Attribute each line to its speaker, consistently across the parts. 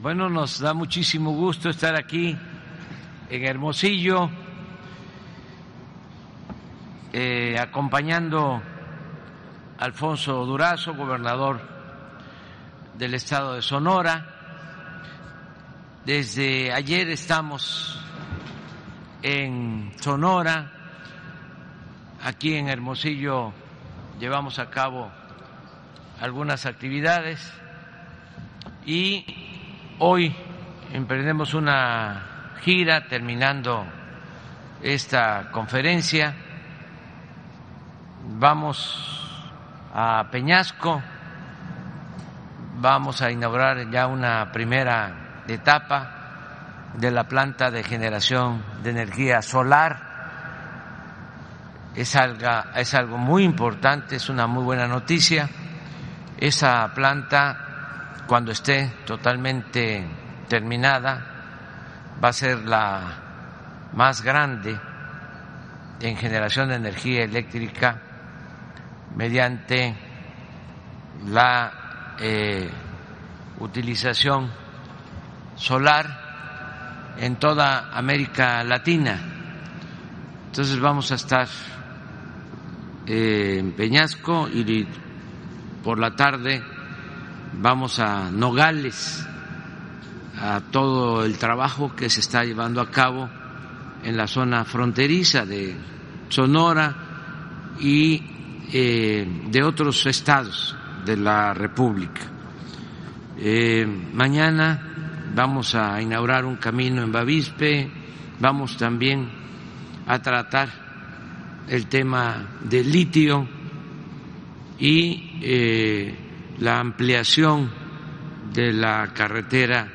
Speaker 1: Bueno, nos da muchísimo gusto estar aquí en Hermosillo, eh, acompañando a Alfonso Durazo, gobernador del estado de Sonora. Desde ayer estamos en Sonora, aquí en Hermosillo llevamos a cabo algunas actividades y hoy emprendemos una gira terminando esta conferencia. Vamos a Peñasco, vamos a inaugurar ya una primera etapa de la planta de generación de energía solar. Es algo, es algo muy importante, es una muy buena noticia. Esa planta, cuando esté totalmente terminada, va a ser la más grande en generación de energía eléctrica mediante la eh, utilización solar en toda América Latina. Entonces vamos a estar eh, en Peñasco y por la tarde vamos a Nogales, a todo el trabajo que se está llevando a cabo en la zona fronteriza de Sonora y eh, de otros estados de la República. Eh, mañana vamos a inaugurar un camino en Bavispe, vamos también a tratar el tema del litio y eh, la ampliación de la carretera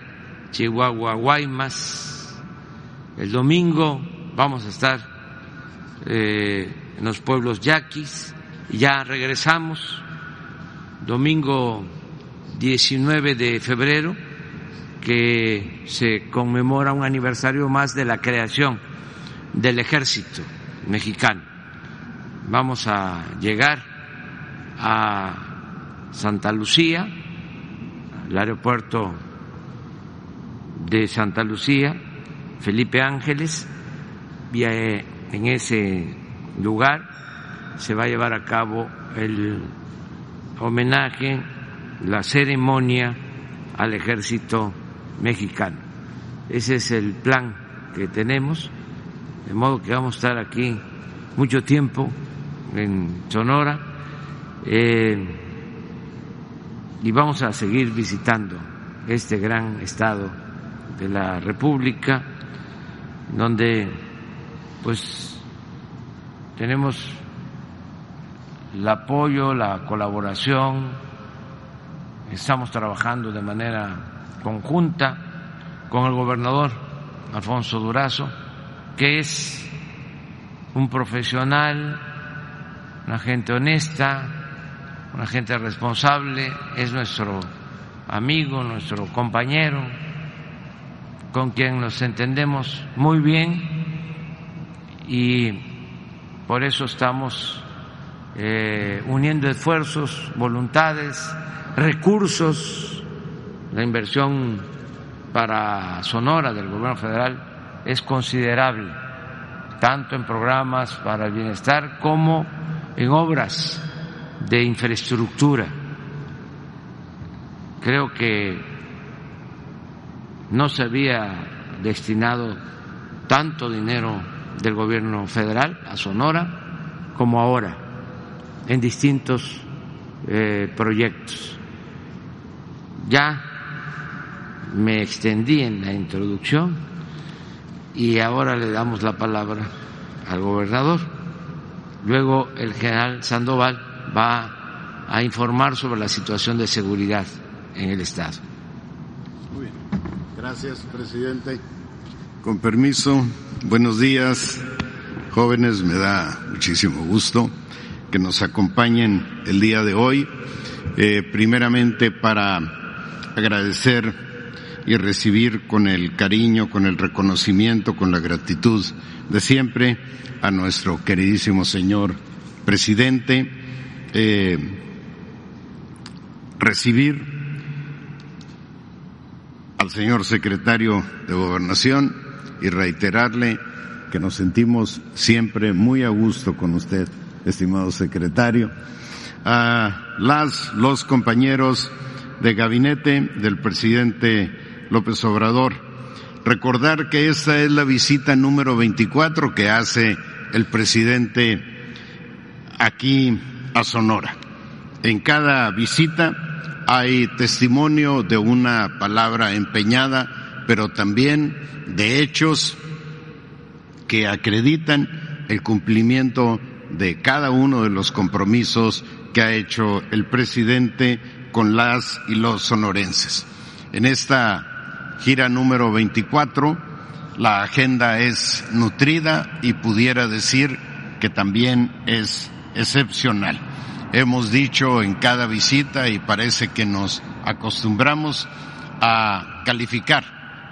Speaker 1: Chihuahua-Guaymas. El domingo vamos a estar eh, en los pueblos yaquis, ya regresamos, domingo 19 de febrero, que se conmemora un aniversario más de la creación del ejército mexicano. Vamos a llegar a Santa Lucía, el aeropuerto de Santa Lucía, Felipe Ángeles, y en ese lugar se va a llevar a cabo el homenaje, la ceremonia al ejército mexicano. Ese es el plan que tenemos, de modo que vamos a estar aquí mucho tiempo en Sonora eh, y vamos a seguir visitando este gran estado de la República, donde pues tenemos el apoyo, la colaboración, estamos trabajando de manera conjunta con el gobernador Alfonso Durazo, que es un profesional, una gente honesta, una gente responsable, es nuestro amigo, nuestro compañero, con quien nos entendemos muy bien y por eso estamos eh, uniendo esfuerzos, voluntades, recursos, la inversión para Sonora del gobierno federal es considerable, tanto en programas para el bienestar como en obras de infraestructura. Creo que no se había destinado tanto dinero del gobierno federal a Sonora como ahora en distintos eh, proyectos. Ya me extendí en la introducción y ahora le damos la palabra al gobernador. Luego el general Sandoval va a informar sobre la situación de seguridad en el Estado.
Speaker 2: Muy bien. Gracias, presidente. Con permiso, buenos días, jóvenes, me da muchísimo gusto que nos acompañen el día de hoy. Eh, primeramente para agradecer y recibir con el cariño, con el reconocimiento, con la gratitud de siempre a nuestro queridísimo señor presidente, eh, recibir al señor secretario de Gobernación y reiterarle que nos sentimos siempre muy a gusto con usted, estimado secretario, a las, los compañeros de gabinete del presidente López Obrador. Recordar que esta es la visita número 24 que hace el presidente aquí a Sonora. En cada visita hay testimonio de una palabra empeñada, pero también de hechos que acreditan el cumplimiento de cada uno de los compromisos que ha hecho el presidente con las y los sonorenses. En esta gira número 24, la agenda es nutrida y pudiera decir que también es excepcional. Hemos dicho en cada visita y parece que nos acostumbramos a calificar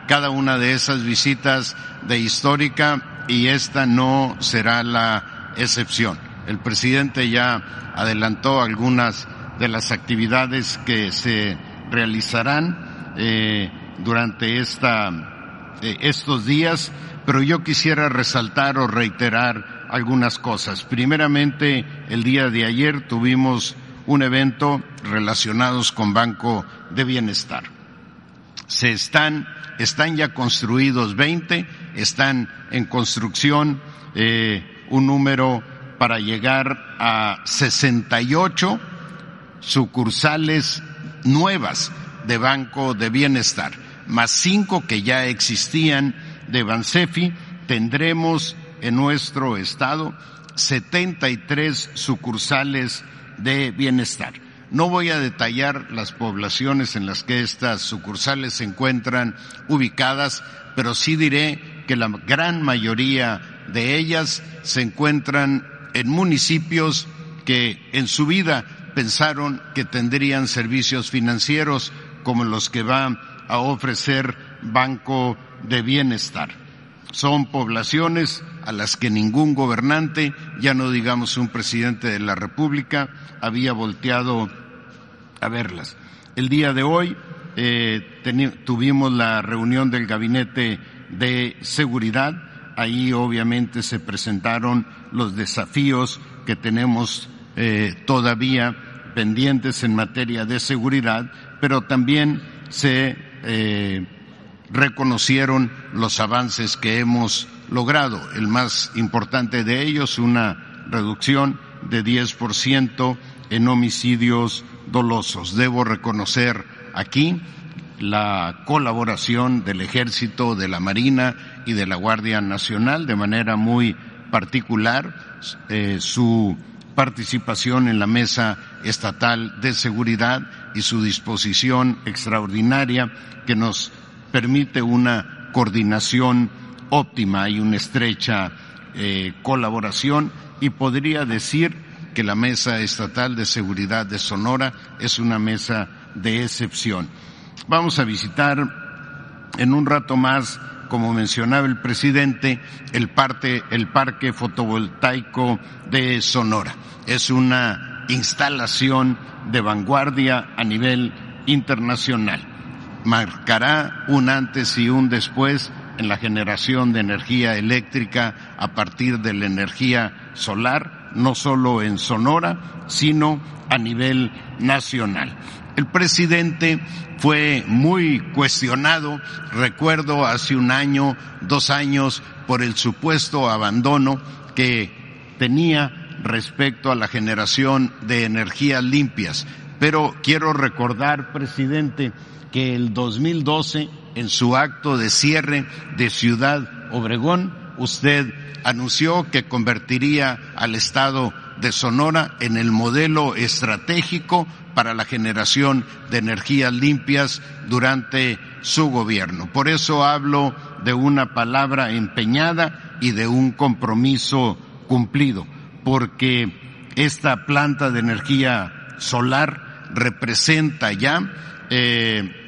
Speaker 2: cada una de esas visitas de histórica y esta no será la excepción. El presidente ya adelantó algunas de las actividades que se realizarán eh, durante esta, eh, estos días, pero yo quisiera resaltar o reiterar algunas cosas. Primeramente, el día de ayer tuvimos un evento relacionados con Banco de Bienestar. Se están, están ya construidos 20, están en construcción eh, un número para llegar a 68 sucursales nuevas de Banco de Bienestar, más cinco que ya existían de Bansefi, tendremos en nuestro estado 73 sucursales de bienestar. No voy a detallar las poblaciones en las que estas sucursales se encuentran ubicadas, pero sí diré que la gran mayoría de ellas se encuentran en municipios que en su vida pensaron que tendrían servicios financieros como los que va a ofrecer Banco de Bienestar. Son poblaciones a las que ningún gobernante, ya no digamos un presidente de la República, había volteado a verlas. El día de hoy eh, tuvimos la reunión del Gabinete de Seguridad. Ahí obviamente se presentaron los desafíos que tenemos eh, todavía pendientes en materia de seguridad, pero también se eh, reconocieron los avances que hemos logrado. El más importante de ellos, una reducción de 10% en homicidios dolosos. Debo reconocer aquí la colaboración del Ejército, de la Marina y de la Guardia Nacional de manera muy particular, eh, su participación en la Mesa Estatal de Seguridad y su disposición extraordinaria que nos permite una coordinación óptima y una estrecha eh, colaboración y podría decir que la Mesa Estatal de Seguridad de Sonora es una mesa de excepción. Vamos a visitar en un rato más como mencionaba el presidente, el, parte, el parque fotovoltaico de Sonora. Es una instalación de vanguardia a nivel internacional. Marcará un antes y un después en la generación de energía eléctrica a partir de la energía solar, no solo en Sonora, sino a nivel nacional. El presidente fue muy cuestionado, recuerdo hace un año, dos años, por el supuesto abandono que tenía respecto a la generación de energías limpias. Pero quiero recordar, presidente, que el 2012, en su acto de cierre de Ciudad Obregón, usted anunció que convertiría al Estado de Sonora en el modelo estratégico para la generación de energías limpias durante su gobierno. Por eso hablo de una palabra empeñada y de un compromiso cumplido, porque esta planta de energía solar representa ya eh,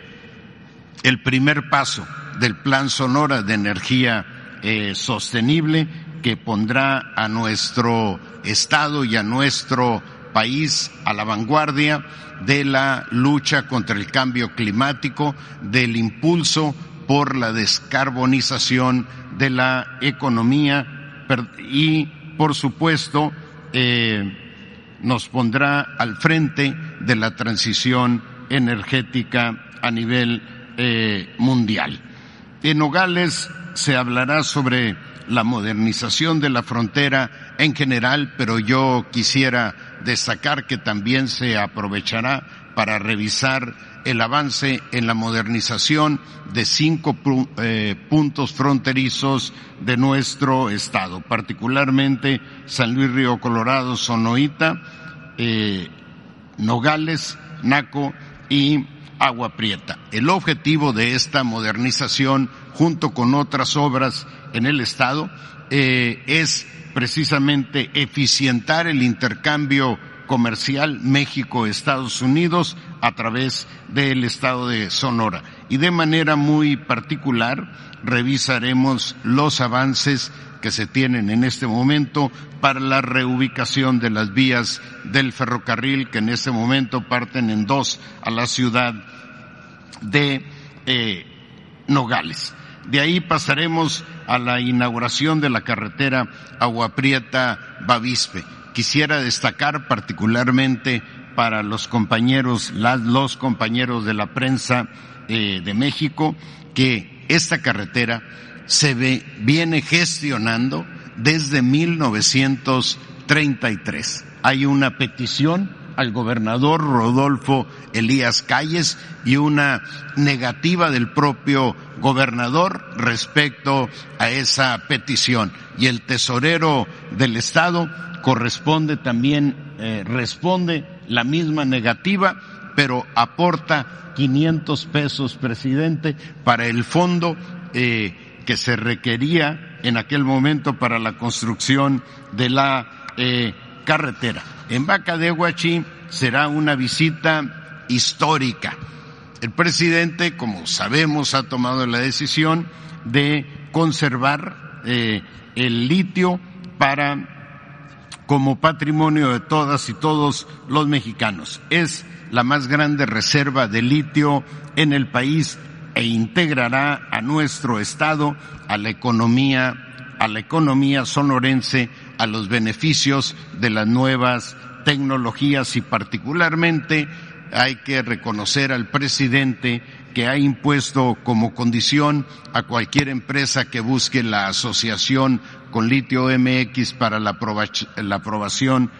Speaker 2: el primer paso del Plan Sonora de Energía eh, Sostenible que pondrá a nuestro Estado y a nuestro país a la vanguardia de la lucha contra el cambio climático, del impulso por la descarbonización de la economía y, por supuesto, eh, nos pondrá al frente de la transición energética a nivel eh, mundial. En Nogales se hablará sobre la modernización de la frontera en general, pero yo quisiera destacar que también se aprovechará para revisar el avance en la modernización de cinco eh, puntos fronterizos de nuestro estado, particularmente San Luis Río Colorado, Sonoita, eh, Nogales, Naco y Agua Prieta. El objetivo de esta modernización, junto con otras obras en el estado, eh, es precisamente eficientar el intercambio comercial México-Estados Unidos a través del estado de Sonora. Y de manera muy particular revisaremos los avances que se tienen en este momento para la reubicación de las vías del ferrocarril que en este momento parten en dos a la ciudad de eh, Nogales. De ahí pasaremos a la inauguración de la carretera Agua Prieta-Bavispe quisiera destacar particularmente para los compañeros, los compañeros de la prensa eh, de México, que esta carretera se ve, viene gestionando desde 1933. Hay una petición al gobernador Rodolfo Elías Calles y una negativa del propio gobernador respecto a esa petición. Y el tesorero del Estado corresponde también, eh, responde la misma negativa, pero aporta 500 pesos, presidente, para el fondo eh, que se requería en aquel momento para la construcción de la eh, carretera. En Vaca de Huachí será una visita histórica. El presidente, como sabemos, ha tomado la decisión de conservar el litio para como patrimonio de todas y todos los mexicanos. Es la más grande reserva de litio en el país e integrará a nuestro estado a la economía a la economía sonorense a los beneficios de las nuevas tecnologías y particularmente hay que reconocer al presidente que ha impuesto como condición a cualquier empresa que busque la asociación con litio MX para la, aprobación,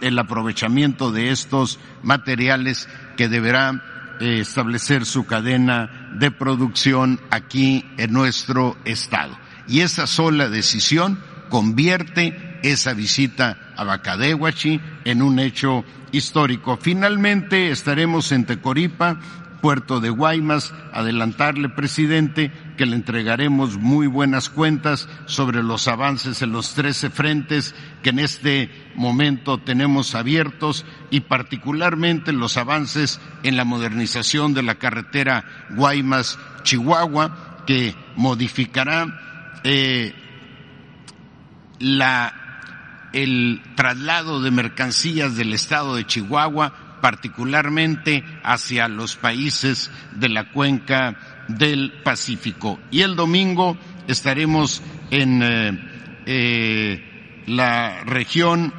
Speaker 2: el aprovechamiento de estos materiales que deberá establecer su cadena de producción aquí en nuestro estado. Y esa sola decisión convierte esa visita a Bacadehuachi en un hecho histórico. Finalmente estaremos en Tecoripa puerto de Guaymas, adelantarle, presidente, que le entregaremos muy buenas cuentas sobre los avances en los trece frentes que en este momento tenemos abiertos y particularmente los avances en la modernización de la carretera Guaymas-Chihuahua, que modificará eh, la el traslado de mercancías del estado de Chihuahua particularmente hacia los países de la cuenca del Pacífico. Y el domingo estaremos en eh, eh, la región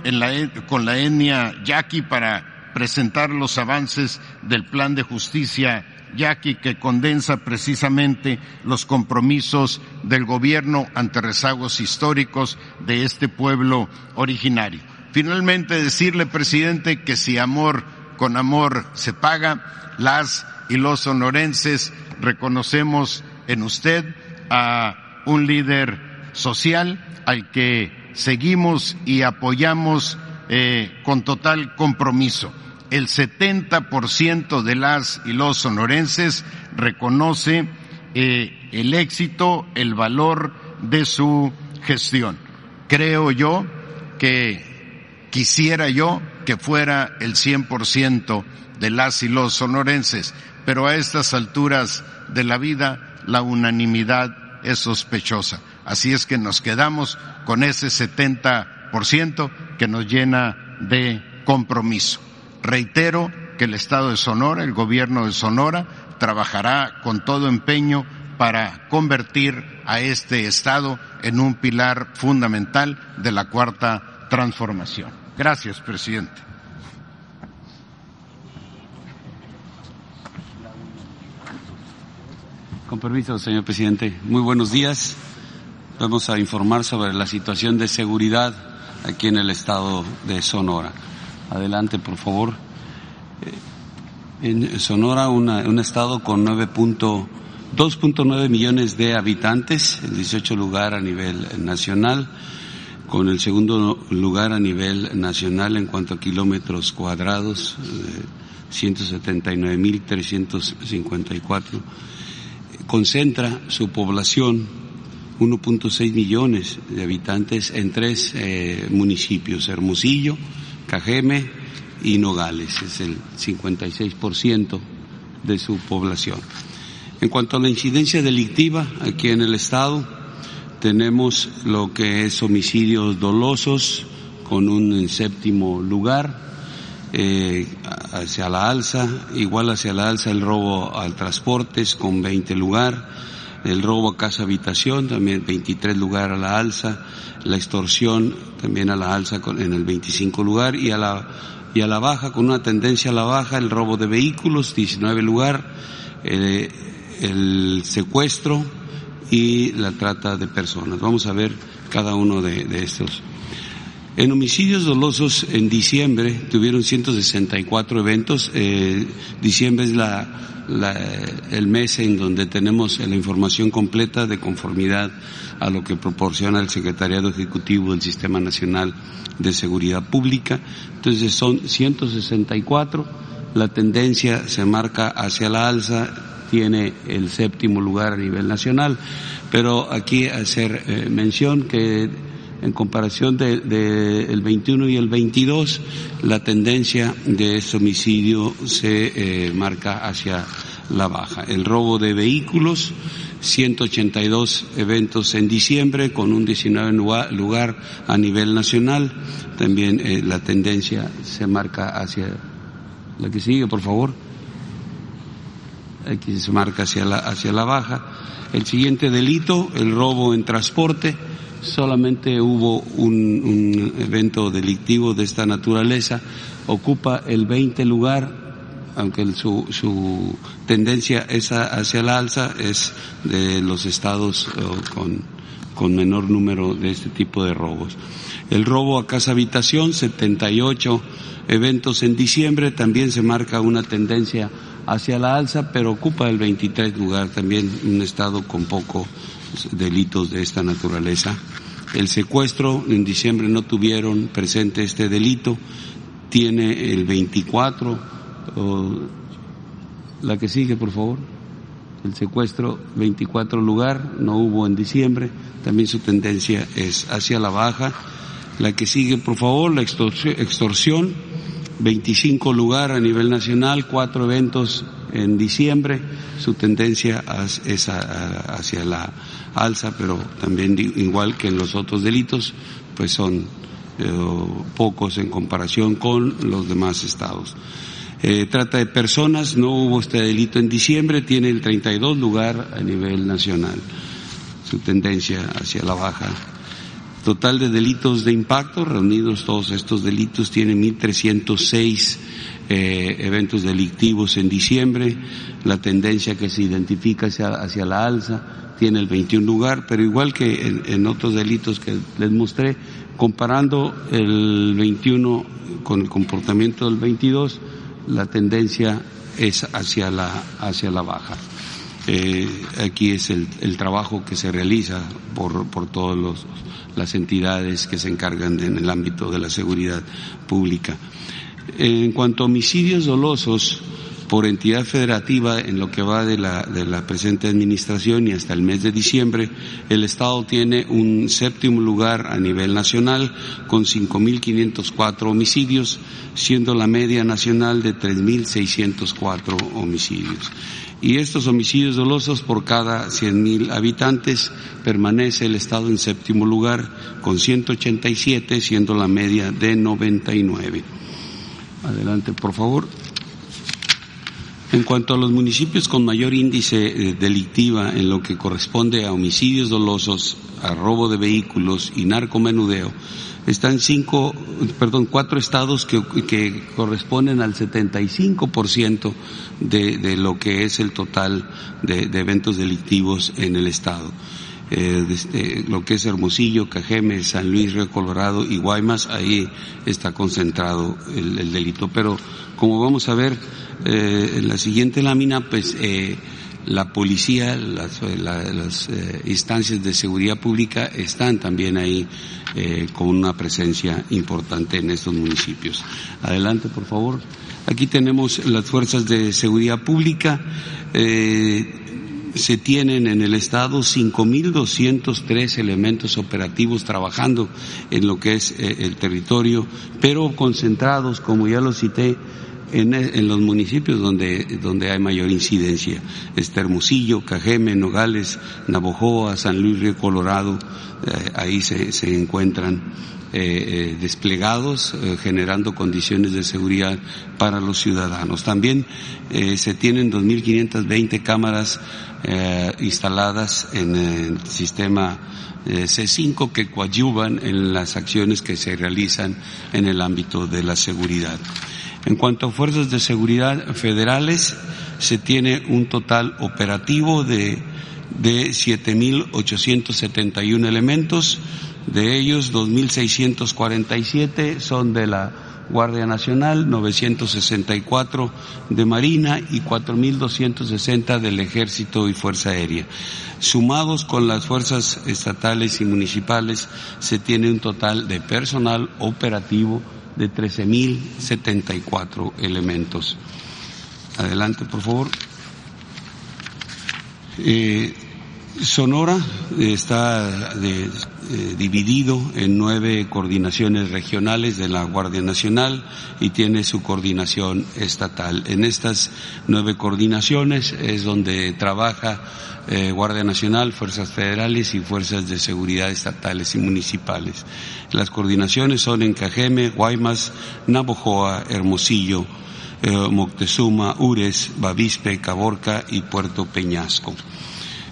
Speaker 2: con la etnia yaqui para presentar los avances del plan de justicia yaqui que condensa precisamente los compromisos del gobierno ante rezagos históricos de este pueblo originario. Finalmente decirle, presidente, que si amor con amor se paga. Las y los sonorenses reconocemos en usted a un líder social al que seguimos y apoyamos eh, con total compromiso. El 70% de las y los sonorenses reconoce eh, el éxito, el valor de su gestión. Creo yo que quisiera yo que fuera el 100% de las y los sonorenses, pero a estas alturas de la vida la unanimidad es sospechosa. Así es que nos quedamos con ese 70% que nos llena de compromiso. Reitero que el Estado de Sonora, el gobierno de Sonora, trabajará con todo empeño para convertir a este Estado en un pilar fundamental de la cuarta transformación. Gracias, presidente.
Speaker 3: Con permiso, señor presidente. Muy buenos días. Vamos a informar sobre la situación de seguridad aquí en el estado de Sonora. Adelante, por favor. Eh, en Sonora, un estado con 2.9 millones de habitantes, el 18 lugar a nivel nacional, con el segundo lugar a nivel nacional en cuanto a kilómetros cuadrados, 179.354. Concentra su población 1.6 millones de habitantes en tres eh, municipios, Hermosillo, Cajeme y Nogales, es el 56% de su población. En cuanto a la incidencia delictiva, aquí en el Estado tenemos lo que es homicidios dolosos con un séptimo lugar, eh, hacia la alza, igual hacia la alza el robo al transportes con 20 lugar, el robo a casa habitación, también 23 lugar a la alza, la extorsión también a la alza en el 25 lugar y a la y a la baja con una tendencia a la baja el robo de vehículos 19 lugar, eh, el secuestro y la trata de personas. Vamos a ver cada uno de, de estos. En homicidios dolosos en diciembre tuvieron 164 eventos. Eh, diciembre es la el mes en donde tenemos la información completa de conformidad a lo que proporciona el Secretariado Ejecutivo del Sistema Nacional de Seguridad Pública. Entonces son 164, la tendencia se marca hacia la alza, tiene el séptimo lugar a nivel nacional, pero aquí hacer eh, mención que en comparación del de, el 21 y el 22, la tendencia de este homicidio se eh, marca hacia la baja. El robo de vehículos, 182 eventos en diciembre con un 19 lugar a nivel nacional. También eh, la tendencia se marca hacia la que sigue, por favor. Aquí se marca hacia la, hacia la baja. El siguiente delito, el robo en transporte, solamente hubo un, evento delictivo de esta naturaleza, ocupa el 20 lugar, aunque su, su tendencia es hacia la alza, es de los estados eh, con, con menor número de este tipo de robos. El robo a casa habitación, 78 eventos en diciembre, también se marca una tendencia hacia la alza, pero ocupa el 23 lugar, también un estado con poco delitos de esta naturaleza. El secuestro, en diciembre no tuvieron presente este delito, tiene el 24, la que sigue, por favor. El secuestro, 24 lugar, no hubo en diciembre, también su tendencia es hacia la baja. La que sigue, por favor, la extorsión, 25 lugar a nivel nacional, cuatro eventos en diciembre, su tendencia es hacia la alza, pero también igual que en los otros delitos, pues son eh, pocos en comparación con los demás estados. Eh, trata de personas, no hubo este delito en diciembre, tiene el 32 lugar a nivel nacional, su tendencia hacia la baja. Total de delitos de impacto, reunidos todos estos delitos, tiene 1.306 eh, eventos delictivos en diciembre, la tendencia que se identifica hacia, hacia la alza tiene el 21 lugar, pero igual que en, en, otros delitos que les mostré, comparando el 21 con el comportamiento del 22, la tendencia es hacia la, hacia la baja. Eh, aquí es el, el, trabajo que se realiza por, por todas las entidades que se encargan de, en el ámbito de la seguridad pública. En cuanto a homicidios dolosos por entidad federativa, en lo que va de la, de la presente administración y hasta el mes de diciembre, el Estado tiene un séptimo lugar a nivel nacional con 5.504 homicidios, siendo la media nacional de 3.604 homicidios. Y estos homicidios dolosos por cada 100.000 habitantes permanece el Estado en séptimo lugar con 187, siendo la media de 99. Adelante, por favor. En cuanto a los municipios con mayor índice eh, delictiva en lo que corresponde a homicidios dolosos, a robo de vehículos y narcomenudeo, están cinco, perdón, cuatro estados que, que corresponden al 75% de, de lo que es el total de, eventos delictivos en el estado. Eh, este, lo que es Hermosillo, Cajeme, San Luis, Río Colorado y Guaymas, ahí está concentrado el, el delito. Pero como vamos a ver eh, en la siguiente lámina, pues eh, la policía, las, la, las eh, instancias de seguridad pública están también ahí eh, con una presencia importante en estos municipios. Adelante, por favor. Aquí tenemos las fuerzas de seguridad pública. Eh, se tienen en el Estado 5.203 elementos operativos trabajando en lo que es eh, el territorio, pero concentrados, como ya lo cité, en, los municipios donde, donde hay mayor incidencia. Este Hermosillo, Cajeme, Nogales, Navojoa, San Luis Río Colorado, eh, ahí se, se encuentran eh, eh, desplegados, generando condiciones de seguridad para los ciudadanos. También se tienen 2.520 cámaras instaladas en el sistema C5 que coadyuvan en las acciones que se realizan en el ámbito de la seguridad. En cuanto a fuerzas de seguridad federales, se tiene un total operativo de, de 7.871 elementos, de ellos 2.647 son de la Guardia Nacional, 964 de Marina y 4.260 del Ejército y Fuerza Aérea. Sumados con las fuerzas estatales y municipales, se tiene un total de personal operativo de 13.074 elementos. Adelante, por favor. Eh, Sonora está eh, dividido en nueve coordinaciones regionales de la Guardia Nacional y tiene su coordinación estatal. En estas nueve coordinaciones es donde trabaja eh, Guardia Nacional, Fuerzas Federales y Fuerzas de Seguridad estatales y municipales. Las coordinaciones son en Cajeme, Guaymas, Navojoa, Hermosillo, eh, Moctezuma, Ures, Bavispe, Caborca y Puerto Peñasco.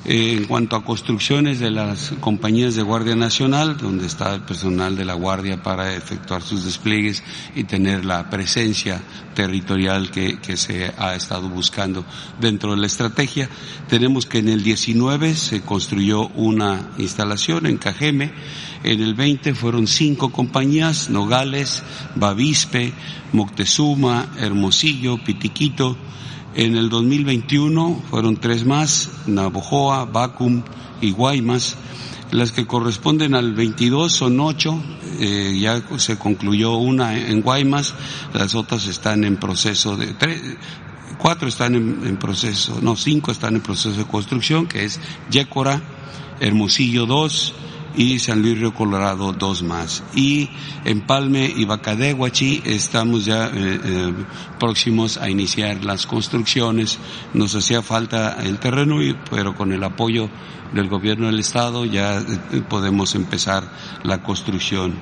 Speaker 3: Eh, en cuanto a construcciones de las compañías de Guardia Nacional, donde está el personal de la Guardia para efectuar sus despliegues y tener la presencia territorial que, se ha estado buscando dentro de la estrategia. Tenemos que en el 19 se construyó una instalación en Cajeme, en el 20 fueron cinco compañías, Nogales, Bavispe, Moctezuma, Hermosillo, Pitiquito, en el 2021 fueron tres más, Navojoa, Bacum y Guaymas. Las que corresponden al 22 son ocho, eh, ya se concluyó una en Guaymas, las otras están en proceso de, tres, cuatro están en, proceso, no, cinco están en proceso de construcción, que es Yécora, Hermosillo 2, y San Luis Río Colorado dos más. Y en Palme y Bacadehuachi estamos ya eh, eh, próximos a iniciar las construcciones. Nos hacía falta el terreno, pero con el apoyo del gobierno del estado ya eh, podemos empezar la construcción.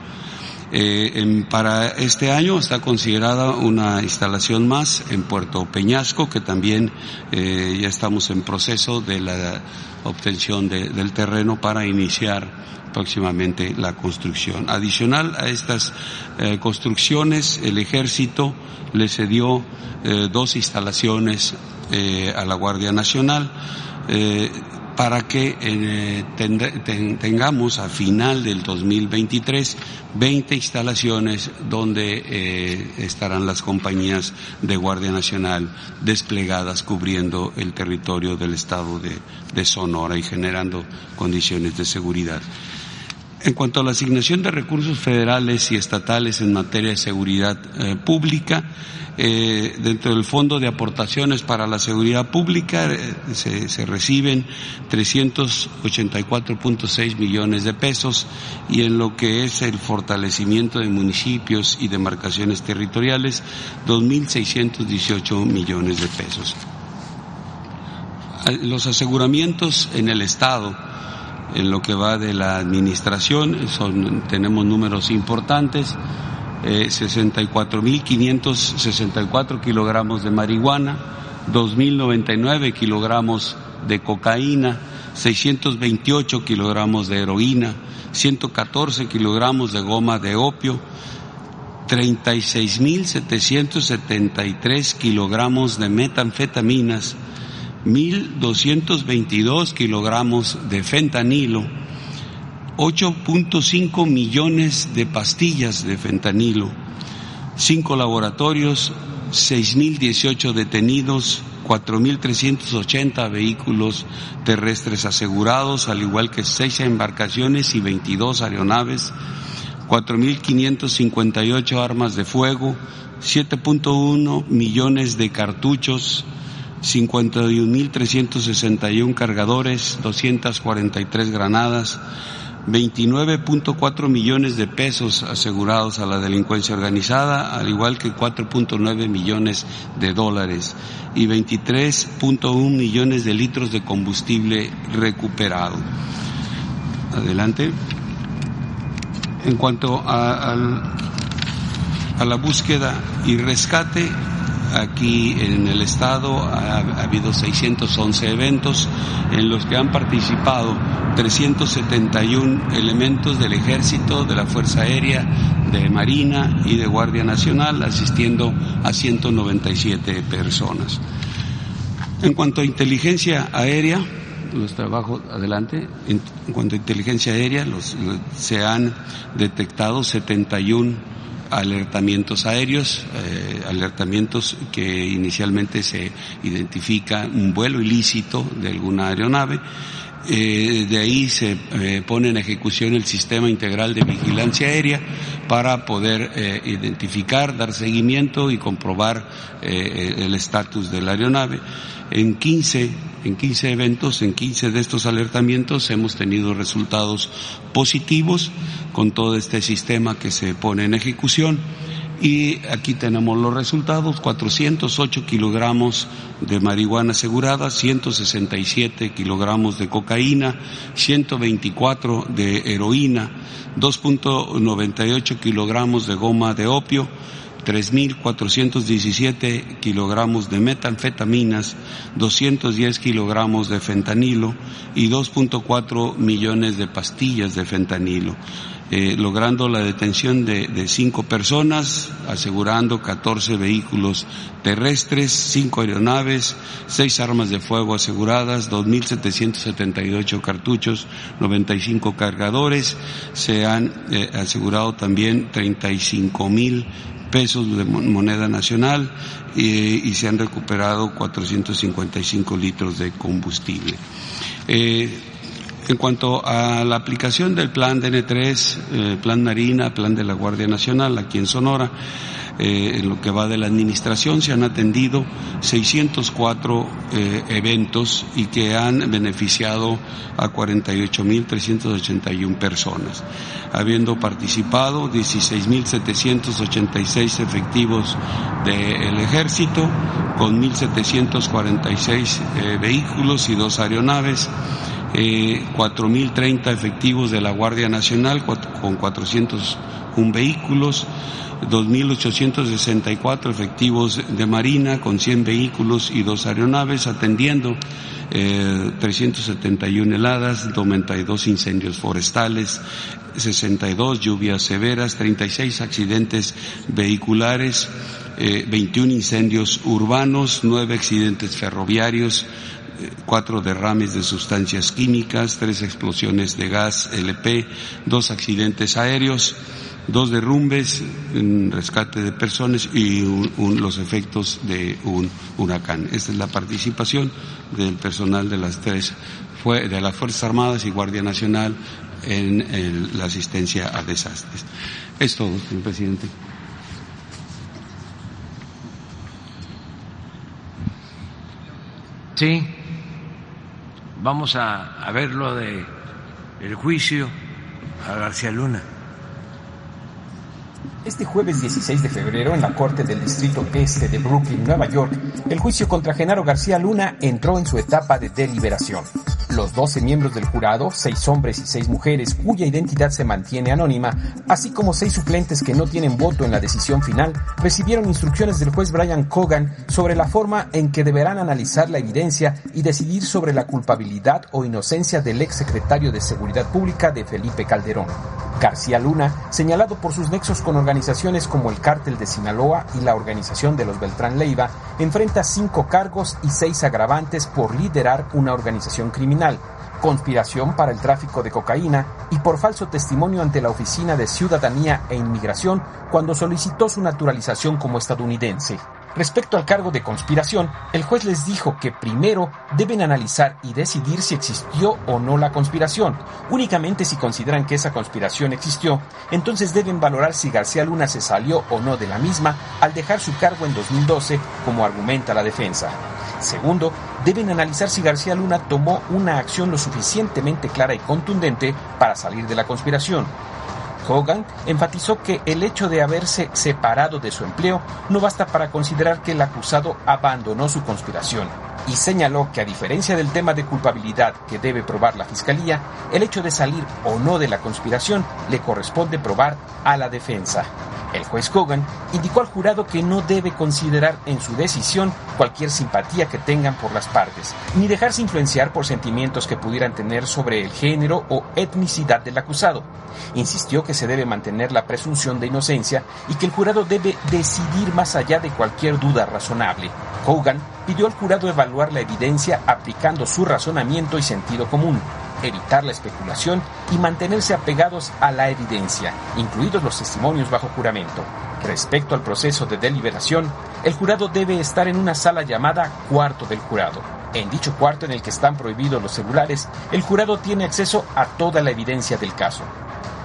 Speaker 3: Para este año está considerada una instalación más en Puerto Peñasco, que también ya estamos en proceso de la obtención de, del terreno para iniciar próximamente la construcción. Adicional a estas eh, construcciones, el ejército le cedió eh, dos instalaciones eh, a la Guardia Nacional para que eh, ten, ten, tengamos a final del 2023 20 instalaciones donde eh, estarán las compañías de Guardia Nacional desplegadas cubriendo el territorio del estado de Sonora y generando condiciones de seguridad. En cuanto a la asignación de recursos federales y estatales en materia de seguridad eh, pública, eh, dentro del Fondo de Aportaciones para la Seguridad Pública eh, se, se, reciben 384.6 millones de pesos y en lo que es el fortalecimiento de municipios y demarcaciones territoriales, 2.618 millones de pesos. Los aseguramientos en el Estado en lo que va de la administración, son, tenemos números importantes. eh, 64.564 kilogramos de marihuana, 2.099 kilogramos de cocaína, 628 kilogramos de heroína, 114 kilogramos de goma de opio, 36.773 kilogramos de metanfetaminas, 1.222 kilogramos de fentanilo, 8.5 millones de pastillas de fentanilo, cinco laboratorios, 6.018 detenidos, 4.380 vehículos terrestres asegurados, al igual que seis embarcaciones y 22 aeronaves, 4.558 armas de fuego, 7.1 millones de cartuchos, 51.361 cargadores, 243 granadas, 29.4 millones de pesos asegurados a la delincuencia organizada, al igual que 4.9 millones de dólares y 23.1 millones de litros de combustible recuperado. Adelante. En cuanto a, la búsqueda y rescate, Aquí en el estado ha, habido 611 eventos en los que han participado 371 elementos del ejército, de la Fuerza Aérea, de Marina y de Guardia Nacional, asistiendo a 197 personas. En cuanto a inteligencia aérea, los trabajos adelante. En, cuanto a inteligencia aérea, se han detectado 71 alertamientos aéreos, eh, alertamientos que inicialmente se identifica un vuelo ilícito de alguna aeronave. Eh, de ahí se eh, pone en ejecución el sistema integral de vigilancia aérea para poder eh, identificar, dar seguimiento y comprobar el estatus de la aeronave. En 15, en 15 eventos, en 15 de estos alertamientos hemos tenido resultados positivos con todo este sistema que se pone en ejecución. Y aquí tenemos los resultados, 408 kilogramos de marihuana asegurada, 167 kilogramos de cocaína, 124 de heroína, 2.98 kilogramos de goma de opio, 3.417 kilogramos de metanfetaminas, 210 kilogramos de fentanilo y 2.4 millones de pastillas de fentanilo. Eh, logrando la detención de, de, cinco personas, asegurando 14 vehículos terrestres, cinco aeronaves, seis armas de fuego aseguradas, 2.778 cartuchos, 95 cargadores. Se han eh, asegurado también 35 mil pesos de moneda nacional eh, y se han recuperado 455 litros de combustible. Eh, en cuanto a la aplicación del plan DN3, eh, plan Marina, plan de la Guardia Nacional aquí en Sonora, eh, en lo que va de la administración se han atendido 604 eh, eventos y que han beneficiado a 48.381 personas, habiendo participado 16.786 efectivos del ejército con 1.746 eh, vehículos y dos aeronaves eh, 4.030 efectivos de la Guardia Nacional con 401 vehículos, 2.864 efectivos de Marina con 100 vehículos y dos aeronaves atendiendo eh, 371 heladas, 92 incendios forestales, 62 lluvias severas, 36 accidentes vehiculares, eh, 21 incendios urbanos, 9 accidentes ferroviarios, cuatro derrames de sustancias químicas, tres explosiones de gas LP, dos accidentes aéreos, dos derrumbes, un rescate de personas y un, un, los efectos de un huracán. Esta es la participación del personal de las tres, de las Fuerzas Armadas y Guardia Nacional en la asistencia a desastres. Es todo, señor presidente.
Speaker 1: Sí, vamos a, a ver lo de el juicio a García Luna.
Speaker 4: Este jueves 16 de febrero, en la Corte del Distrito Este de Brooklyn, Nueva York, el juicio contra Genaro García Luna entró en su etapa de deliberación. Los 12 miembros del jurado, 6 hombres y 6 mujeres cuya identidad se mantiene anónima, así como 6 suplentes que no tienen voto en la decisión final, recibieron instrucciones del juez Brian Cogan sobre la forma en que deberán analizar la evidencia y decidir sobre la culpabilidad o inocencia del ex secretario de Seguridad Pública de Felipe Calderón. García Luna, señalado por sus nexos con organizaciones como el Cártel de Sinaloa y la Organización de los Beltrán Leiva, enfrenta cinco cargos y seis agravantes por liderar una organización criminal, conspiración para el tráfico de cocaína y por falso testimonio ante la Oficina de Ciudadanía e Inmigración cuando solicitó su naturalización como estadounidense. Respecto al cargo de conspiración, el juez les dijo que primero deben analizar y decidir si existió o no la conspiración. Únicamente si consideran que esa conspiración existió, entonces deben valorar si García Luna se salió o no de la misma al dejar su cargo en 2012, como argumenta la defensa. Segundo, deben analizar si García Luna tomó una acción lo suficientemente clara y contundente para salir de la conspiración. Hogan enfatizó que el hecho de haberse separado de su empleo no basta para considerar que el acusado abandonó su conspiración y señaló que a diferencia del tema de culpabilidad que debe probar la Fiscalía, el hecho de salir o no de la conspiración le corresponde probar a la defensa. El juez Hogan indicó al jurado que no debe considerar en su decisión cualquier simpatía que tengan por las partes, ni dejarse influenciar por sentimientos que pudieran tener sobre el género o etnicidad del acusado. Insistió que se debe mantener la presunción de inocencia y que el jurado debe decidir más allá de cualquier duda razonable. Hogan pidió al jurado la evidencia aplicando su razonamiento y sentido común evitar la especulación y mantenerse apegados a la evidencia, incluidos los testimonios bajo juramento. Respecto al proceso de deliberación, el jurado debe estar en una sala llamada cuarto del jurado. En dicho cuarto en el que están prohibidos los celulares, el jurado tiene acceso a toda la evidencia del caso.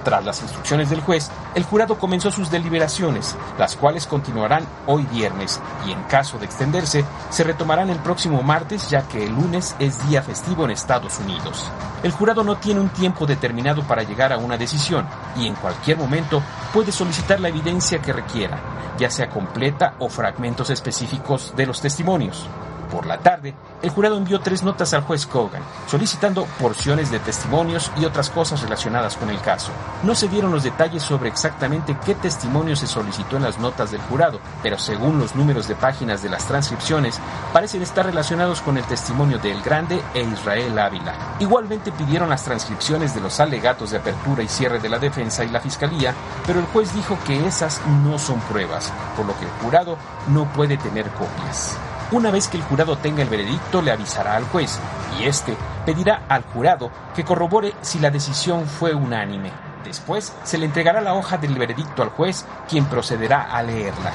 Speaker 4: Tras las instrucciones del juez, el jurado comenzó sus deliberaciones, las cuales continuarán hoy viernes y en caso de extenderse, se retomarán el próximo martes ya que el lunes es día festivo en Estados Unidos. El jurado no tiene un tiempo determinado para llegar a una decisión y en cualquier momento puede solicitar la evidencia que requiera, ya sea completa o fragmentos específicos de los testimonios. Por la tarde, el jurado envió tres notas al juez Kogan, solicitando porciones de testimonios y otras cosas relacionadas con el caso. No se dieron los detalles sobre exactamente qué testimonio se solicitó en las notas del jurado, pero según los números de páginas de las transcripciones, parecen estar relacionados con el testimonio de El Grande e Israel Ávila. Igualmente pidieron las transcripciones de los alegatos de apertura y cierre de la defensa y la fiscalía, pero el juez dijo que esas no son pruebas, por lo que el jurado no puede tener copias. Una vez que el jurado tenga el veredicto, le avisará al juez y éste pedirá al jurado que corrobore si la decisión fue unánime. Después se le entregará la hoja del veredicto al juez, quien procederá a leerla.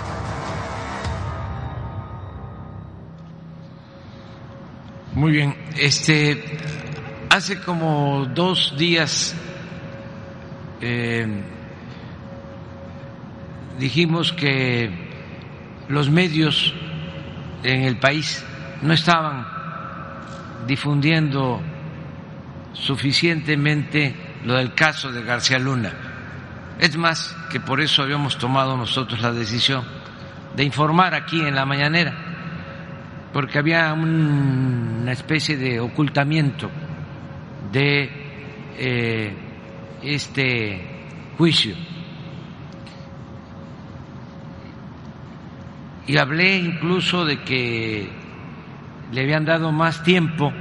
Speaker 1: Muy bien, este, hace como dos días eh, dijimos que los medios en el país no estaban difundiendo suficientemente lo del caso de García Luna. Es más, que por eso habíamos tomado nosotros la decisión de informar aquí en la mañanera, porque había una especie de ocultamiento de eh, este juicio y hablé incluso de que le habían dado más tiempo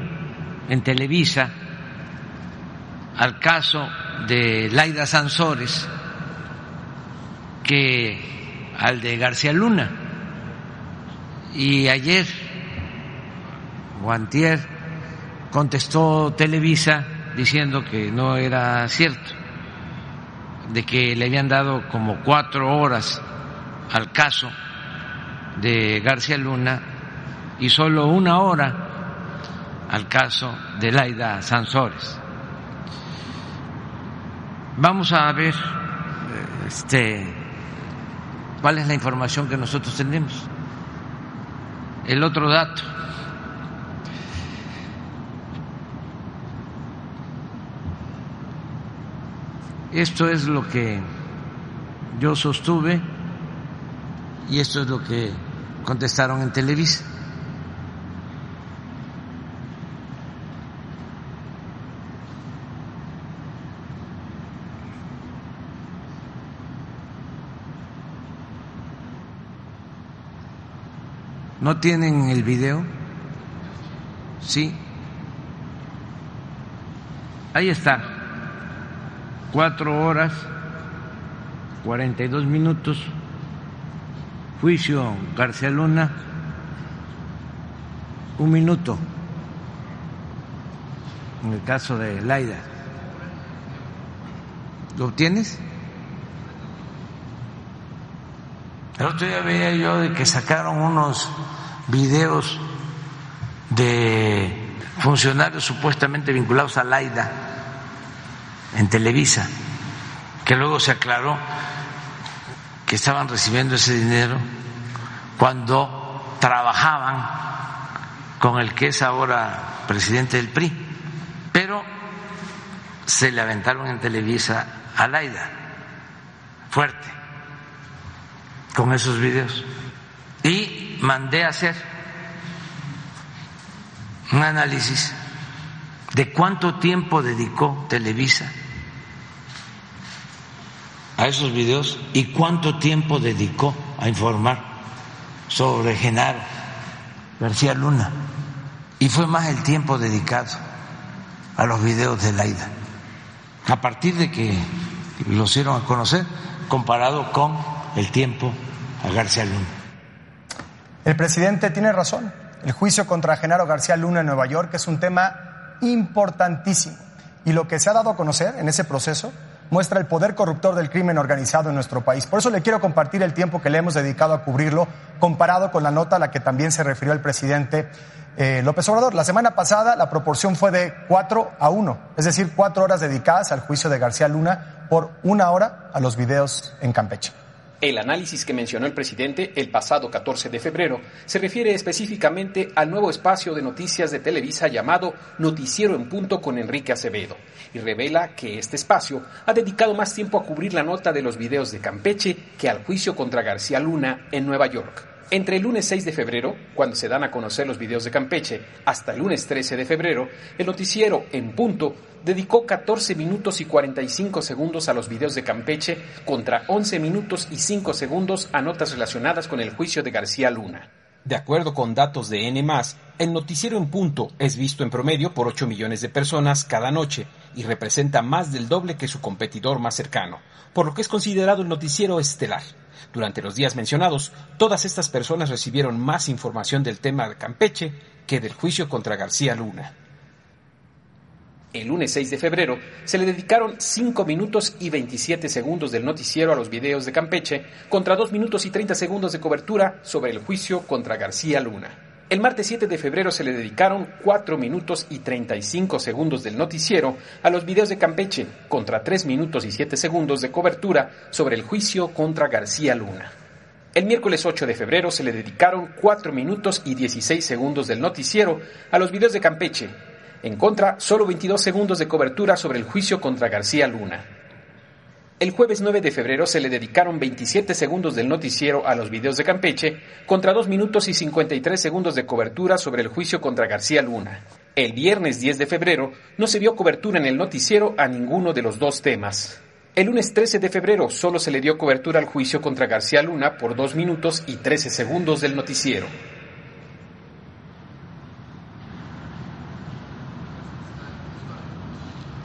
Speaker 1: en Televisa al caso de Laida Sansores que al de García Luna. Y ayer, Guantier contestó Televisa diciendo que no era cierto, de que le habían dado como cuatro horas al caso de García Luna y solo una hora al caso de Laida Sansores. Vamos a ver este, cuál es la información que nosotros tenemos. El otro dato. Esto es lo que yo sostuve y esto es lo que contestaron en Televisa. ¿No tienen el video? Sí. Ahí está. Cuatro horas, cuarenta y dos minutos. Juicio García Luna. Un minuto. En el caso de Laida. ¿Lo obtienes? El otro día veía yo de que sacaron unos videos de funcionarios supuestamente vinculados a Laida en Televisa, que luego se aclaró que estaban recibiendo ese dinero cuando trabajaban con el que es ahora presidente del PRI, pero se le aventaron en Televisa a Laida, fuerte. Con esos videos. Y mandé a hacer un análisis de cuánto tiempo dedicó Televisa a esos videos y cuánto tiempo dedicó a informar sobre Genaro García Luna. Y fue más el tiempo dedicado a los videos de Laida, a partir de que los dieron a conocer, comparado con el tiempo a García Luna.
Speaker 5: El presidente tiene razón. El juicio contra Genaro García Luna en Nueva York es un tema importantísimo. Y lo que se ha dado a conocer en ese proceso muestra el poder corruptor del crimen organizado en nuestro país. Por eso le quiero compartir el tiempo que le hemos dedicado a cubrirlo, comparado con la nota a la que también se refirió el presidente eh, López Obrador. La semana pasada la proporción fue de 4 a 1, es decir, cuatro horas dedicadas al juicio de García Luna por una hora a los videos en Campeche.
Speaker 4: El análisis que mencionó el presidente el pasado 14 de febrero se refiere específicamente al nuevo espacio de noticias de Televisa llamado Noticiero en Punto con Enrique Acevedo y revela que este espacio ha dedicado más tiempo a cubrir la nota de los videos de Campeche que al juicio contra García Luna en Nueva York. Entre el lunes 6 de febrero, cuando se dan a conocer los videos de Campeche, hasta el lunes 13 de febrero, el noticiero En Punto dedicó 14 minutos y 45 segundos a los videos de Campeche contra 11 minutos y 5 segundos a notas relacionadas con el juicio de García Luna. De acuerdo con datos de N+, el noticiero en punto es visto en promedio por 8 millones de personas cada noche y representa más del doble que su competidor más cercano, por lo que es considerado el noticiero estelar. Durante los días mencionados, todas estas personas recibieron más información del tema de Campeche que del juicio contra García Luna. El lunes 6 de febrero se le dedicaron 5 minutos y 27 segundos del noticiero a los videos de Campeche contra 2 minutos y 30 segundos de cobertura sobre el juicio contra García Luna. El martes 7 de febrero se le dedicaron 4 minutos y 35 segundos del noticiero a los videos de Campeche, contra 3 minutos y 7 segundos de cobertura sobre el juicio contra García Luna. El miércoles 8 de febrero se le dedicaron 4 minutos y 16 segundos del noticiero a los videos de Campeche, en contra solo 22 segundos de cobertura sobre el juicio contra García Luna. El jueves 9 de febrero se le dedicaron 27 segundos del noticiero a los videos de Campeche, contra 2 minutos y 53 segundos de cobertura sobre el juicio contra García Luna. El viernes 10 de febrero no se dio cobertura en el noticiero a ninguno de los dos temas. El lunes 13 de febrero solo se le dio cobertura al juicio contra García Luna por 2 minutos y 13 segundos del noticiero.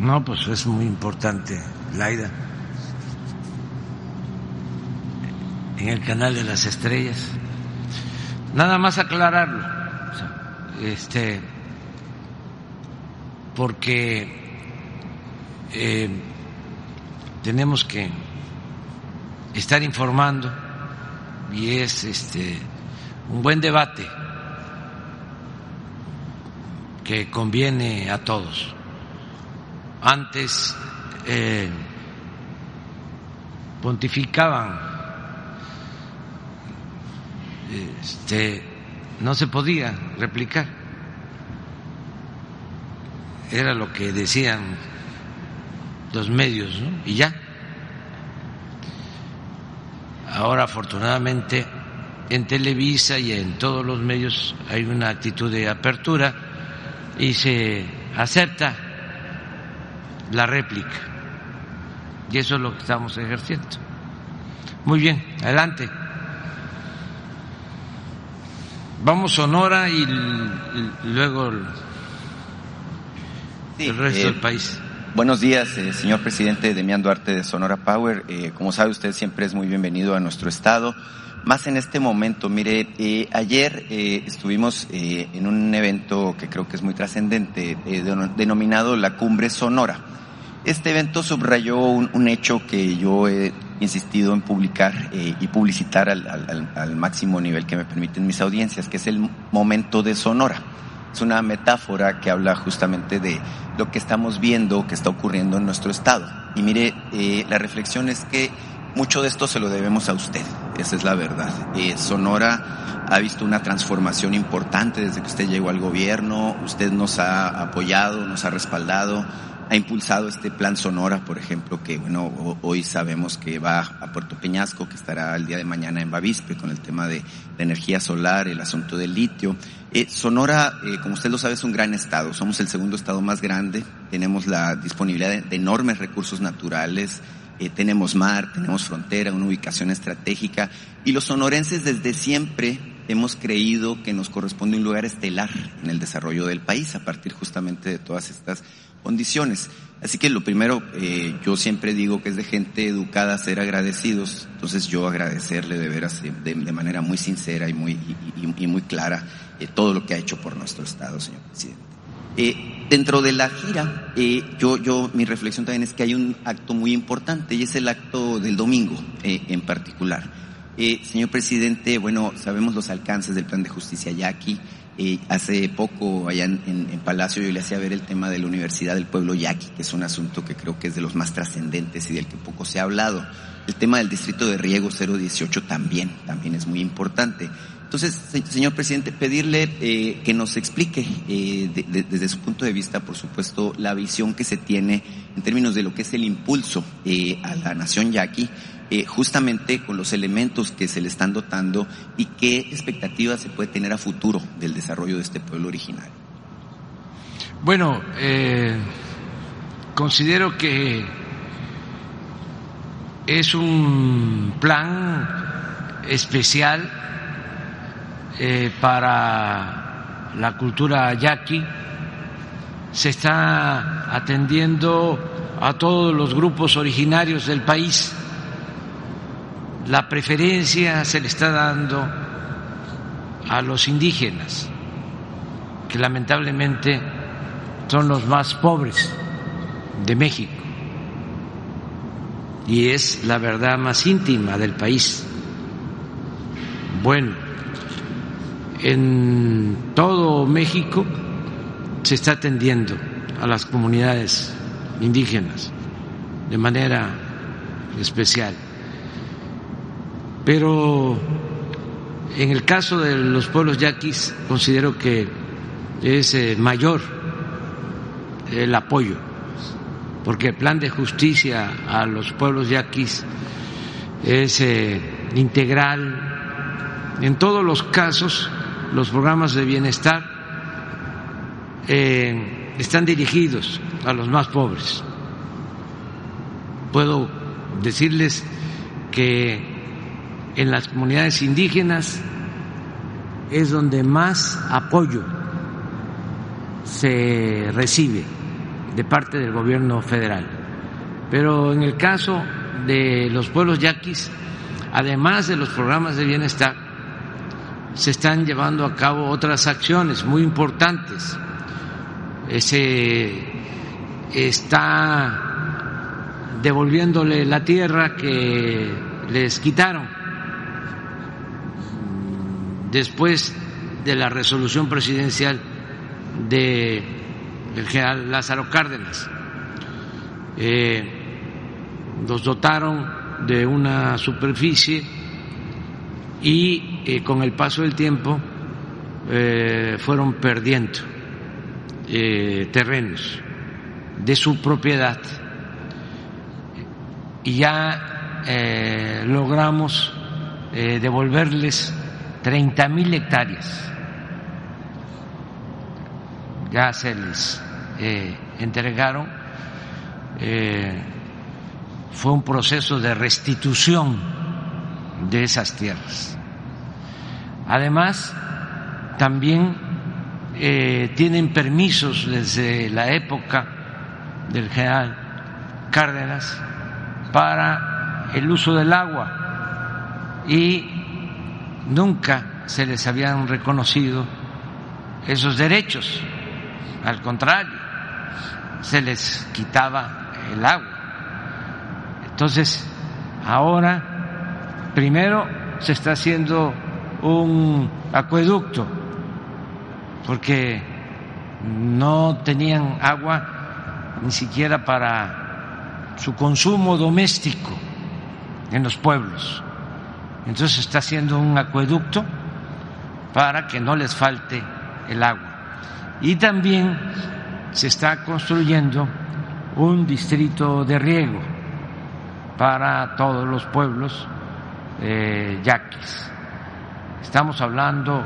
Speaker 1: No, pues es muy importante, Laida. En el canal de las estrellas. Nada más aclararlo. Este, porque eh, tenemos que estar informando y es este un buen debate que conviene a todos. Antes eh, pontificaban este, no se podía replicar. Era lo que decían los medios, ¿no? Y ya. Ahora, afortunadamente, en Televisa y en todos los medios hay una actitud de apertura y se acepta la réplica. Y eso es lo que estamos ejerciendo. Muy bien, adelante. Vamos Sonora y luego el, resto del eh, país.
Speaker 6: Buenos días, eh, señor presidente Demián Duarte de Sonora Power. Eh, como sabe usted, siempre es muy bienvenido a nuestro estado. Más en este momento, mire, ayer estuvimos en un evento que creo que es muy trascendente, denominado la Cumbre Sonora. Este evento subrayó un, hecho que yo he insistido en publicar eh, y publicitar al, máximo nivel que me permiten mis audiencias, que es el momento de Sonora. Es una metáfora que habla justamente de lo que estamos viendo que está ocurriendo en nuestro estado. Y mire, eh, la reflexión es que mucho de esto se lo debemos a usted, esa es la verdad. Eh, Sonora ha visto una transformación importante desde que usted llegó al gobierno, usted nos ha apoyado, nos ha respaldado ha impulsado este plan Sonora, por ejemplo, que bueno, hoy sabemos que va a Puerto Peñasco, que estará el día de mañana en Bavispe con el tema de, energía solar, el asunto del litio. Eh, Sonora, eh, como usted lo sabe, es un gran estado. Somos el segundo estado más grande. Tenemos la disponibilidad de, enormes recursos naturales. Eh, tenemos mar, tenemos frontera, una ubicación estratégica. Y los sonorenses desde siempre hemos creído que nos corresponde un lugar estelar en el desarrollo del país a partir justamente de todas estas condiciones. Así que lo primero, eh, yo siempre digo que es de gente educada ser agradecidos, entonces yo agradecerle de veras de, manera muy sincera y muy, y, muy clara eh, todo lo que ha hecho por nuestro Estado, señor presidente. Eh, dentro de la gira, eh, yo, yo, mi reflexión también es que hay un acto muy importante y es el acto del domingo eh, en particular. Eh, señor presidente, bueno, sabemos los alcances del plan de justicia yaqui. Eh, hace poco, allá en, Palacio, yo le hacía ver el tema de la Universidad del Pueblo Yaqui, que es un asunto que creo que es de los más trascendentes y del que poco se ha hablado. El tema del distrito de riego 018 también, también es muy importante. Entonces, señor presidente, pedirle eh, que nos explique eh, desde su punto de vista, por supuesto, la visión que se tiene en términos de lo que es el impulso eh, a la nación yaqui eh, justamente con los elementos que se le están dotando y qué expectativas se puede tener a futuro del desarrollo de este pueblo originario.
Speaker 1: Bueno, eh, considero que es un plan especial eh, para la cultura yaqui. Se está atendiendo a todos los grupos originarios del país la preferencia se le está dando a los indígenas, que lamentablemente son los más pobres de México y es la verdad más íntima del país. Bueno, en todo México se está atendiendo a las comunidades indígenas de manera especial. Pero en el caso de los pueblos yaquis considero que es eh, mayor el apoyo, porque el plan de justicia a los pueblos yaquis es eh, integral. En todos los casos, los programas de bienestar eh, están dirigidos a los más pobres. Puedo decirles que en las comunidades indígenas es donde más apoyo se recibe de parte del gobierno federal. Pero en el caso de los pueblos yaquis, además de los programas de bienestar, se están llevando a cabo otras acciones muy importantes. Se está devolviéndole la tierra que les quitaron después de la resolución presidencial de el general Lázaro Cárdenas. Eh, los dotaron de una superficie y eh, con el paso del tiempo eh, fueron perdiendo eh, terrenos de su propiedad y ya logramos devolverles 30 mil hectáreas. Ya se les entregaron. fue un proceso de restitución de esas tierras. Además, también eh, tienen permisos desde la época del general Cárdenas para el uso del agua y nunca se les habían reconocido esos derechos, al contrario, se les quitaba el agua. Entonces, ahora, primero se está haciendo un acueducto porque no tenían agua ni siquiera para su consumo doméstico en los pueblos. Entonces se está haciendo un acueducto para que no les falte el agua. Y también se está construyendo un distrito de riego para todos los pueblos eh, yaquis. Estamos hablando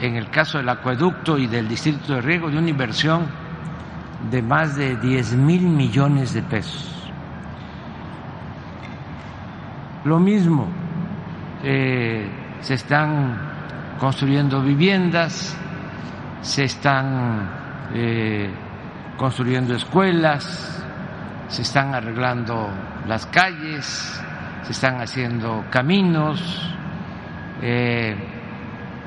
Speaker 1: en el caso del acueducto y del distrito de riego, de una inversión de más de 10 mil millones de pesos. Lo mismo, eh, se están construyendo viviendas, se están eh, construyendo escuelas, se están arreglando las calles, se están haciendo caminos. Eh,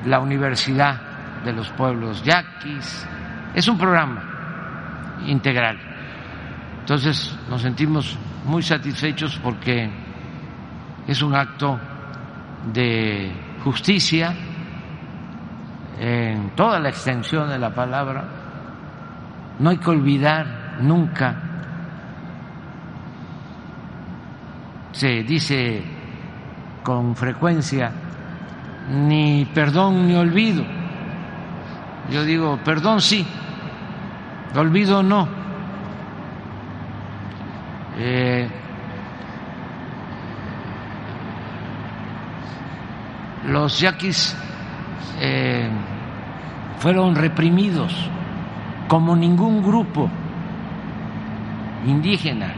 Speaker 1: la Universidad de los Pueblos Yaquis. Es un programa integral. Entonces nos sentimos muy satisfechos porque es un acto de justicia en toda la extensión de la palabra. No hay que olvidar nunca, se dice con frecuencia, ni perdón ni olvido. Yo digo, perdón sí, olvido no. Eh, los yaquis eh, fueron reprimidos como ningún grupo indígena,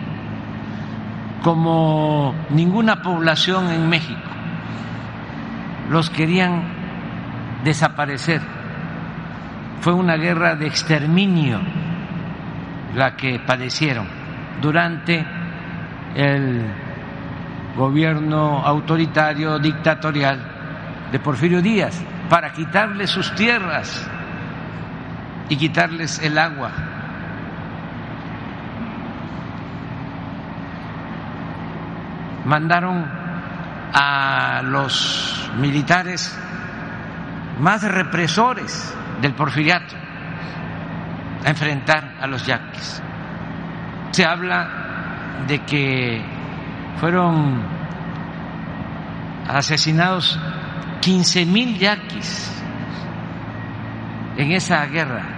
Speaker 1: como ninguna población en México los querían desaparecer. Fue una guerra de exterminio la que padecieron durante el gobierno autoritario, dictatorial de Porfirio Díaz, para quitarles sus tierras y quitarles el agua. Mandaron a los militares más represores del porfiriato a enfrentar a los yaquis. Se habla de que fueron asesinados 15 mil yaquis en esa guerra.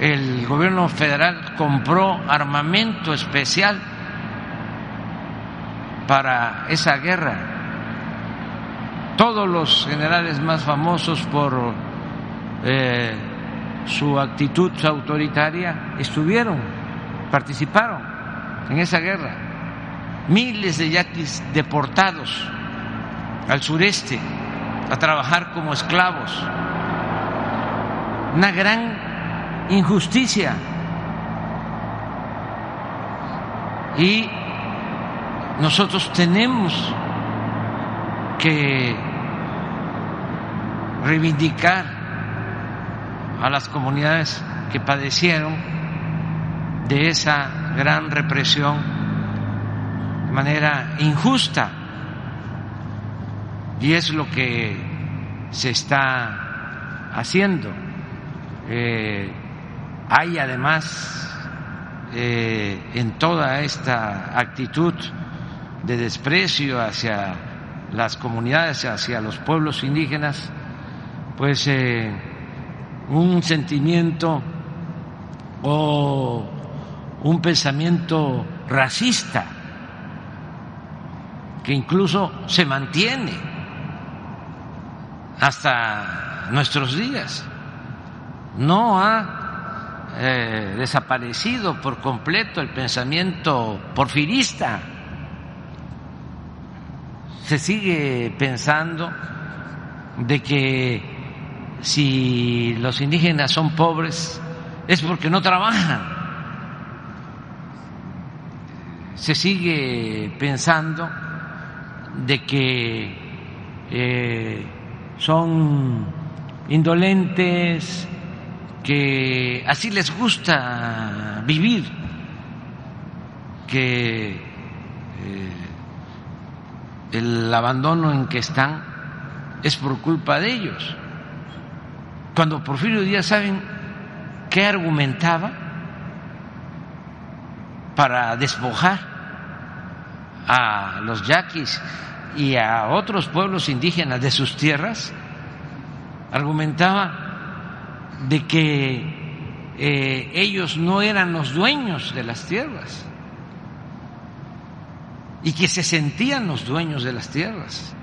Speaker 1: El gobierno federal compró armamento especial para esa guerra. Todos los generales más famosos por eh, su actitud autoritaria estuvieron, participaron en esa guerra. Miles de yaquis deportados al sureste a trabajar como esclavos. Una gran injusticia. Y nosotros tenemos que reivindicar a las comunidades que padecieron de esa gran represión de manera injusta. Y es lo que se está haciendo. Eh, hay además eh, en toda esta actitud de desprecio hacia las comunidades, hacia los pueblos indígenas, pues eh, un sentimiento o un pensamiento racista que incluso se mantiene hasta nuestros días. No ha eh, desaparecido por completo el pensamiento porfirista. Se sigue pensando de que si los indígenas son pobres es porque no trabajan. Se sigue pensando de que eh, son indolentes, que así les gusta vivir, que eh, el abandono en que están es por culpa de ellos. Cuando Porfirio Díaz, ¿saben qué argumentaba para despojar a los yaquis y a otros pueblos indígenas de sus tierras? Argumentaba de que eh, ellos no eran los dueños de las tierras y que se sentían los dueños de las tierras.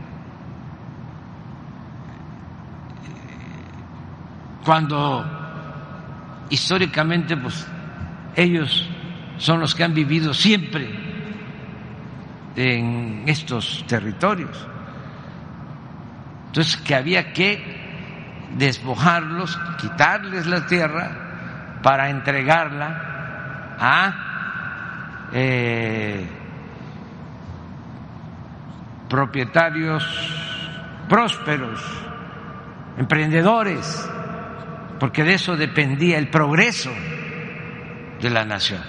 Speaker 1: cuando históricamente pues ellos son los que han vivido siempre en estos territorios. Entonces que había que despojarlos, quitarles la tierra para entregarla a eh, propietarios prósperos, emprendedores, porque de eso dependía el progreso de la nación.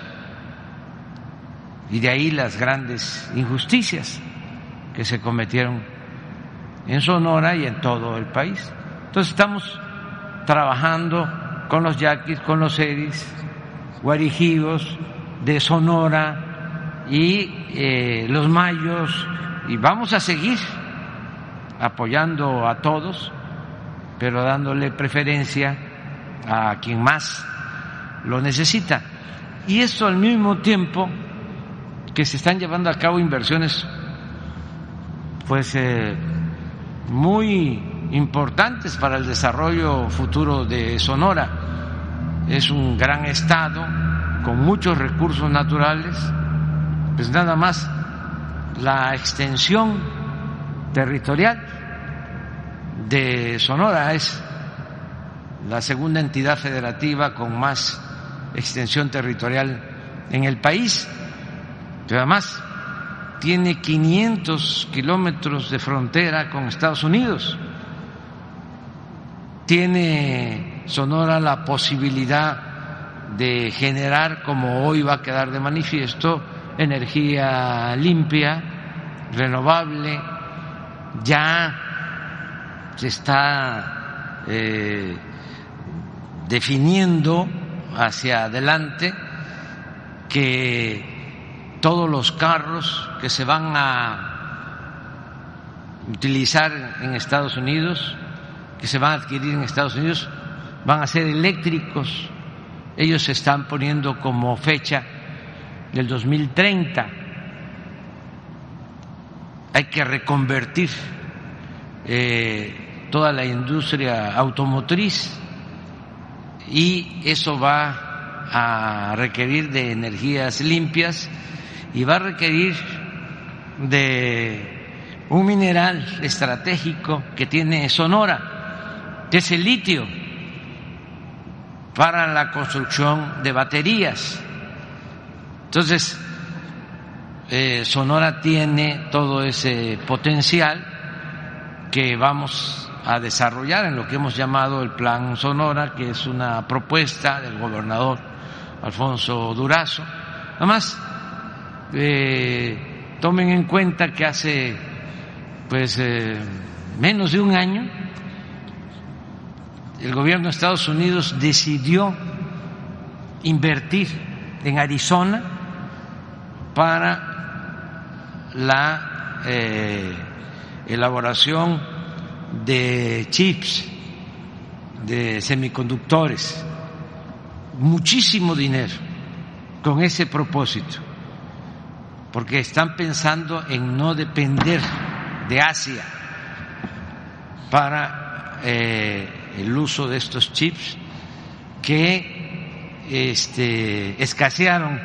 Speaker 1: Y de ahí las grandes injusticias que se cometieron en Sonora y en todo el país. Entonces estamos trabajando con los yaquis, con los eris, guarijivos de Sonora y eh, los mayos y vamos a seguir apoyando a todos, pero dándole preferencia a quien más lo necesita. Y esto al mismo tiempo que se están llevando a cabo inversiones pues eh, muy importantes para el desarrollo futuro de Sonora. Es un gran estado con muchos recursos naturales, pues nada más la extensión territorial de Sonora es la segunda entidad federativa con más extensión territorial en el país, pero además tiene 500 kilómetros de frontera con Estados Unidos. Tiene Sonora la posibilidad de generar, como hoy va a quedar de manifiesto, energía limpia, renovable, ya se está eh, definiendo hacia adelante que todos los carros que se van a utilizar en Estados Unidos, que se van a adquirir en Estados Unidos, van a ser eléctricos. Ellos se están poniendo como fecha del 2030. Hay que reconvertir eh, toda la industria automotriz y eso va a requerir de energías limpias y va a requerir de un mineral estratégico que tiene Sonora, que es el litio, para la construcción de baterías. Entonces, eh, Sonora tiene todo ese potencial que vamos a desarrollar en lo que hemos llamado el Plan Sonora, que es una propuesta del gobernador Alfonso Durazo. Además, eh, tomen en cuenta que hace pues eh, menos de un año el gobierno de Estados Unidos decidió invertir en Arizona para la eh, elaboración de chips, de semiconductores, muchísimo dinero con ese propósito, porque están pensando en no depender de Asia para eh, el uso de estos chips que este, escasearon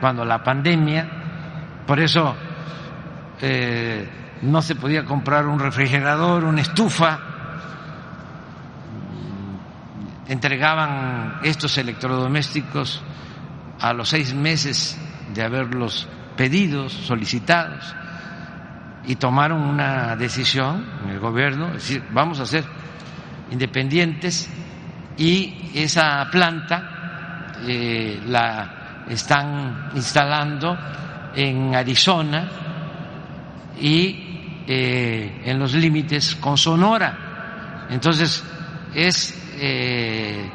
Speaker 1: cuando la pandemia, por eso eh, no se podía comprar un refrigerador, una estufa, entregaban estos electrodomésticos a los seis meses de haberlos pedidos, solicitados, y tomaron una decisión en el gobierno, decir, vamos a ser independientes y esa planta eh, la están instalando en Arizona y eh, en los límites con Sonora. Entonces, es eh,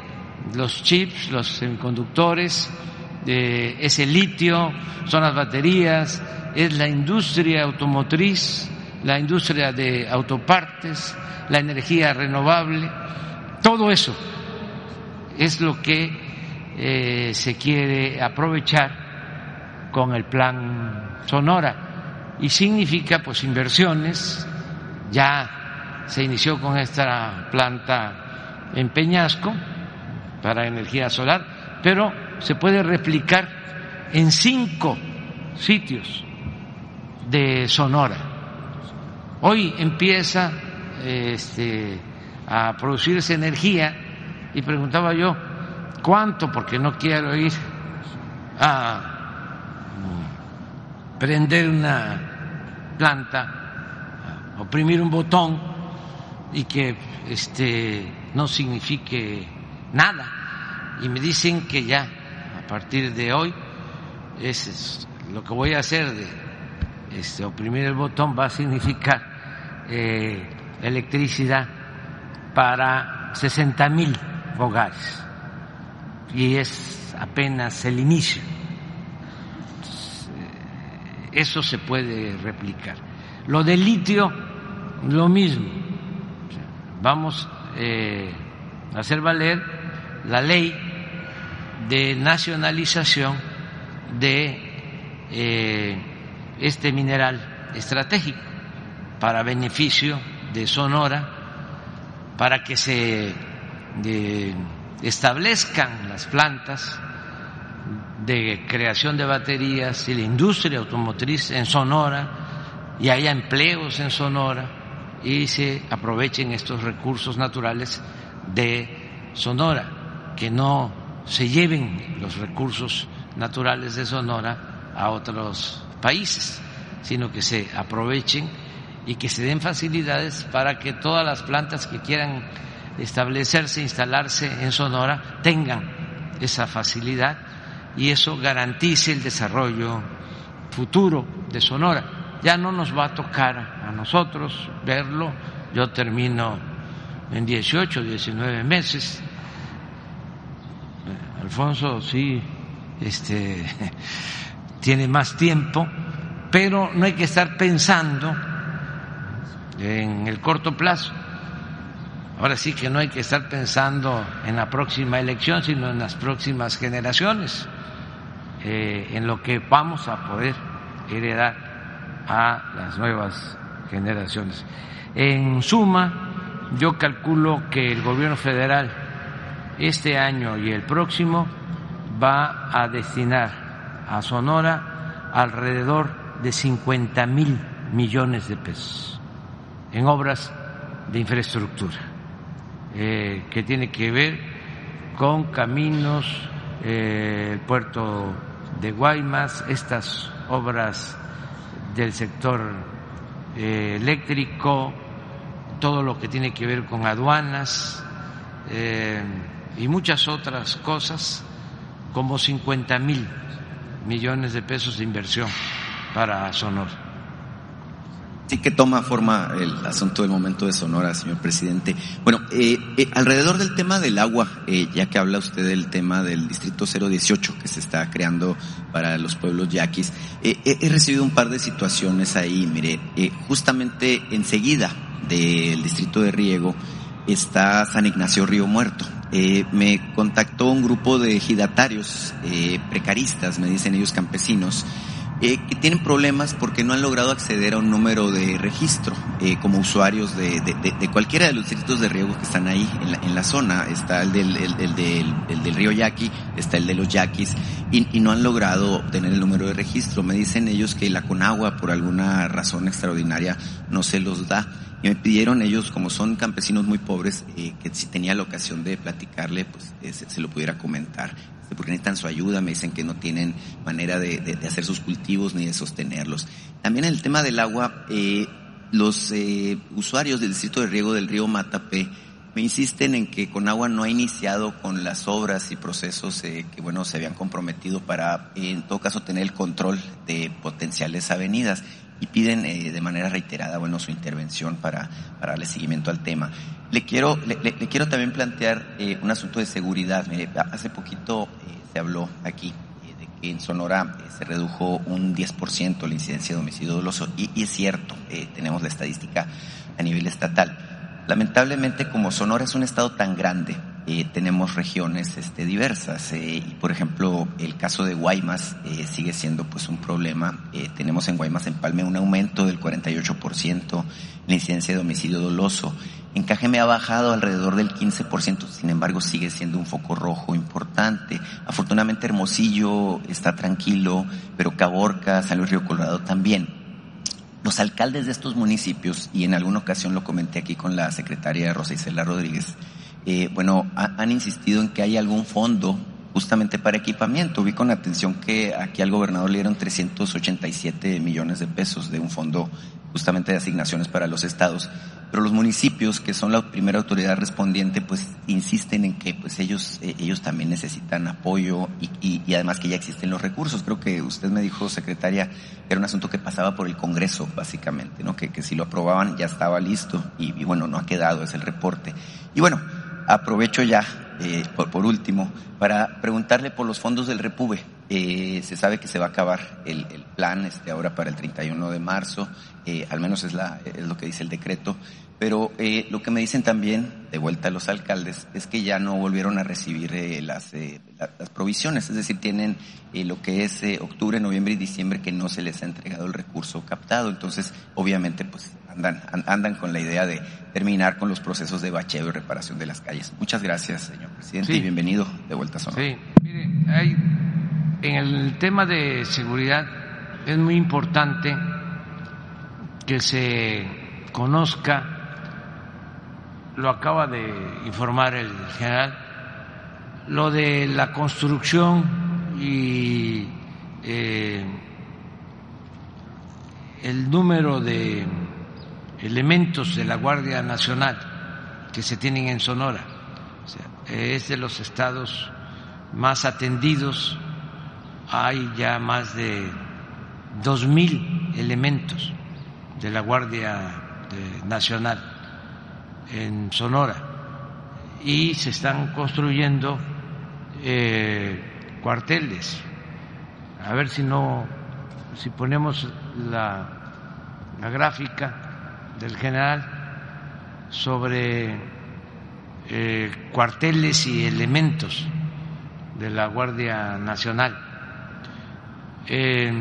Speaker 1: los chips, los semiconductores, es el litio, son las baterías, es la industria automotriz, la industria de autopartes, la energía renovable, todo eso es lo que eh, se quiere aprovechar con el plan Sonora y significa pues inversiones, ya se inició con esta planta en Peñasco para energía solar, pero se puede replicar en cinco sitios de Sonora. Hoy empieza este, a producirse energía y preguntaba yo, ¿cuánto? Porque no quiero ir a prender una planta, oprimir un botón y que este no signifique nada. Y me dicen que ya a partir de hoy es lo que voy a hacer de este, oprimir el botón va a significar eh, electricidad para 60 mil hogares y es apenas el inicio. Eh, eso se puede replicar. Lo del litio, lo mismo. Vamos eh, a hacer valer la ley de nacionalización de eh, este mineral estratégico para beneficio de Sonora, para que se establezcan las plantas de creación de baterías y la industria automotriz en Sonora y haya empleos en Sonora y se aprovechen estos recursos naturales de Sonora, que no se lleven los recursos naturales de Sonora a otros países, sino que se aprovechen y que se den facilidades para que todas las plantas que quieran establecerse, instalarse en Sonora, tengan esa facilidad y eso garantice el desarrollo futuro de Sonora. Ya no nos va a tocar a nosotros verlo, yo termino en 18, 19 meses. Alfonso sí este tiene más tiempo, pero no hay que estar pensando en el corto plazo Ahora sí que no hay que estar pensando en la próxima elección, sino en las próximas generaciones, eh, en lo que vamos a poder heredar a las nuevas generaciones. En suma, yo calculo que el gobierno federal este año y el próximo va a destinar a Sonora alrededor de 50 mil millones de pesos en obras de infraestructura. Eh, que tiene que ver con caminos, eh, el puerto de Guaymas, estas obras del sector eh, eléctrico, todo lo que tiene que ver con aduanas y muchas otras cosas, como 50 mil millones de pesos de inversión para Sonora.
Speaker 6: Sí que toma forma el asunto del momento de Sonora, señor presidente. Bueno, eh, eh, alrededor del tema del agua, eh, ya que habla usted del tema del distrito 018 que se está creando para los pueblos yaquis, he recibido un par de situaciones ahí. Mire, justamente enseguida del distrito de Riego está San Ignacio Río Muerto. Me contactó un grupo de ejidatarios precaristas, me dicen ellos campesinos, eh, que tienen problemas porque no han logrado acceder a un número de registro eh, como usuarios de, de, cualquiera de los distritos de riego que están ahí en la, en la zona. Está el del, el, del, el del río Yaqui, está el de los Yaquis, y, y, no han logrado obtener el número de registro. Me dicen ellos que la Conagua, por alguna razón extraordinaria, no se los da. Y me pidieron ellos, como son campesinos muy pobres, eh, que si tenía la ocasión de platicarle, pues se, se, lo pudiera comentar porque necesitan su ayuda, me dicen que no tienen manera de, hacer sus cultivos ni de sostenerlos. También en el tema del agua, eh, los eh, usuarios del distrito de riego del río Matapé me insisten en que con agua no ha iniciado con las obras y procesos eh, que bueno se habían comprometido para en todo caso tener el control de potenciales avenidas y piden de manera reiterada bueno su intervención para, para darle seguimiento al tema. Le quiero, le, quiero también plantear eh, un asunto de seguridad. Mire, hace poquito eh, se habló aquí eh, de que en Sonora se redujo un 10% la incidencia de homicidio doloso y, y es cierto, tenemos la estadística a nivel estatal. Lamentablemente, como Sonora es un estado tan grande, eh, tenemos regiones este, diversas. Eh, y por ejemplo, el caso de Guaymas eh, sigue siendo pues un problema. tenemos en Guaymas en Palme un aumento del 48% la incidencia de homicidio doloso. En Cajeme ha bajado alrededor del 15%, sin embargo sigue siendo un foco rojo importante. Afortunadamente Hermosillo está tranquilo, pero Caborca, San Luis Río Colorado también. Los alcaldes de estos municipios, y en alguna ocasión lo comenté aquí con la secretaria Rosa Isela Rodríguez, eh, bueno, han insistido en que hay algún fondo justamente para equipamiento. Vi con atención que aquí al gobernador le dieron 387 millones de pesos de un fondo justamente de asignaciones para los estados, pero los municipios, que son la primera autoridad respondiente, pues insisten en que pues ellos eh, ellos también necesitan apoyo y, y, además que ya existen los recursos. Creo que usted me dijo, secretaria, que era un asunto que pasaba por el Congreso, básicamente, ¿no? Que, que si lo aprobaban ya estaba listo y, y bueno, no ha quedado, es el reporte. Y bueno, Aprovecho ya, eh, por, por, último, para preguntarle por los fondos del Repube. Eh, se sabe que se va a acabar el, el, plan este ahora para el 31 de marzo, eh, al menos es, la, es lo que dice el decreto, pero eh, lo que me dicen también, de vuelta a los alcaldes, es que ya no volvieron a recibir eh, las, eh, las provisiones, es decir, tienen lo que es octubre, noviembre y diciembre que no se les ha entregado el recurso captado, entonces obviamente pues andan, andan con la idea de terminar con los procesos de bacheo y reparación de las calles. Muchas gracias, señor presidente, y bienvenido de vuelta a Sonora.
Speaker 1: Sí, mire, hay, en el tema de seguridad es muy importante que se conozca, lo acaba de informar el general, lo de la construcción y eh, el número de elementos de la Guardia Nacional que se tienen en Sonora. Es de los estados más atendidos. Hay ya más de dos mil elementos de la Guardia Nacional en Sonora y se están construyendo eh, cuarteles. A ver si no, si ponemos la, la gráfica del general sobre eh, cuarteles y elementos de la Guardia Nacional. Eh,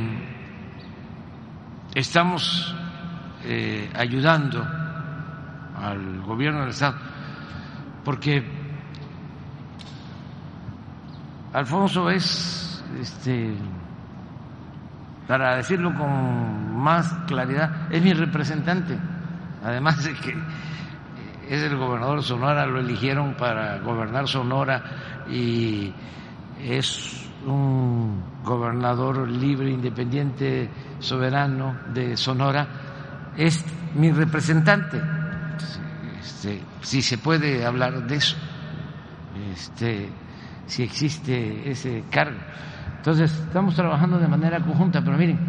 Speaker 1: estamos eh, ayudando al gobierno del Estado porque Alfonso es, este, para decirlo con más claridad, es mi representante, además de que es el gobernador de Sonora, lo eligieron para gobernar Sonora y es un gobernador libre, independiente, soberano de Sonora, es mi representante. Este, si se puede hablar de eso, este, si existe ese cargo. Entonces, estamos trabajando de manera conjunta, pero miren,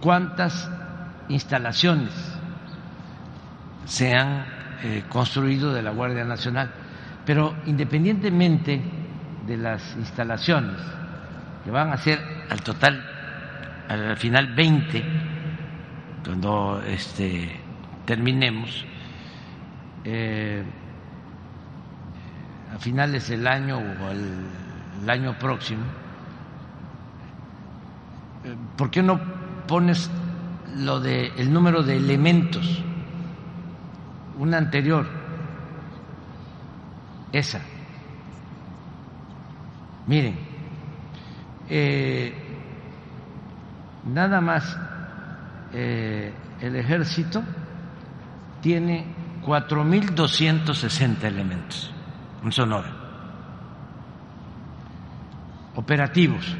Speaker 1: ¿cuántas instalaciones se han eh, construido de la Guardia Nacional. Pero independientemente de las instalaciones, que van a ser al total, al final 20, cuando este, terminemos, eh, a finales del año o el, año próximo, eh, ¿por qué no pones lo de el número de elementos? Una anterior, esa. Miren, eh, nada más eh, el ejército tiene 4.260 elementos en Sonora. Operativos.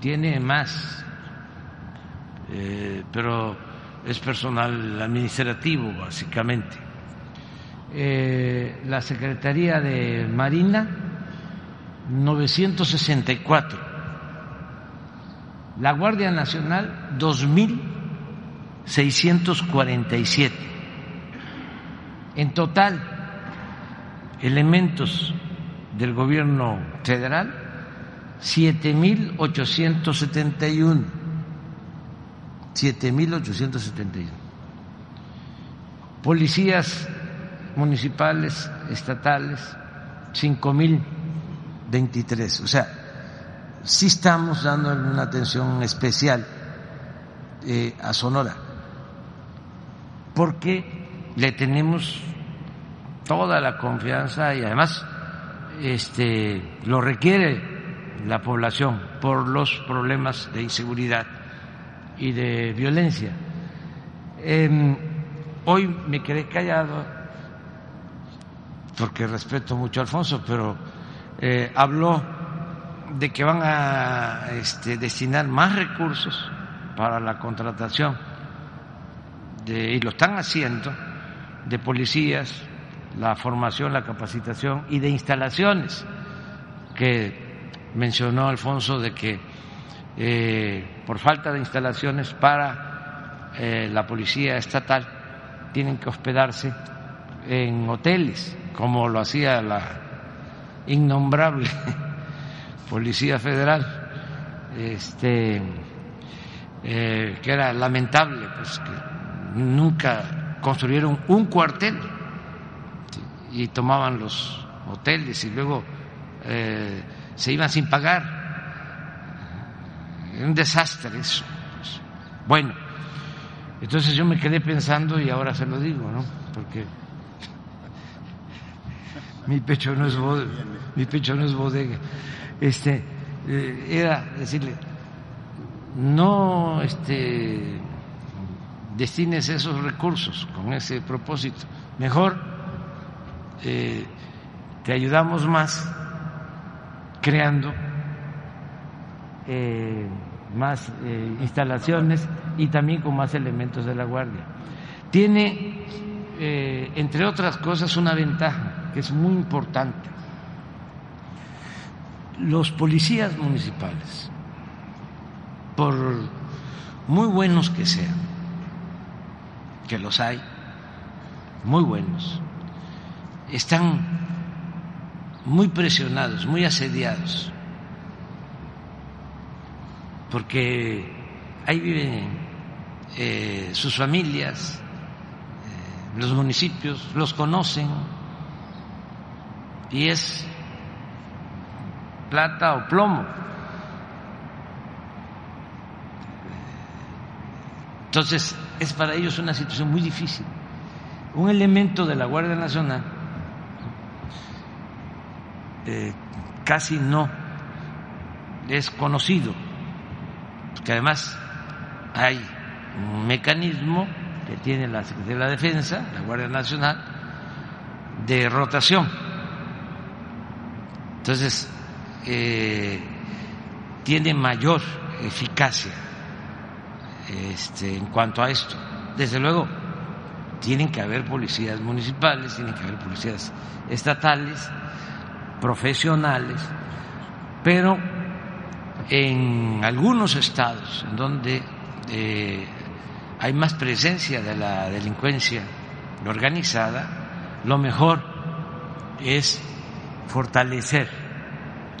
Speaker 1: Tiene más, eh, pero es personal administrativo, básicamente. Eh, la Secretaría de Marina, 964. La Guardia Nacional, 2.647. En total, elementos del gobierno federal, 7.871. 7.871. Policías municipales, estatales, 5.023. O sea, sí estamos dando una atención especial eh, a Sonora, porque le tenemos toda la confianza y además este, lo requiere la población por los problemas de inseguridad y de violencia. Em, hoy me quedé callado porque respeto mucho a Alfonso, pero eh, habló de que van a este, destinar más recursos para la contratación de, y lo están haciendo de policías, la formación, la capacitación y de instalaciones que mencionó Alfonso de que eh, por falta de instalaciones para eh, la policía estatal tienen que hospedarse en hoteles como lo hacía la innombrable policía federal este eh, que era lamentable pues que nunca construyeron un cuartel y tomaban los hoteles y luego eh, se iban sin pagar. Un desastre eso. Pues. Bueno, entonces yo me quedé pensando y ahora se lo digo, ¿no? Porque mi pecho no es bodega, mi pecho no es bodega. Este eh, era decirle no este destines esos recursos con ese propósito. Mejor eh, te ayudamos más creando eh, más eh, instalaciones y también con más elementos de la Guardia. Tiene, entre otras cosas, una ventaja que es muy importante. Los policías municipales, por muy buenos que sean, que los hay, muy buenos, están muy presionados, muy asediados, porque ahí viven eh, sus familias, eh, los municipios, los conocen y es plata o plomo. Entonces, es para ellos una situación muy difícil. Un elemento de la Guardia Nacional eh, casi no es conocido, porque además hay un mecanismo que tiene la Secretaría de la Defensa, la Guardia Nacional, de rotación. Entonces, eh, tiene mayor eficacia este, en cuanto a esto. Desde luego, tienen que haber policías municipales, tienen que haber policías estatales, profesionales, pero en algunos estados en donde eh, hay más presencia de la delincuencia organizada, lo mejor es fortalecer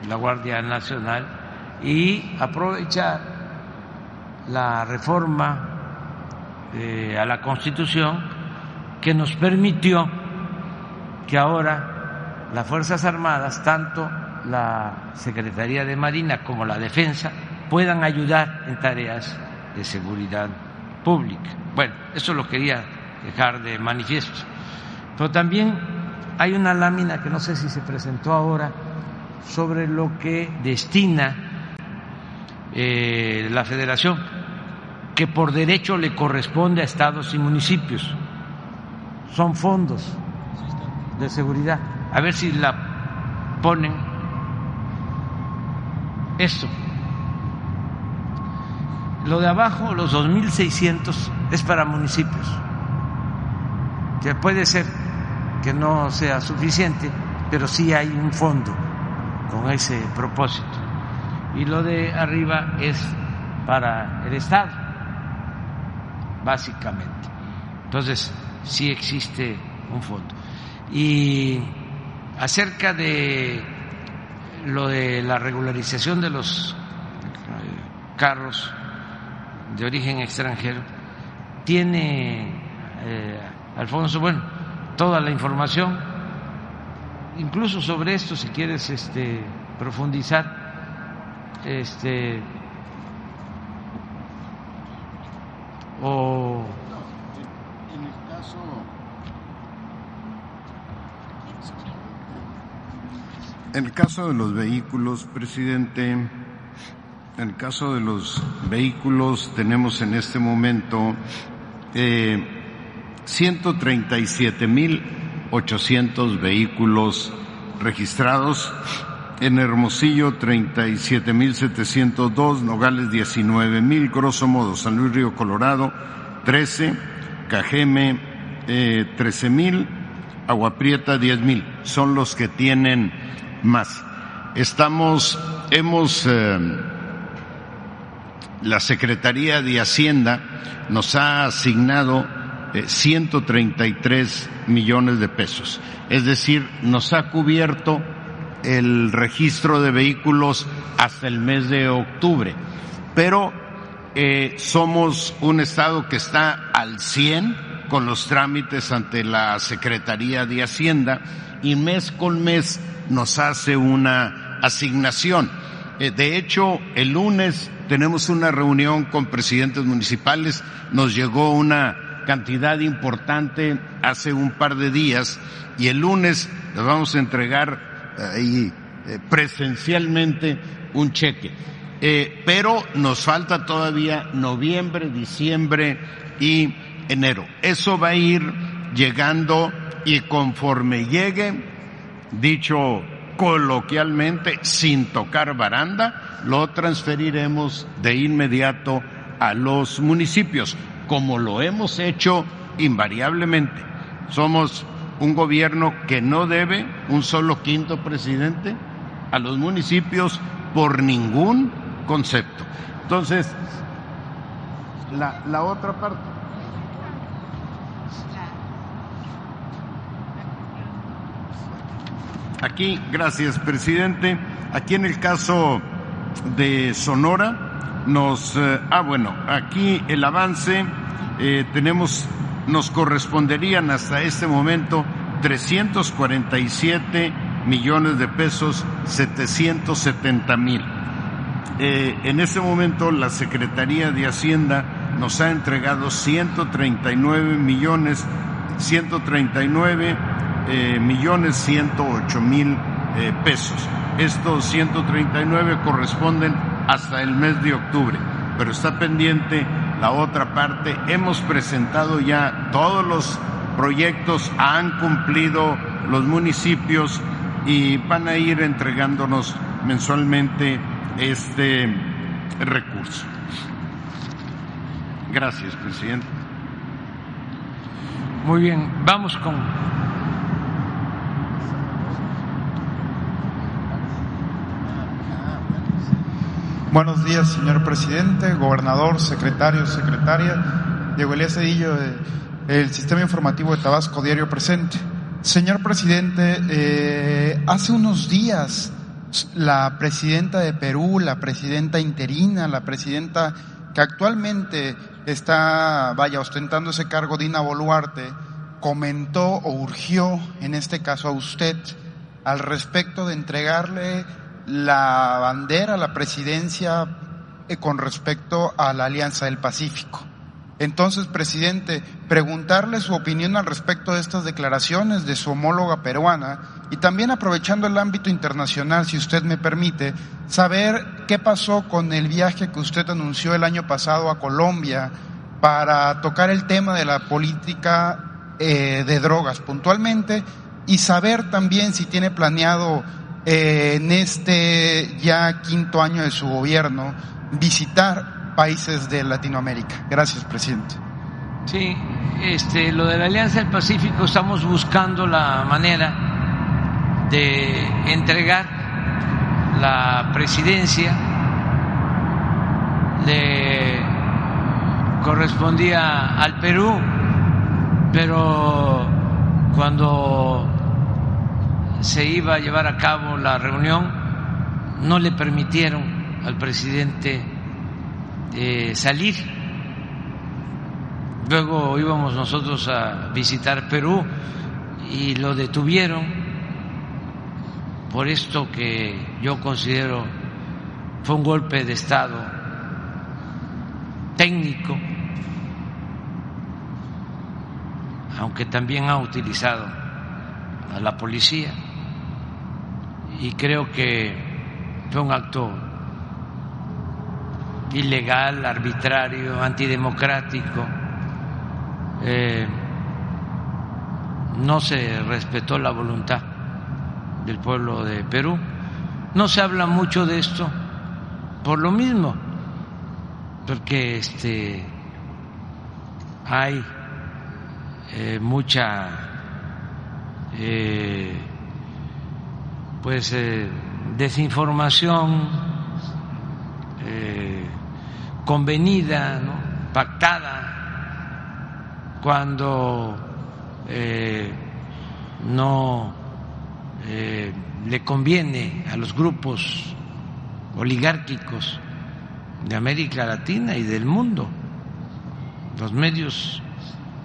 Speaker 1: la Guardia Nacional y aprovechar la reforma eh, a la Constitución que nos permitió que ahora las Fuerzas Armadas, tanto la Secretaría de Marina como la Defensa, puedan ayudar en tareas de seguridad pública. Bueno, eso lo quería dejar de manifiesto. Pero también hay una lámina que no sé si se presentó ahora sobre lo que destina eh, la Federación, que por derecho le corresponde a estados y municipios. Son fondos de seguridad. A ver si la ponen esto. Lo de abajo, los 2.600, es para municipios, que puede ser que no sea suficiente, pero sí hay un fondo con ese propósito. Y lo de arriba es para el Estado, básicamente. Entonces, sí existe un fondo. Y acerca de lo de la regularización de los carros de origen extranjero, tiene eh, Alfonso, bueno, toda la información, incluso sobre esto, si quieres este, profundizar, este, o
Speaker 2: en el caso en el caso de los vehículos, presidente, en el caso de los vehículos tenemos en este momento eh, 137.800 vehículos registrados. En Hermosillo 37.702, Nogales 19.000, grosso modo, San Luis Río Colorado 13, Cajeme eh, 13.000, Agua Prieta 10.000. Son los que tienen más. Estamos, hemos, eh, la Secretaría de Hacienda nos ha asignado eh, 133 millones de pesos. Es decir, nos ha cubierto el registro de vehículos hasta el mes de octubre. Pero eh, somos un Estado que está al 100 con los trámites ante la Secretaría de Hacienda y mes con mes nos hace una asignación. Eh, de hecho, el lunes tenemos una reunión con presidentes municipales, nos llegó una cantidad importante hace un par de días y el lunes les vamos a entregar ahí eh, presencialmente un cheque. Eh, pero nos falta todavía noviembre, diciembre y enero. Eso va a ir llegando y conforme llegue, dicho coloquialmente, sin tocar baranda, lo transferiremos de inmediato a los municipios, como lo hemos hecho invariablemente. Somos un gobierno que no debe un solo quinto presidente a los municipios por ningún concepto. Entonces, la, otra parte. Aquí, gracias, presidente. Aquí en el caso de Sonora, nos. Eh, ah, bueno, aquí el avance eh, tenemos, nos corresponderían hasta este momento 347 millones de pesos, 770 mil. Eh, en este momento la Secretaría de Hacienda nos ha entregado 139 millones, 139 eh, millones 108 mil eh, pesos. Estos 139 corresponden hasta el mes de octubre, pero está pendiente la otra parte. Hemos presentado ya todos los proyectos, han cumplido los municipios y van a ir entregándonos mensualmente este recurso. Gracias, presidente.
Speaker 1: Muy bien, vamos con
Speaker 7: Buenos días, señor presidente, gobernador, secretario, secretaria. Diego Elías Cedillo, del Sistema Informativo de Tabasco, Diario Presente. Señor presidente, eh, hace unos días la presidenta de Perú, la presidenta interina, la presidenta que actualmente está, vaya, ostentando ese cargo, Dina Boluarte, comentó o urgió, en este caso a usted, al respecto de entregarle la bandera, la presidencia eh, con respecto a la Alianza del Pacífico. Entonces, presidente, preguntarle su opinión al respecto de estas declaraciones de su homóloga peruana y también aprovechando el ámbito internacional, si usted me permite, saber qué pasó con el viaje que usted anunció el año pasado a Colombia para tocar el tema de la política eh, de drogas puntualmente y saber también si tiene planeado eh, en este ya quinto año de su gobierno visitar países de Latinoamérica. Gracias, presidente.
Speaker 1: Sí, este, lo de la Alianza del Pacífico estamos buscando la manera de entregar la presidencia. Le correspondía al Perú, pero cuando se iba a llevar a cabo la reunión no le permitieron al presidente eh, salir. Luego íbamos nosotros a visitar Perú y lo detuvieron por esto que yo considero fue un golpe de Estado técnico, aunque también ha utilizado a la policía y creo que fue un acto ilegal, arbitrario, antidemocrático. Eh, no se respetó la voluntad del pueblo de Perú. No se habla mucho de esto por lo mismo, porque este hay eh, mucha eh, pues desinformación convenida, pactada, cuando eh, no eh, le conviene a los grupos oligárquicos de América Latina y del mundo. Los medios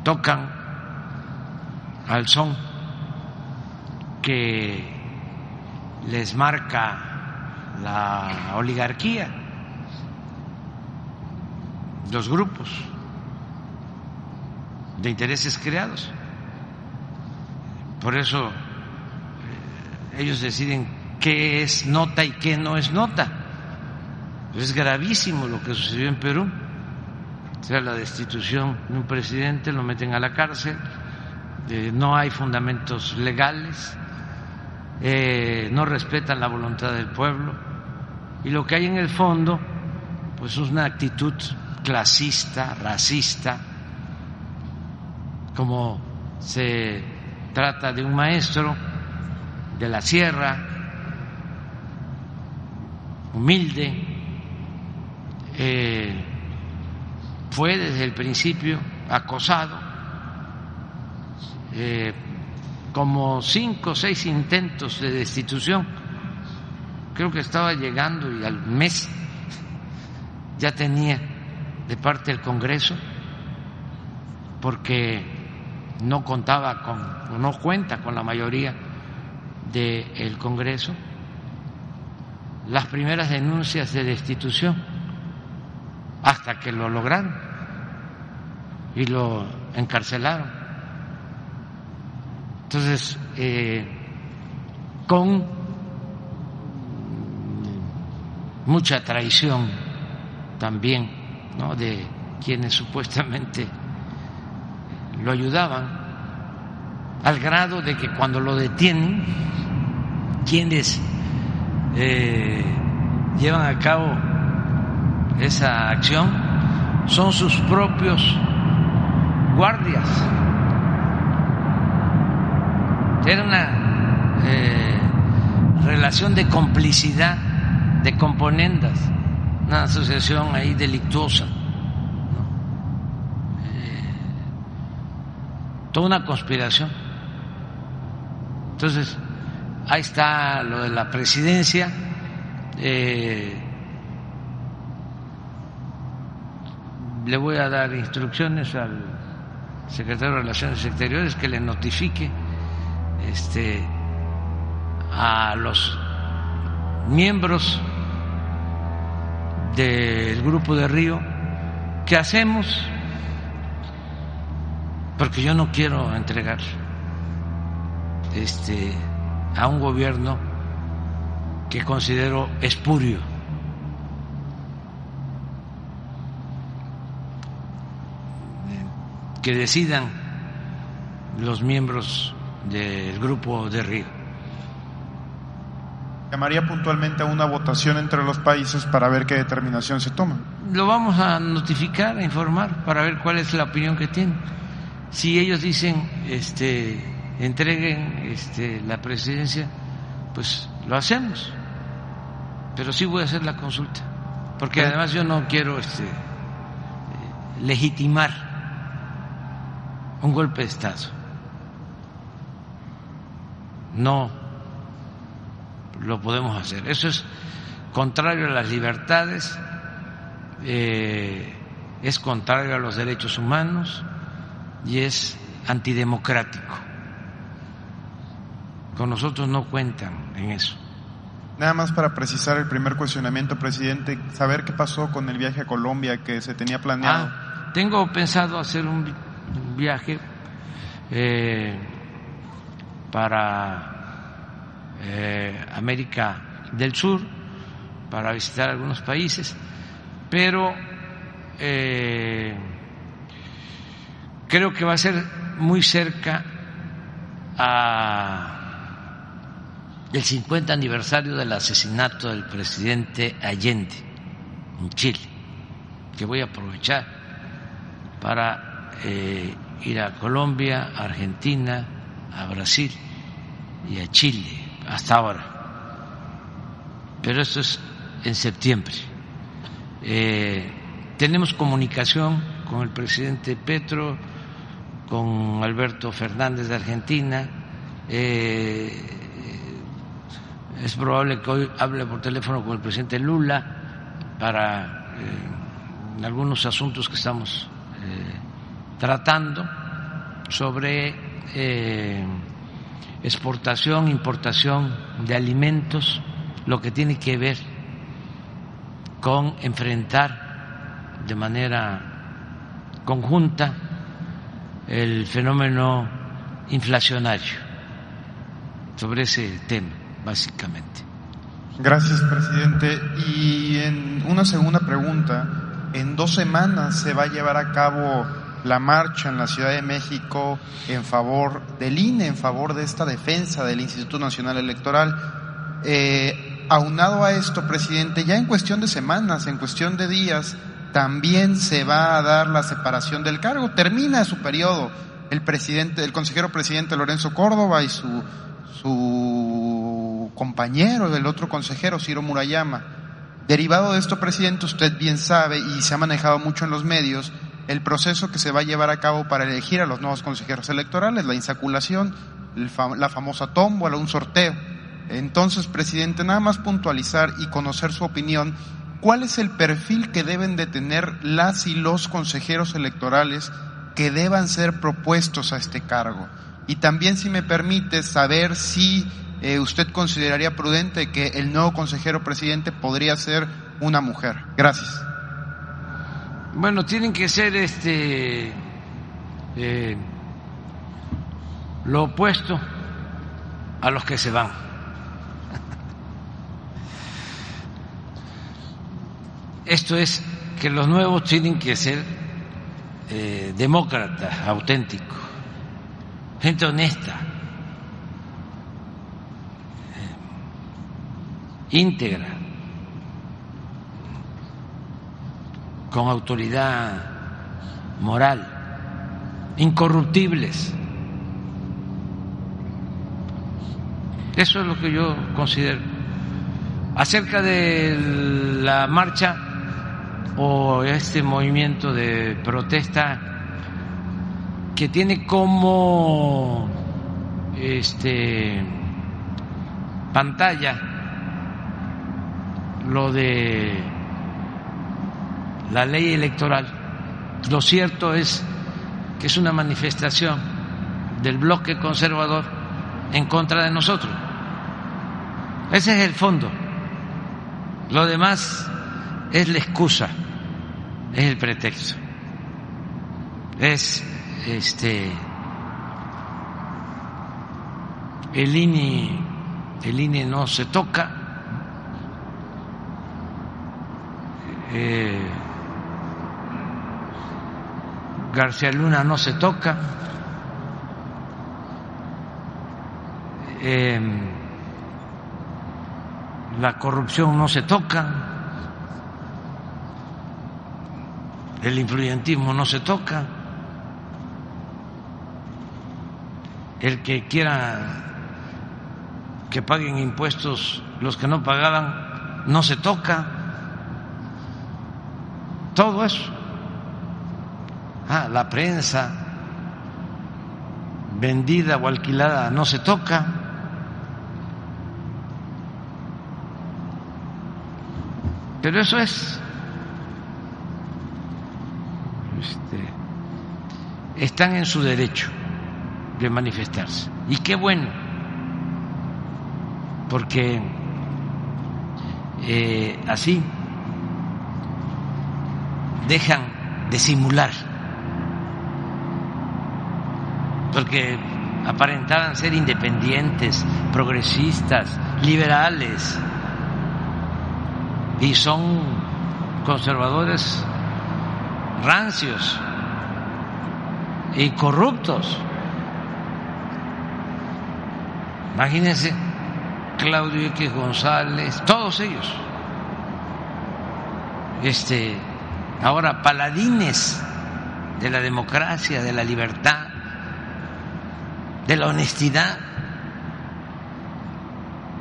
Speaker 1: tocan al son que les marca la oligarquía los grupos de intereses creados. Por eso eh, ellos deciden qué es nota y qué no es nota. es gravísimo lo que sucedió en Perú. O sea, la destitución de un presidente, lo meten a la cárcel, eh, no hay fundamentos legales, eh, no respetan la voluntad del pueblo. Y lo que hay en el fondo, pues es una actitud clasista, racista, como se trata de un maestro de la sierra, humilde, eh, fue desde el principio acosado, eh, como cinco o seis intentos de destitución, creo que estaba llegando y al mes ya tenía de parte del Congreso porque no contaba con o no cuenta con la mayoría del Congreso las primeras denuncias de destitución hasta que lo lograron y lo encarcelaron. Entonces, eh, con mucha traición también de quienes supuestamente lo ayudaban, al grado de que cuando lo detienen, quienes eh, llevan a cabo esa acción son sus propios guardias. Era una eh, relación de complicidad, de componendas una asociación ahí delictuosa toda una conspiración. Entonces, ahí está lo de la presidencia. Eh, le voy a dar instrucciones al secretario de Relaciones Exteriores que le notifique este, a los miembros del grupo de Río qué hacemos, porque yo no quiero entregar este, a un gobierno que considero espurio. que decidan los miembros del grupo de Río.
Speaker 7: Llamaría puntualmente a una votación entre los países para ver qué determinación se toma.
Speaker 1: Lo vamos a notificar, a informar, para ver cuál es la opinión que tienen. Si ellos dicen, este, entreguen este, la presidencia, pues lo hacemos. Pero sí voy a hacer la consulta, porque además yo no quiero este, legitimar un golpe de Estado. No lo podemos hacer. Eso es contrario a las libertades, eh, es contrario a los derechos humanos y es antidemocrático. Con nosotros no cuentan en eso.
Speaker 7: Nada más para precisar el primer cuestionamiento, presidente, saber qué pasó con el viaje a Colombia que se tenía planeado.
Speaker 1: Ah, tengo pensado hacer un viaje eh, para eh, América del Sur, para visitar algunos países, pero eh, creo que va a ser muy cerca a el 50 aniversario del asesinato del presidente Allende en Chile, que voy a aprovechar para eh, ir a Colombia, Argentina, a Brasil y a Chile hasta ahora. Pero esto es en septiembre. Eh, tenemos comunicación con el presidente Petro, con Alberto Fernández de Argentina. Eh, es probable que hoy hable por teléfono con el presidente Lula para eh, algunos asuntos que estamos tratando sobre exportación, importación de alimentos, lo que tiene que ver con enfrentar de manera conjunta el fenómeno inflacionario sobre ese tema, básicamente.
Speaker 7: Gracias, presidente. Y en una segunda pregunta, en dos semanas se va a llevar a cabo la marcha en la Ciudad de México en favor del INE, en favor de esta defensa del Instituto Nacional Electoral. Eh, aunado a esto, presidente, ya en cuestión de semanas, en cuestión de días, también se va a dar la separación del cargo. Termina su periodo el presidente, el consejero presidente Lorenzo Córdoba y su, su compañero, el otro consejero, Ciro Murayama. Derivado de esto, presidente, usted bien sabe y se ha manejado mucho en los medios el proceso que se va a llevar a cabo para elegir a los nuevos consejeros electorales, la insaculación, la famosa tómbola, un sorteo. Entonces, presidente, nada más puntualizar y conocer su opinión, ¿cuál es el perfil que deben de tener las y los consejeros electorales que deban ser propuestos a este cargo? Y también, si me permite, saber si eh, usted consideraría prudente que el nuevo consejero presidente podría ser una mujer. Gracias.
Speaker 1: Bueno, tienen que ser este eh, lo opuesto a los que se van. Esto es que los nuevos tienen que ser eh, demócratas, auténticos, gente honesta, eh, íntegra. Con autoridad moral, incorruptibles. Eso es lo que yo considero. Acerca de la marcha o este movimiento de protesta, que tiene como este pantalla lo de la ley electoral. Lo cierto es que es una manifestación del bloque conservador en contra de nosotros. Ese es el fondo. Lo demás es la excusa, es el pretexto. Es este el INE, el INE no se toca. Eh, García Luna no se toca. Eh, la corrupción no se toca. El influyentismo no se toca. El que quiera que paguen impuestos los que no pagaban no se toca. Todo eso. Ah, la prensa vendida o alquilada no se toca. Pero eso es. Este, están en su derecho de manifestarse. Y qué bueno, porque eh, así dejan de simular porque aparentaban ser independientes, progresistas, liberales, y son conservadores rancios y corruptos. Imagínense Claudio X González, todos ellos, este, ahora paladines de la democracia, de la libertad, de la honestidad,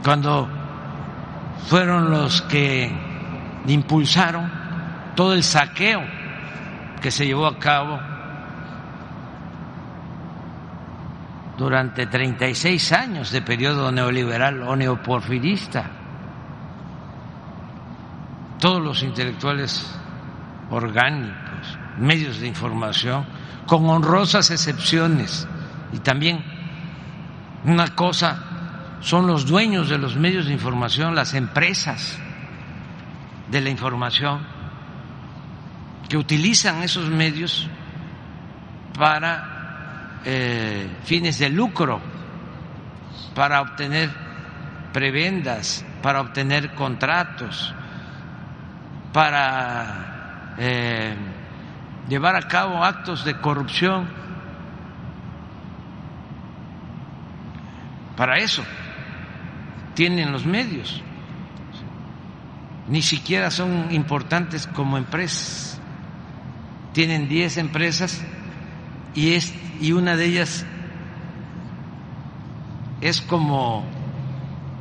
Speaker 1: cuando fueron los que impulsaron todo el saqueo que se llevó a cabo durante 36 años de periodo neoliberal o neoporfirista. Todos los intelectuales orgánicos, medios de información, con honrosas excepciones, y también una cosa son los dueños de los medios de información, las empresas de la información, que utilizan esos medios para eh, fines de lucro, para obtener prebendas, para obtener contratos, para eh, llevar a cabo actos de corrupción Para eso tienen los medios. Ni siquiera son importantes como empresas. Tienen 10 empresas y, es, y una de ellas es como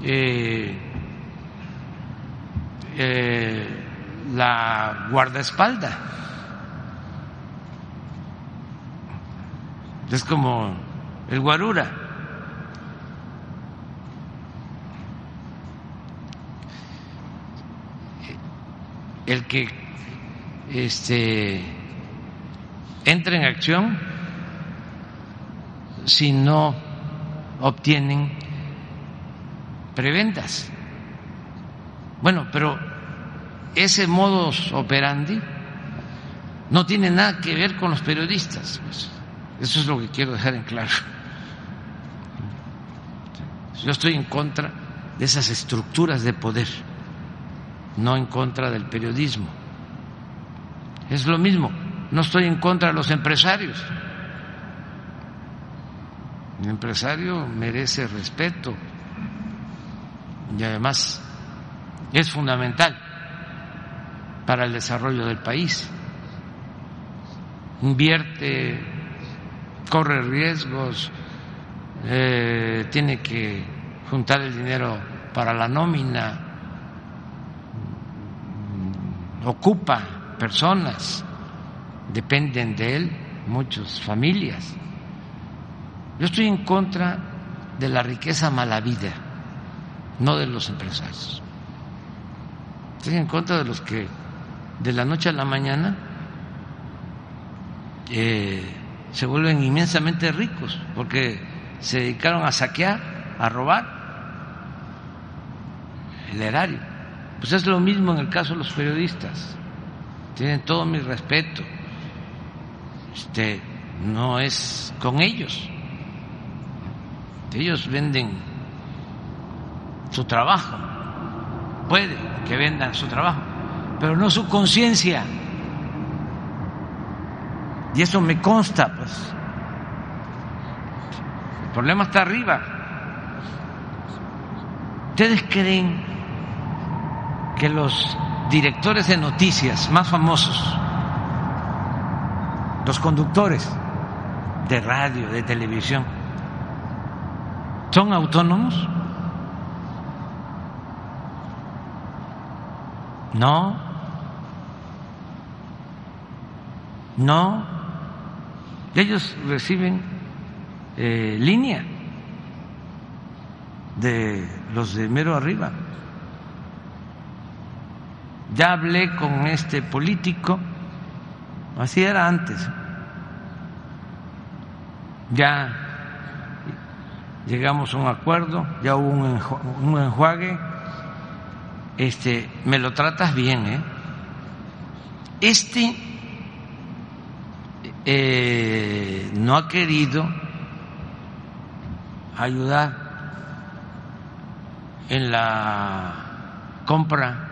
Speaker 1: eh, eh, la guardaespalda. Es como el guarura. El que este, entre en acción si no obtienen preventas. Bueno, pero ese modus operandi no tiene nada que ver con los periodistas. Pues. Eso es lo que quiero dejar en claro. Yo estoy en contra de esas estructuras de poder no en contra del periodismo. Es lo mismo, no estoy en contra de los empresarios. El empresario merece respeto y además es fundamental para el desarrollo del país. Invierte, corre riesgos, eh, tiene que juntar el dinero para la nómina, ocupa personas, dependen de él, muchas familias. Yo estoy en contra de la riqueza mala vida, no de los empresarios. Estoy en contra de los que de la noche a la mañana eh, se vuelven inmensamente ricos porque se dedicaron a saquear, a robar el erario. Pues es lo mismo en el caso de los periodistas. Tienen todo mi respeto. Este, no es con ellos. Ellos venden su trabajo. Puede que vendan su trabajo, pero no su conciencia. Y eso me consta, pues. El problema está arriba. ¿Ustedes creen que los directores de noticias más famosos, los conductores de radio, de televisión, son autónomos? No. No. Ellos reciben eh, línea de los de mero arriba. Ya hablé con este político, así era antes. Ya llegamos a un acuerdo, ya hubo un enjuague. Este, me lo tratas bien, ¿eh? Este eh, no ha querido ayudar en la compra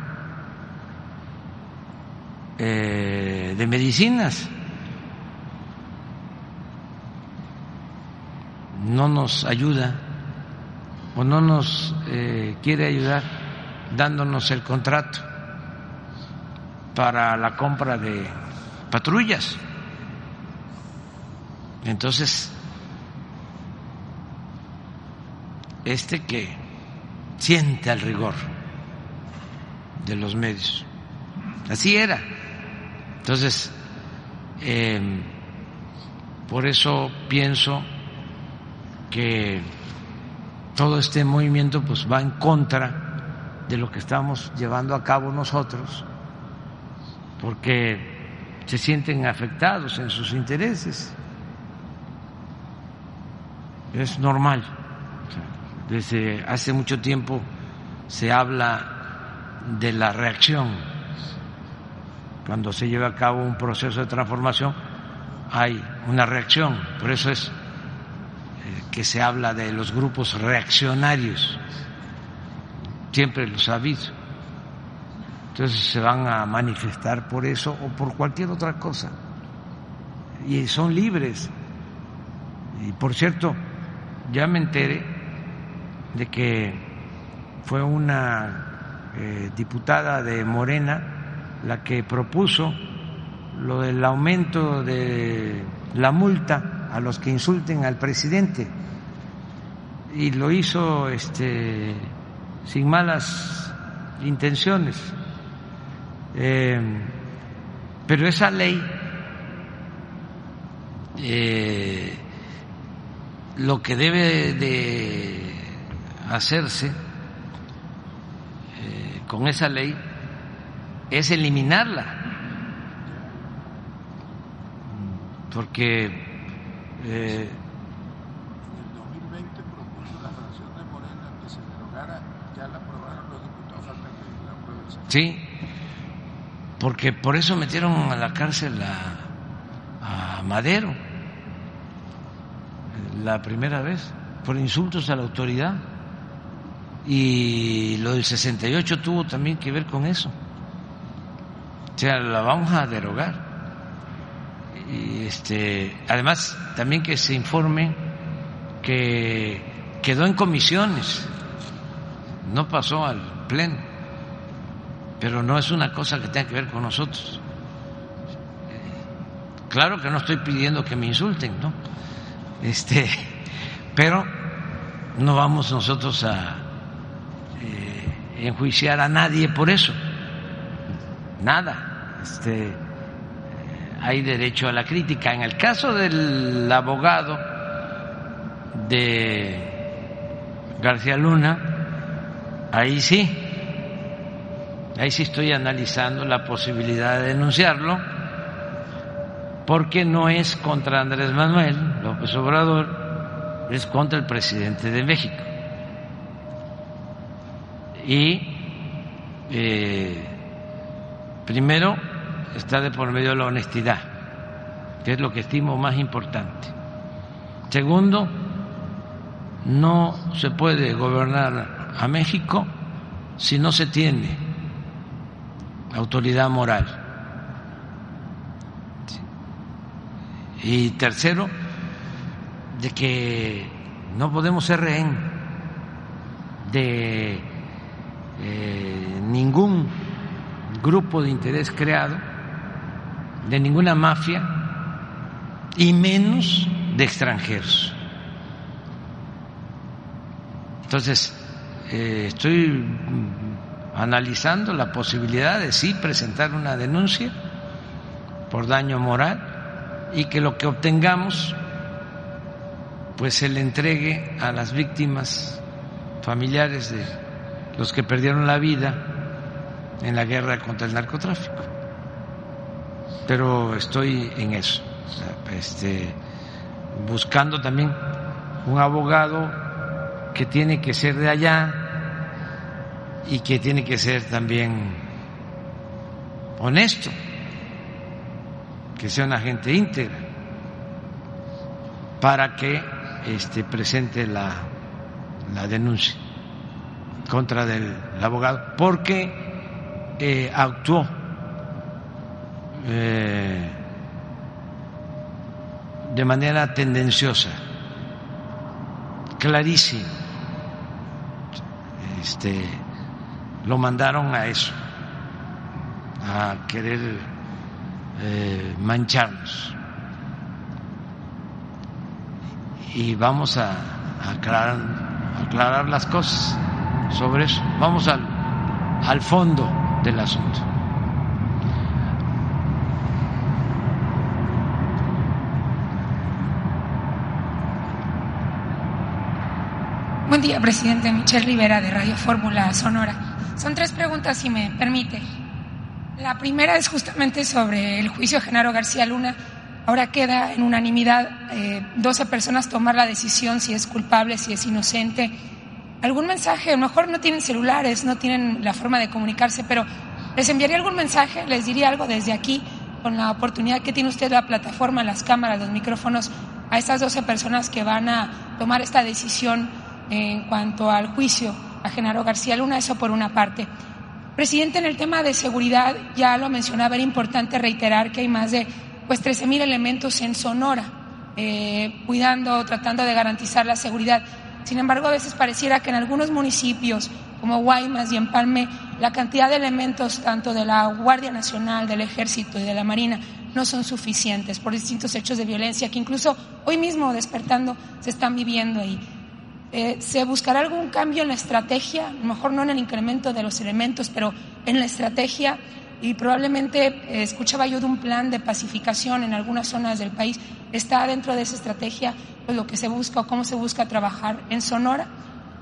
Speaker 1: eh, de medicinas. No nos ayuda o no nos eh, quiere ayudar dándonos el contrato para la compra de patrullas. Entonces, este que siente el rigor de los medios. Así era. Entonces, em, por eso pienso que todo este movimiento pues va en contra de lo que estamos llevando a cabo nosotros, porque se sienten afectados en sus intereses. Es normal. Desde hace mucho tiempo se habla de la reacción cuando se lleva a cabo un proceso de transformación hay una reacción, por eso es eh, que se habla de los grupos reaccionarios, siempre los ha habido. Entonces se van a manifestar por eso o por cualquier otra cosa. Y son libres. Y por cierto, ya me enteré de que fue una eh, diputada de Morena la que propuso lo del aumento de la multa a los que insulten al presidente. Y lo hizo este sin malas intenciones. Eh, pero esa ley eh, lo que debe de hacerse eh, con esa ley es eliminarla. Porque eh,
Speaker 8: el 2020 propuso la fracción de Morena que se derogara, ya la aprobaron los diputados, falta que la aprueben.
Speaker 1: Sí, porque por eso metieron a la cárcel a, a Madero la primera vez, por insultos a la autoridad. Y lo del 68 tuvo también que ver con eso. O sea, la vamos a derogar. Y este, además, también que se informe que quedó en comisiones, no pasó al pleno, pero no es una cosa que tenga que ver con nosotros. Claro que no estoy pidiendo que me insulten, ¿no? Este, pero no vamos nosotros a eh, enjuiciar a nadie por eso nada. Este, hay derecho a la crítica. En el caso del abogado de García Luna, ahí sí, ahí sí estoy analizando la posibilidad de denunciarlo, porque no es contra Andrés Manuel López Obrador, es contra el presidente de México. Y eh, primero está de por medio la honestidad, que es lo que estimo más importante. Segundo, no se puede gobernar a México si no se tiene autoridad moral. Y tercero, de que no podemos ser rehén de eh, ningún grupo de interés creado, de ninguna mafia y menos de extranjeros. Entonces, eh, estoy analizando la posibilidad de sí presentar una denuncia por daño moral y que lo que obtengamos pues se le entregue a las víctimas familiares de los que perdieron la vida en la guerra contra el narcotráfico. Pero estoy en eso, este, buscando también un abogado que tiene que ser de allá y que tiene que ser también honesto, que sea una gente íntegra, para que este, presente la, la denuncia contra del abogado, porque eh, actuó eh, de manera tendenciosa, clarísima este, lo mandaron a eso, a querer eh, mancharnos. Y vamos a, aclarar, aclarar las cosas sobre eso. Vamos al, al fondo del asunto.
Speaker 9: Buen día, presidente. Michelle Rivera de Radio Fórmula Sonora. Son tres preguntas, si me permite. La primera es justamente sobre el juicio de Genaro García Luna. Ahora queda en unanimidad eh, 12 personas tomar la decisión si es culpable, si es inocente. ¿Algún mensaje? A lo mejor no tienen celulares, no tienen la forma de comunicarse, pero les enviaría algún mensaje, les diría algo desde aquí, con la oportunidad que tiene usted la plataforma, las cámaras, los micrófonos, a estas 12 personas que van a tomar esta decisión en cuanto al juicio a Genaro García Luna, eso por una parte. Presidente, en el tema de seguridad, ya lo mencionaba, era importante reiterar que hay más de pues 13.000 elementos en Sonora, eh, cuidando, tratando de garantizar la seguridad. Sin embargo, a veces pareciera que en algunos municipios, como Guaymas y Empalme, la cantidad de elementos tanto de la Guardia Nacional, del Ejército y de la Marina no son suficientes por distintos hechos de violencia que incluso hoy mismo despertando se están viviendo ahí. Eh, ¿Se buscará algún cambio en la estrategia? A lo mejor no en el incremento de los elementos, pero en la estrategia. Y probablemente eh, escuchaba yo de un plan de pacificación en algunas zonas del país. ¿Está dentro de esa estrategia pues, lo que se busca o cómo se busca trabajar en Sonora?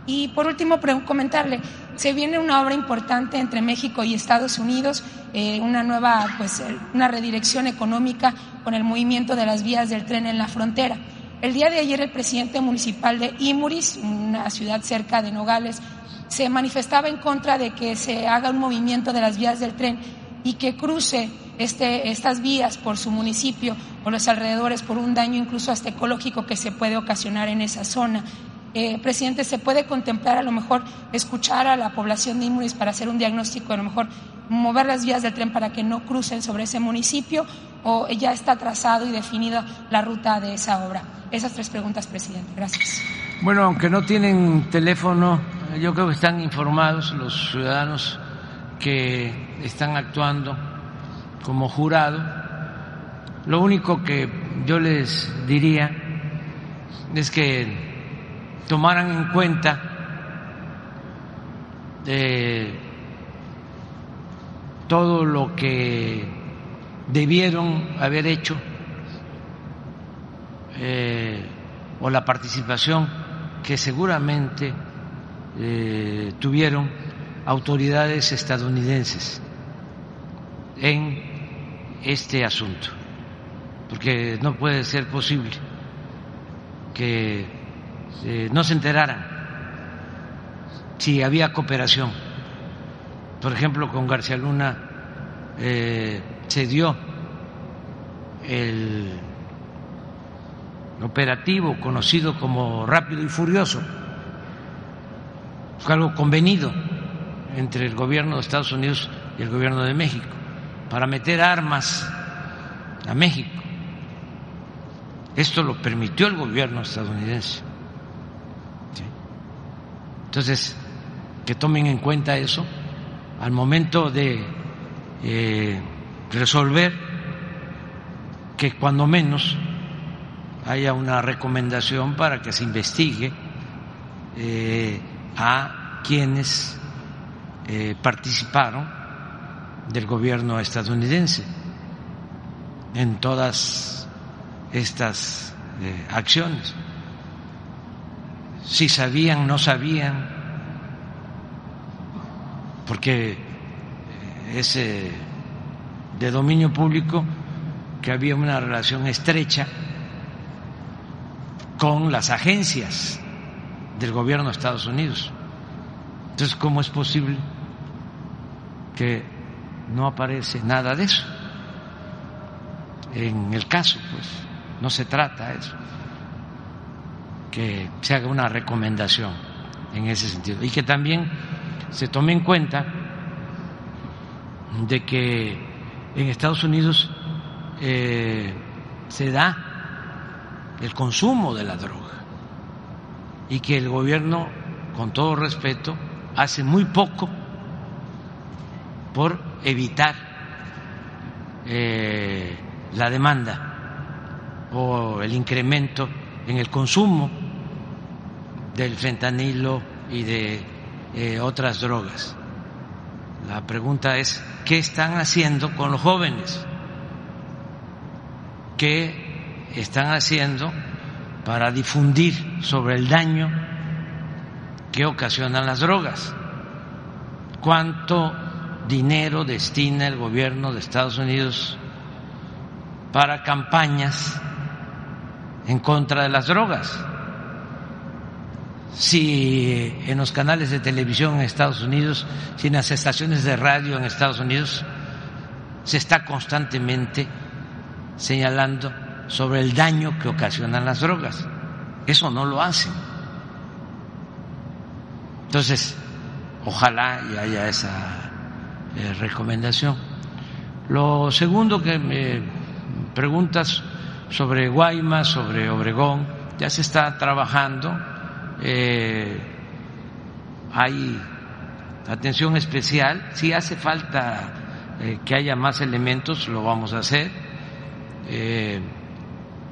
Speaker 9: Y por último, comentarle, se viene una obra importante entre México y Estados Unidos, eh, una nueva, pues, una redirección económica con el movimiento de las vías del tren en la frontera. El día de ayer el presidente municipal de Imuris, una ciudad cerca de Nogales, se manifestaba en contra de que se haga un movimiento de las vías del tren y que cruce este, estas vías por su municipio o los alrededores por un daño incluso hasta ecológico que se puede ocasionar en esa zona. Eh, presidente, ¿se puede contemplar a lo mejor escuchar a la población de Imuris para hacer un diagnóstico, a lo mejor mover las vías del tren para que no crucen sobre ese municipio o ya está trazado y definida la ruta de esa obra? Esas tres preguntas, presidente. Gracias.
Speaker 1: Bueno, aunque no tienen teléfono, yo creo que están informados los ciudadanos que están actuando como jurado. Lo único que yo les diría es que tomaran en cuenta todo lo que debieron haber hecho eh, o la participación que seguramente eh, tuvieron autoridades estadounidenses en este asunto, porque no puede ser posible que eh, no se enteraran si había cooperación. Por ejemplo, con García Luna eh, se dio el operativo conocido como Rápido y Furioso. Fue algo convenido entre el gobierno de Estados Unidos y el gobierno de México para meter armas a México. Esto lo permitió el gobierno estadounidense. Entonces, que tomen en cuenta eso al momento de eh, resolver que cuando menos haya una recomendación para que se investigue eh, a quienes eh, participaron del gobierno estadounidense en todas estas eh, acciones. Si sabían, no sabían, porque es de dominio público que había una relación estrecha con las agencias del gobierno de Estados Unidos. Entonces, ¿cómo es posible que no aparece nada de eso? En el caso, pues, no se trata eso, que se haga una recomendación en ese sentido y que también se tome en cuenta de que en Estados Unidos eh, se da el consumo de la droga y que el gobierno, con todo respeto, hace muy poco por evitar eh, la demanda o el incremento en el consumo del fentanilo y de eh, otras drogas. La pregunta es, ¿qué están haciendo con los jóvenes? ¿Qué están haciendo para difundir sobre el daño que ocasionan las drogas. ¿Cuánto dinero destina el gobierno de Estados Unidos para campañas en contra de las drogas? Si en los canales de televisión en Estados Unidos, si en las estaciones de radio en Estados Unidos se está constantemente señalando sobre el daño que ocasionan las drogas. Eso no lo hacen. Entonces, ojalá y haya esa eh, recomendación. Lo segundo que me preguntas sobre Guaymas, sobre Obregón, ya se está trabajando, eh, hay atención especial, si hace falta eh, que haya más elementos, lo vamos a hacer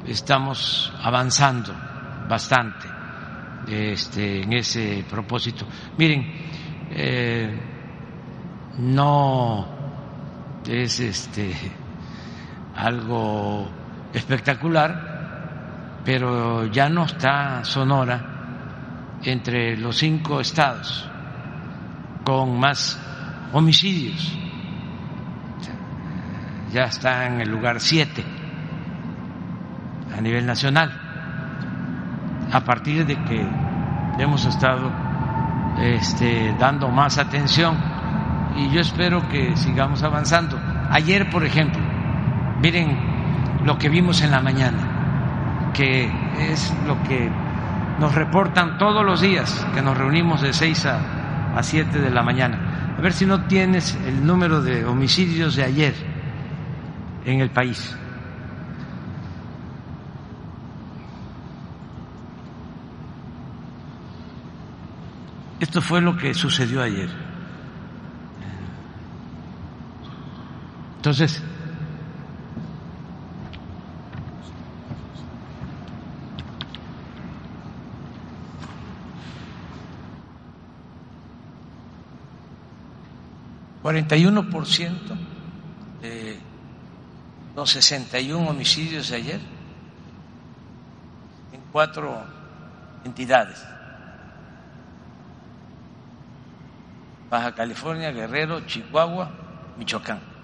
Speaker 1: estamos avanzando bastante este, en ese propósito. Miren, eh, no es este algo espectacular, pero ya no está Sonora entre los cinco estados con más homicidios. Ya está en el lugar siete a nivel nacional, a partir de que hemos estado este, dando más atención y yo espero que sigamos avanzando. Ayer, por ejemplo, miren lo que vimos en la mañana, que es lo que nos reportan todos los días, que nos reunimos de 6 a, a 7 de la mañana. A ver si no tienes el número de homicidios de ayer en el país. Esto fue lo que sucedió ayer. Entonces, cuarenta y uno por ciento de los 61 homicidios de ayer en cuatro entidades. Baja California, Guerrero, Chihuahua, Michoacán.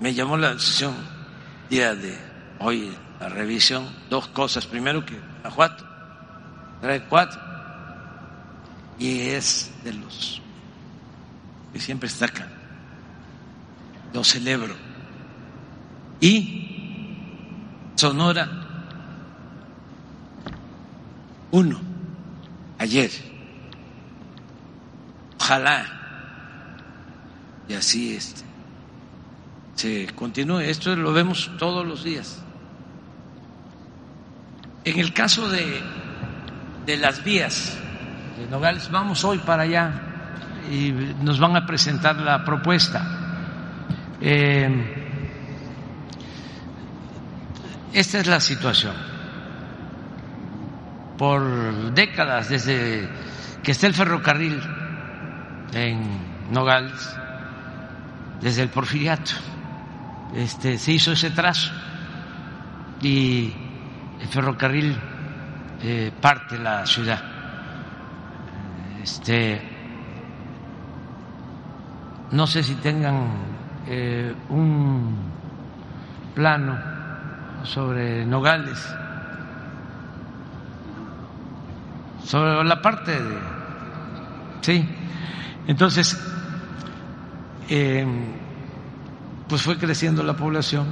Speaker 1: Me llamó la atención día de hoy la revisión dos cosas. Primero que Guanajuato trae cuatro y es de los que siempre está acá. Lo celebro. Y Sonora, uno, ayer. Ojalá y así este, se continúe. Esto lo vemos todos los días. En el caso de, de las vías de Nogales, vamos hoy para allá y nos van a presentar la propuesta. Eh, esta es la situación. Por décadas, desde que está el ferrocarril en Nogales, desde el porfiriato, este, se hizo ese trazo. Y el ferrocarril eh, parte la ciudad. Este, no sé si tengan eh, un plano sobre Nogales, sobre la parte de... Sí, entonces, eh, pues fue creciendo la población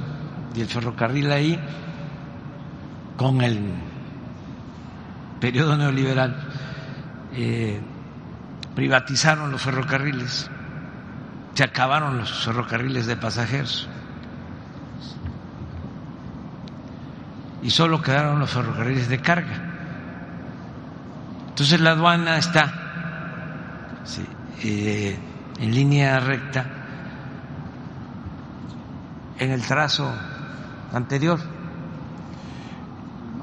Speaker 1: y el ferrocarril ahí, con el periodo neoliberal, eh, privatizaron los ferrocarriles, se acabaron los ferrocarriles de pasajeros y solo quedaron los ferrocarriles de carga. Entonces la aduana está eh, en línea recta en el trazo anterior.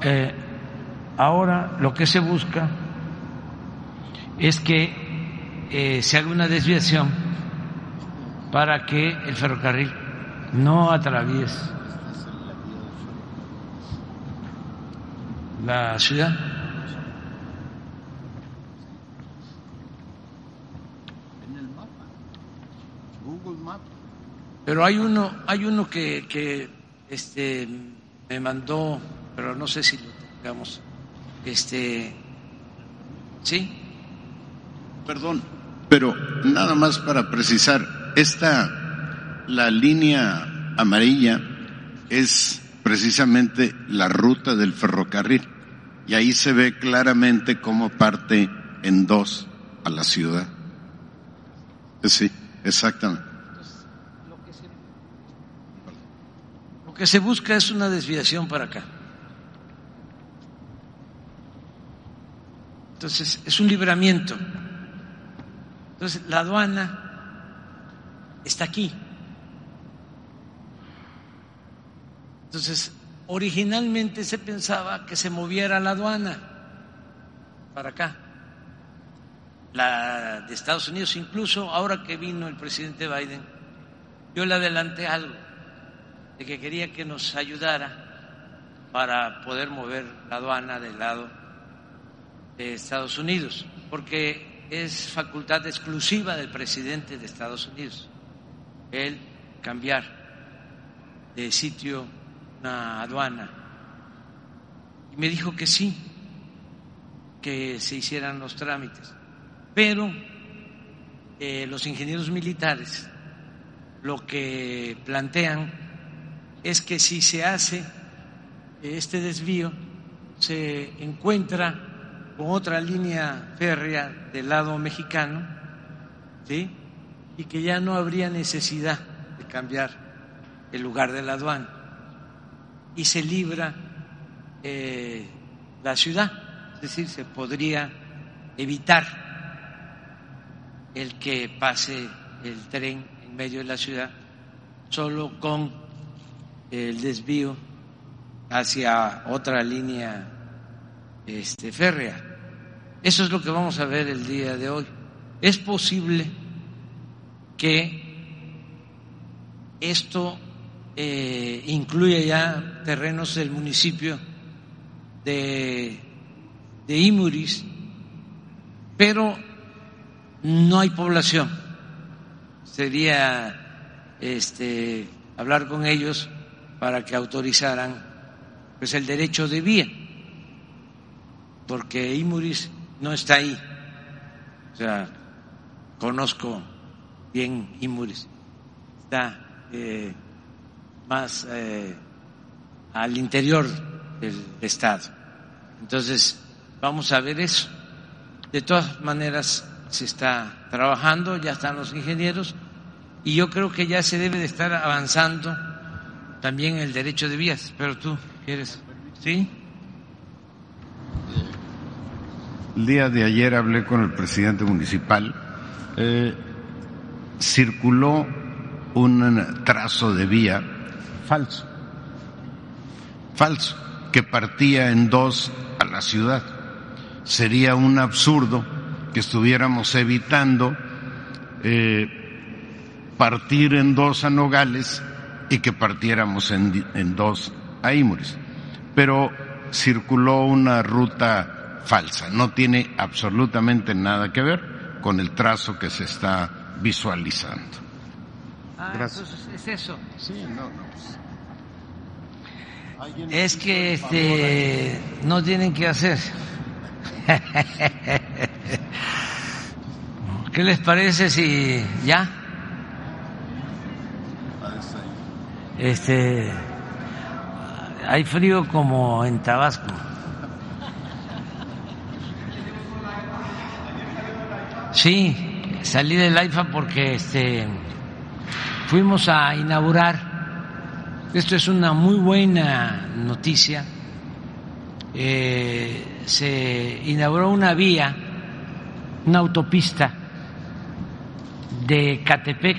Speaker 1: Eh, ahora lo que se busca es que eh, se haga una desviación para que el ferrocarril no atraviese la ciudad.
Speaker 8: En el mapa, Google Maps.
Speaker 1: Pero hay uno, hay uno que, que este me mandó, pero no sé si lo tengamos, este, sí,
Speaker 2: Perdón, pero nada más para precisar, esta, la línea amarilla es precisamente la ruta del ferrocarril y ahí se ve claramente cómo parte en dos a la ciudad. Sí, exactamente.
Speaker 1: lo que se busca es una desviación para acá. Entonces, es un libramiento. Entonces, la aduana está aquí. Entonces, originalmente se pensaba que se moviera la aduana para acá, la de Estados Unidos, incluso ahora que vino el presidente Biden, yo le adelanté algo de que quería que nos ayudara para poder mover la aduana del lado de Estados Unidos, porque es facultad exclusiva del presidente de Estados Unidos el cambiar de sitio una aduana. Y me dijo que sí, que se hicieran los trámites. Pero eh, los ingenieros militares lo que plantean es que si se hace este desvío, se encuentra con otra línea férrea del lado mexicano, ¿sí? y que ya no habría necesidad de cambiar el lugar de la aduana y se libra eh, la ciudad, es decir, se podría evitar el que pase el tren en medio de la ciudad solo con el desvío hacia otra línea este, férrea. Eso es lo que vamos a ver el día de hoy. Es posible que esto eh, incluye ya terrenos del municipio de, de Imuris, pero no hay población. Sería este, hablar con ellos para que autorizaran pues el derecho de vía, porque Imuris no está ahí. O sea, conozco bien Imuris, está eh, más eh, al interior del Estado. Entonces, vamos a ver eso. De todas maneras, se está trabajando, ya están los ingenieros, y yo creo que ya se debe de estar avanzando también el derecho de vías. Pero tú quieres, ¿sí?
Speaker 2: El día de ayer hablé con el presidente municipal. Eh, circuló un trazo de vía falso, falso, que partía en dos a la ciudad. Sería un absurdo que estuviéramos evitando eh, partir en dos a Nogales y que partiéramos en, en dos a Imuris. Pero circuló una ruta falsa, no tiene absolutamente nada que ver con el trazo que se está visualizando.
Speaker 1: Ah,
Speaker 2: Gracias.
Speaker 1: es eso.
Speaker 2: Sí, no, no.
Speaker 1: Es que este, no tienen que hacer. ¿Qué les parece si ya? Este, hay frío como en Tabasco. Sí, salí del AIFA porque este, fuimos a inaugurar esto es una muy buena noticia. Eh, se inauguró una vía, una autopista de Catepec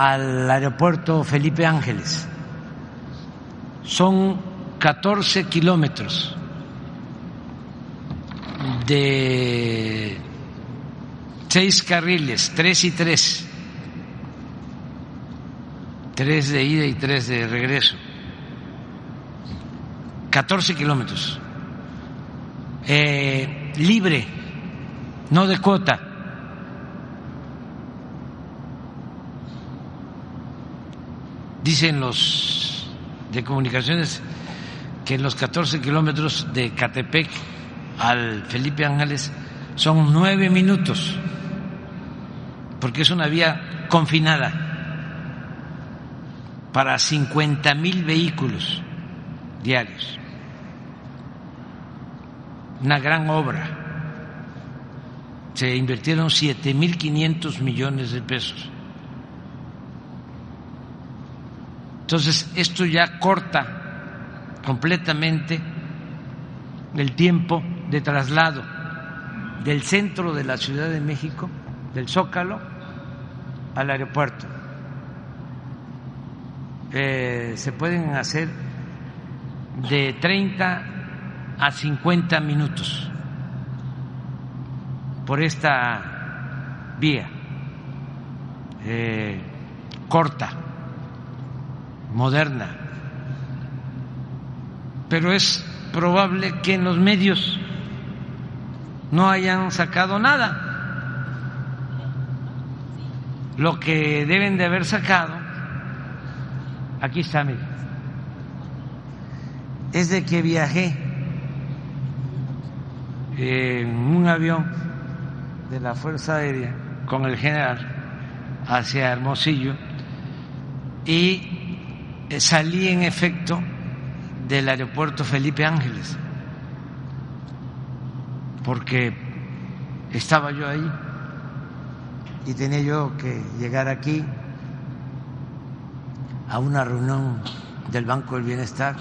Speaker 1: al aeropuerto Felipe Ángeles. Son 14 kilómetros de seis carriles, tres y tres tres de ida y tres de regreso. 14 kilómetros. Eh, libre, no de cuota. Dicen los de comunicaciones que los 14 kilómetros de Catepec al Felipe Ángeles son nueve minutos, porque es una vía confinada para 50 mil vehículos diarios. Una gran obra. Se invirtieron 7.500 millones de pesos. Entonces, esto ya corta completamente el tiempo de traslado del centro de la Ciudad de México, del Zócalo, al aeropuerto. Eh, se pueden hacer de 30 a 50 minutos por esta vía eh, corta, moderna. Pero es probable que en los medios no hayan sacado nada. Lo que deben de haber sacado Aquí está, mire. Es de que viajé en un avión de la Fuerza Aérea con el general hacia Hermosillo y salí en efecto del aeropuerto Felipe Ángeles porque estaba yo ahí y tenía yo que llegar aquí a una reunión del Banco del Bienestar.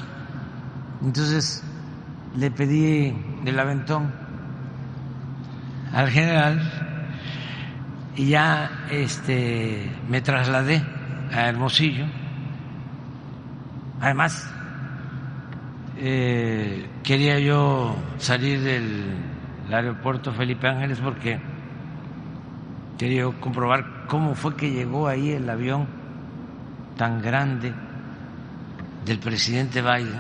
Speaker 1: Entonces le pedí el aventón al general y ya este me trasladé a Hermosillo. Además, eh, quería yo salir del aeropuerto Felipe Ángeles porque Quería comprobar cómo fue que llegó ahí el avión tan grande del presidente Biden.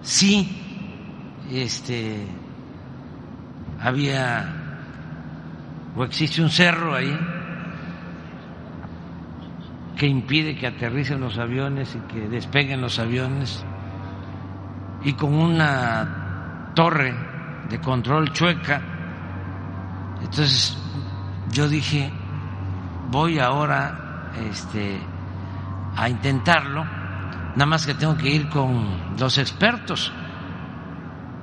Speaker 1: Sí, este, había o existe un cerro ahí que impide que aterricen los aviones y que despeguen los aviones. Y con una torre de control chueca. Entonces yo dije, voy ahora este, a intentarlo, nada más que tengo que ir con los expertos,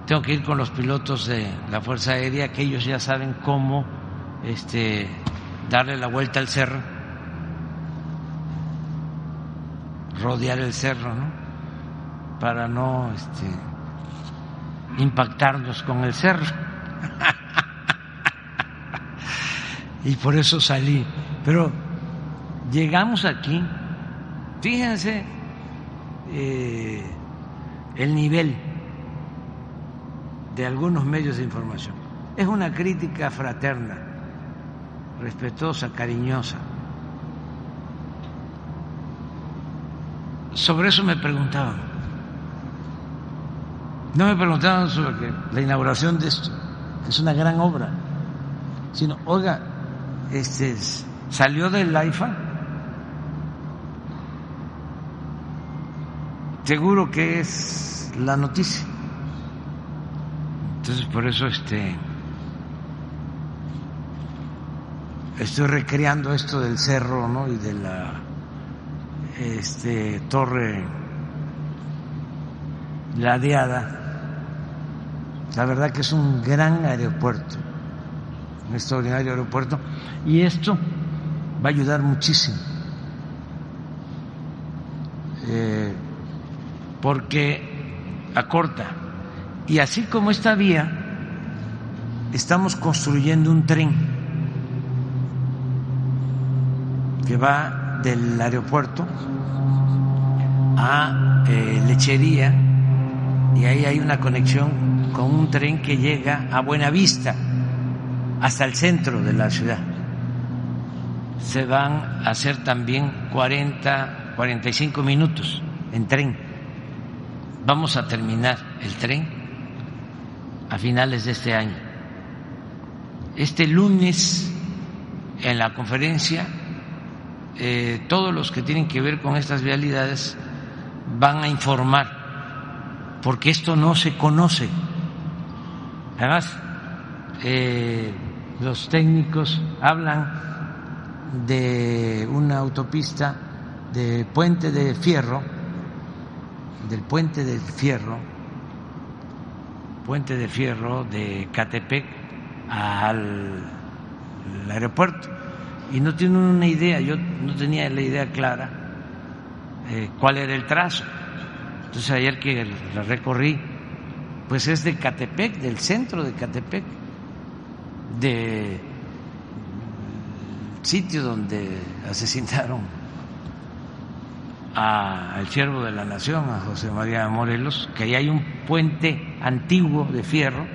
Speaker 1: tengo que ir con los pilotos de la Fuerza Aérea, que ellos ya saben cómo este, darle la vuelta al cerro rodear el cerro, ¿no? Para no este, impactarnos con el cerro. y por eso salí. Pero llegamos aquí, fíjense eh, el nivel de algunos medios de información. Es una crítica fraterna, respetuosa, cariñosa sobre eso me preguntaban. No me preguntaban sobre la inauguración de esto, que es una gran obra, sino, oiga, este, salió del AIFA, seguro que es la noticia. Entonces, por eso este estoy recreando esto del cerro, ¿no? y de la este, torre ladeada. La verdad que es un gran aeropuerto, un extraordinario aeropuerto, y esto va a ayudar muchísimo, eh, porque acorta. Y así como esta vía, estamos construyendo un tren que va del aeropuerto a eh, Lechería y ahí hay una conexión con un tren que llega a Buenavista hasta el centro de la ciudad. Se van a hacer también 40, 45 minutos en tren. Vamos a terminar el tren a finales de este año. Este lunes en la conferencia eh, todos los que tienen que ver con estas vialidades van a informar, porque esto no se conoce. Además, eh, los técnicos hablan de una autopista de puente de fierro, del puente de fierro, puente de fierro de Catepec al aeropuerto y no tienen una idea, yo no tenía la idea clara eh, cuál era el trazo. Entonces ayer que la recorrí, pues es de Catepec, del centro de Catepec, de sitio donde asesinaron al siervo de la nación, a José María Morelos, que ahí hay un puente antiguo de fierro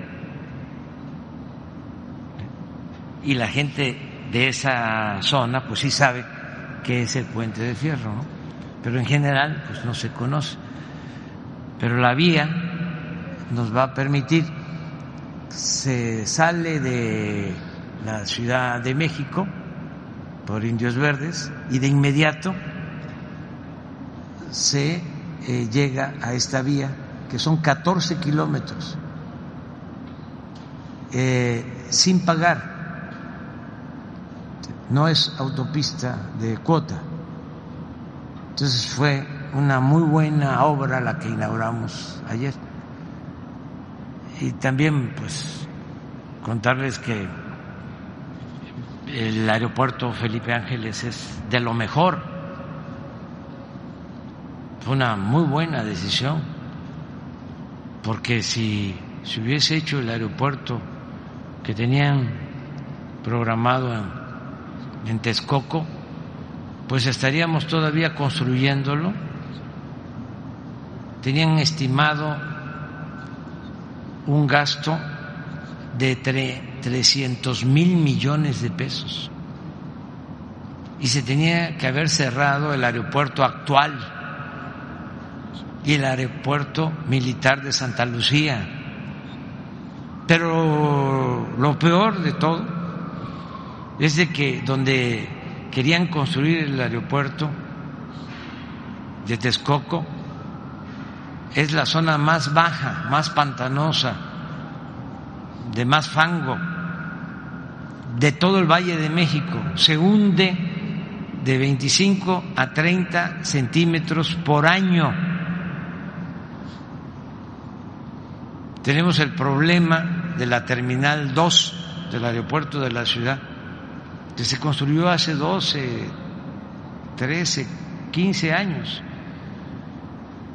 Speaker 1: y la gente de esa zona, pues sí sabe que es el puente de fierro, ¿no? pero en general pues no se conoce. Pero la vía nos va a permitir, se sale de la Ciudad de México por Indios Verdes y de inmediato se eh, llega a esta vía que son 14 kilómetros eh, sin pagar no es autopista de cuota. Entonces fue una muy buena obra la que inauguramos ayer. Y también, pues, contarles que el aeropuerto Felipe Ángeles es de lo mejor. Fue una muy buena decisión, porque si se hubiese hecho el aeropuerto que tenían programado en en Texcoco, pues estaríamos todavía construyéndolo. Tenían estimado un gasto de 300 mil millones de pesos y se tenía que haber cerrado el aeropuerto actual y el aeropuerto militar de Santa Lucía. Pero lo peor de todo es de que donde querían construir el aeropuerto de Texcoco es la zona más baja, más pantanosa, de más fango de todo el Valle de México. Se hunde de 25 a 30 centímetros por año. Tenemos el problema de la Terminal 2 del aeropuerto de la ciudad, que se construyó hace 12, 13, 15 años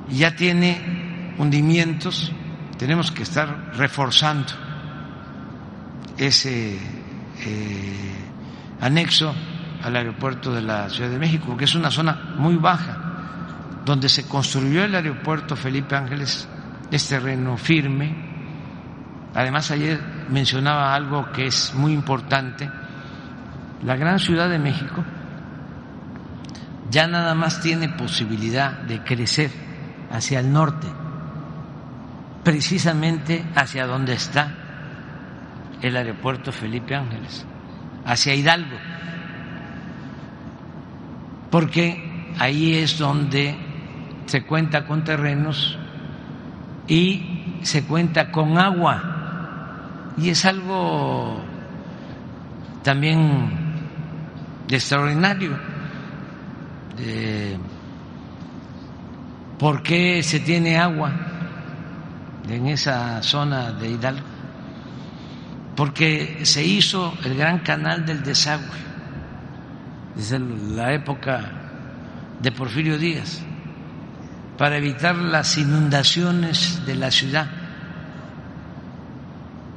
Speaker 1: y ya tiene hundimientos, tenemos que estar reforzando ese eh, anexo al aeropuerto de la Ciudad de México, porque es una zona muy baja. Donde se construyó el aeropuerto Felipe Ángeles es terreno firme. Además, ayer mencionaba algo que es muy importante. La gran Ciudad de México ya nada más tiene posibilidad de crecer hacia el norte, precisamente hacia donde está el aeropuerto Felipe Ángeles, hacia Hidalgo porque ahí es donde se cuenta con terrenos y se cuenta con agua. Y es algo también extraordinario. ¿Por qué se tiene agua en esa zona de Hidalgo? Porque se hizo el gran canal del desagüe desde la época de Porfirio Díaz, para evitar las inundaciones de la ciudad,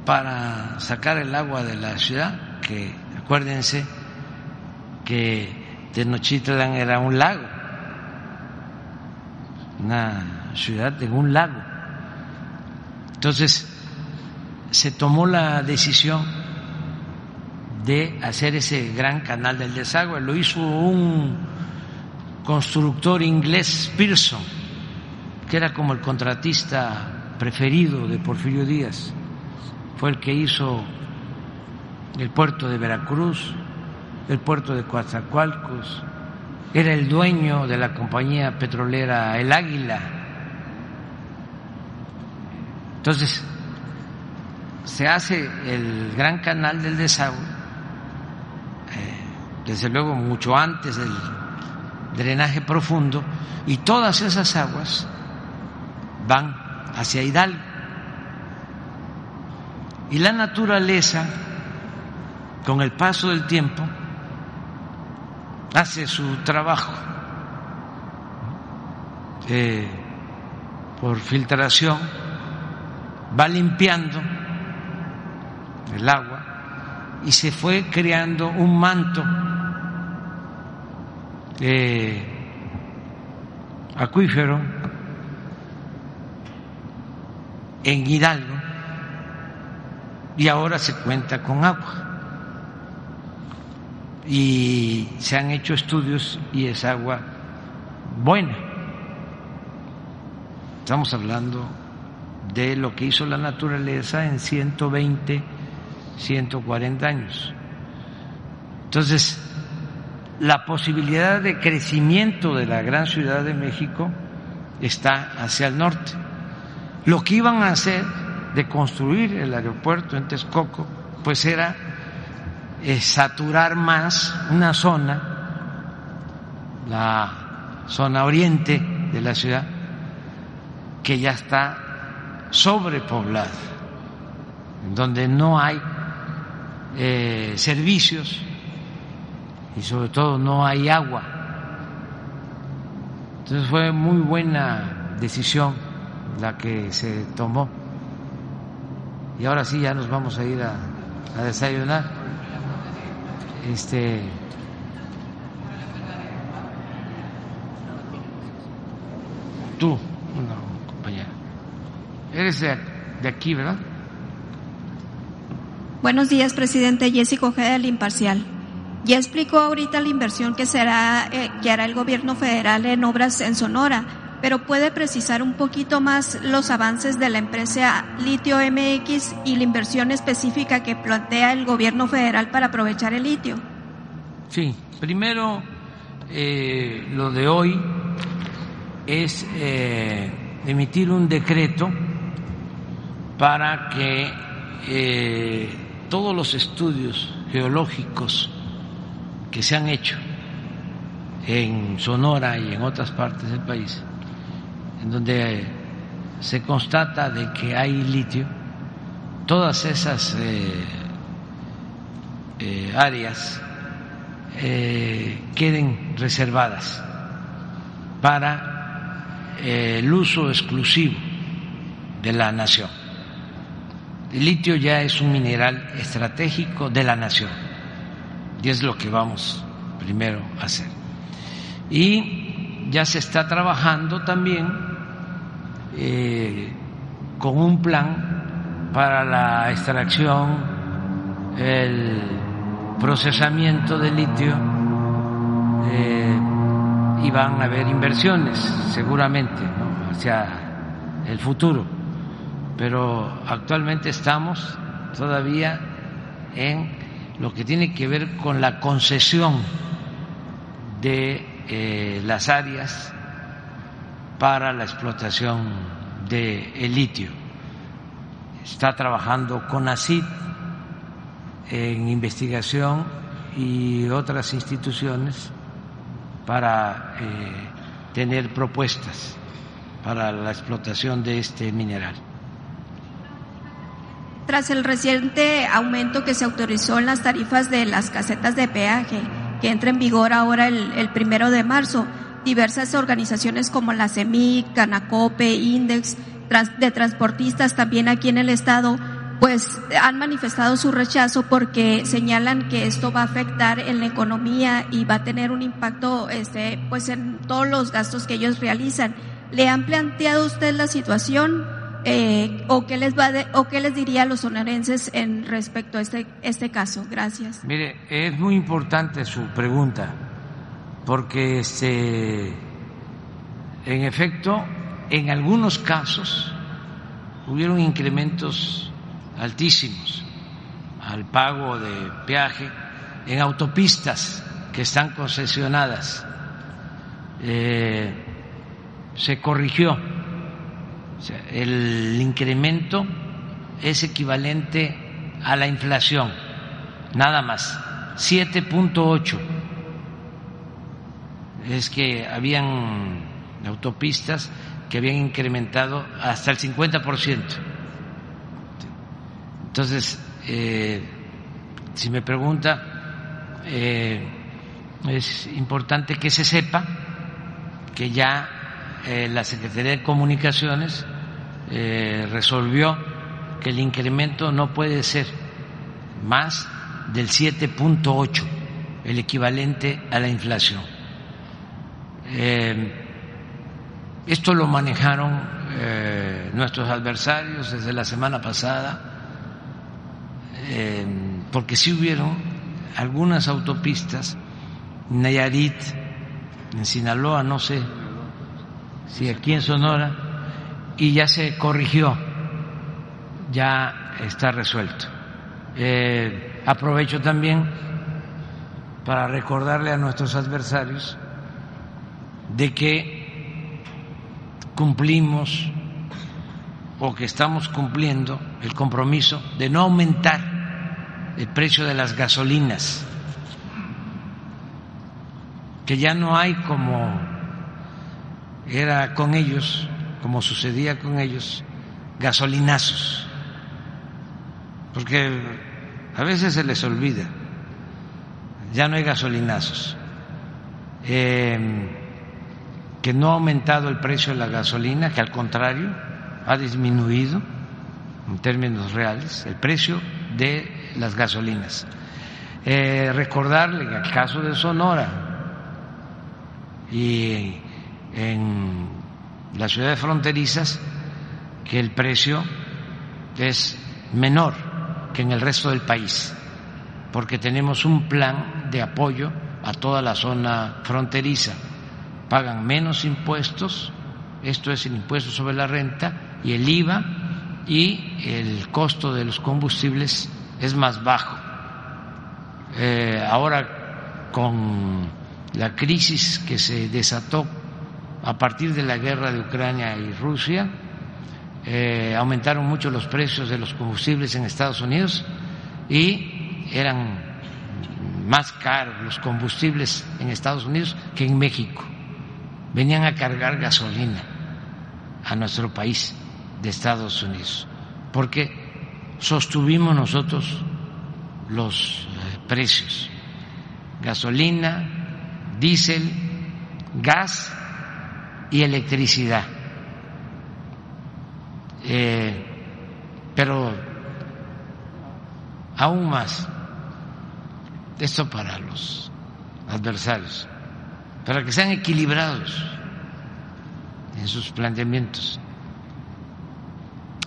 Speaker 1: para sacar el agua de la ciudad, que acuérdense que Tenochtitlan era un lago, una ciudad en un lago. Entonces se tomó la decisión de hacer ese gran canal del desagüe. Lo hizo un constructor inglés, Pearson, que era como el contratista preferido de Porfirio Díaz. Fue el que hizo el puerto de Veracruz, el puerto de Coatzacoalcos, era el dueño de la compañía petrolera El Águila. Entonces, se hace el gran canal del desagüe desde luego mucho antes del drenaje profundo, y todas esas aguas van hacia Hidalgo. Y la naturaleza, con el paso del tiempo, hace su trabajo eh, por filtración, va limpiando el agua y se fue creando un manto eh, acuífero en Hidalgo y ahora se cuenta con agua. Y se han hecho estudios y es agua buena. Estamos hablando de lo que hizo la naturaleza en 120, 140 años. Entonces, la posibilidad de crecimiento de la gran ciudad de México está hacia el norte. Lo que iban a hacer de construir el aeropuerto en Texcoco, pues era eh, saturar más una zona, la zona oriente de la ciudad, que ya está sobrepoblada, donde no hay eh, servicios y sobre todo no hay agua. Entonces fue muy buena decisión la que se tomó. Y ahora sí ya nos vamos a ir a, desayunar. Este tú, una compañera. Eres de, de aquí, ¿verdad?
Speaker 10: Buenos días, presidente. Jessica Ojeda del Imparcial. Ya explicó ahorita la inversión que será eh, que hará el gobierno federal en obras en Sonora, pero puede precisar un poquito más los avances de la empresa Litio MX y la inversión específica que plantea el gobierno federal para aprovechar el litio.
Speaker 1: Sí, primero eh, lo de hoy es eh, emitir un decreto para que eh, todos los estudios geológicos que se han hecho en Sonora y en otras partes del país, en donde se constata de que hay litio, todas esas eh, eh, áreas queden reservadas para el uso exclusivo de la nación. El litio ya es un mineral estratégico de la nación y es lo que vamos primero a hacer. Y ya se está trabajando también eh, con un plan para la extracción, el procesamiento del litio eh, y van a haber inversiones seguramente hacia el futuro. Pero actualmente estamos todavía en lo que tiene que ver con la concesión de eh, las áreas para la explotación del el litio. Está trabajando con ACID en investigación y otras instituciones para eh, tener propuestas para la explotación de este mineral
Speaker 10: tras el reciente aumento que se autorizó en las tarifas de las casetas de peaje, que entra en vigor ahora el, primero de marzo, diversas organizaciones como la CEMIC, Canacope, Index, de transportistas también aquí en el estado, pues han manifestado su rechazo porque señalan que esto va a afectar en la economía y va a tener un impacto este, pues en todos los gastos que ellos realizan. ¿Le han planteado usted la situación? Eh, o qué les va o qué les diría a los sonorenses en respecto a este este caso gracias
Speaker 1: mire es muy importante su pregunta porque este en efecto en algunos casos hubieron incrementos altísimos al pago de peaje en autopistas que están concesionadas eh, se corrigió el incremento es equivalente a la inflación, nada más, 7.8. Es que habían autopistas que habían incrementado hasta el 50%. Entonces, eh, si me pregunta, eh, es importante que se sepa que ya eh, la Secretaría de Comunicaciones resolvió que el incremento no puede ser más del 7.8, el equivalente a la inflación. Eh, esto lo manejaron nuestros adversarios desde la semana pasada, porque sí hubieron algunas autopistas, Nayarit, en Sinaloa, no sé sí, aquí en Sonora, y ya se corrigió, ya está resuelto. Eh, aprovecho también para recordarle a nuestros adversarios de que cumplimos o que estamos cumpliendo el compromiso de no aumentar el precio de las gasolinas, que ya no hay como era con ellos, como sucedía con ellos, gasolinazos, porque a veces se les olvida, ya no hay gasolinazos, em, que no ha aumentado el precio de la gasolina, que al contrario ha disminuido en términos reales el precio de las gasolinas. Eh, recordarle en el caso de Sonora y en las ciudades fronterizas que el precio es menor que en el resto del país, porque tenemos un plan de apoyo a toda la zona fronteriza. Pagan menos impuestos, esto es el impuesto sobre la renta y el IVA, y el costo de los combustibles es más bajo. Eh, ahora, con la crisis que se desató a partir de la guerra de Ucrania y Rusia, eh, aumentaron mucho los precios de los combustibles en Estados Unidos y eran más caros los combustibles en Estados Unidos que en México. Venían a cargar gasolina a nuestro país de Estados Unidos, porque sostuvimos nosotros los eh, precios. Gasolina, diésel, gas y electricidad. Eh, pero aún más, esto para los adversarios, para que sean equilibrados en sus planteamientos.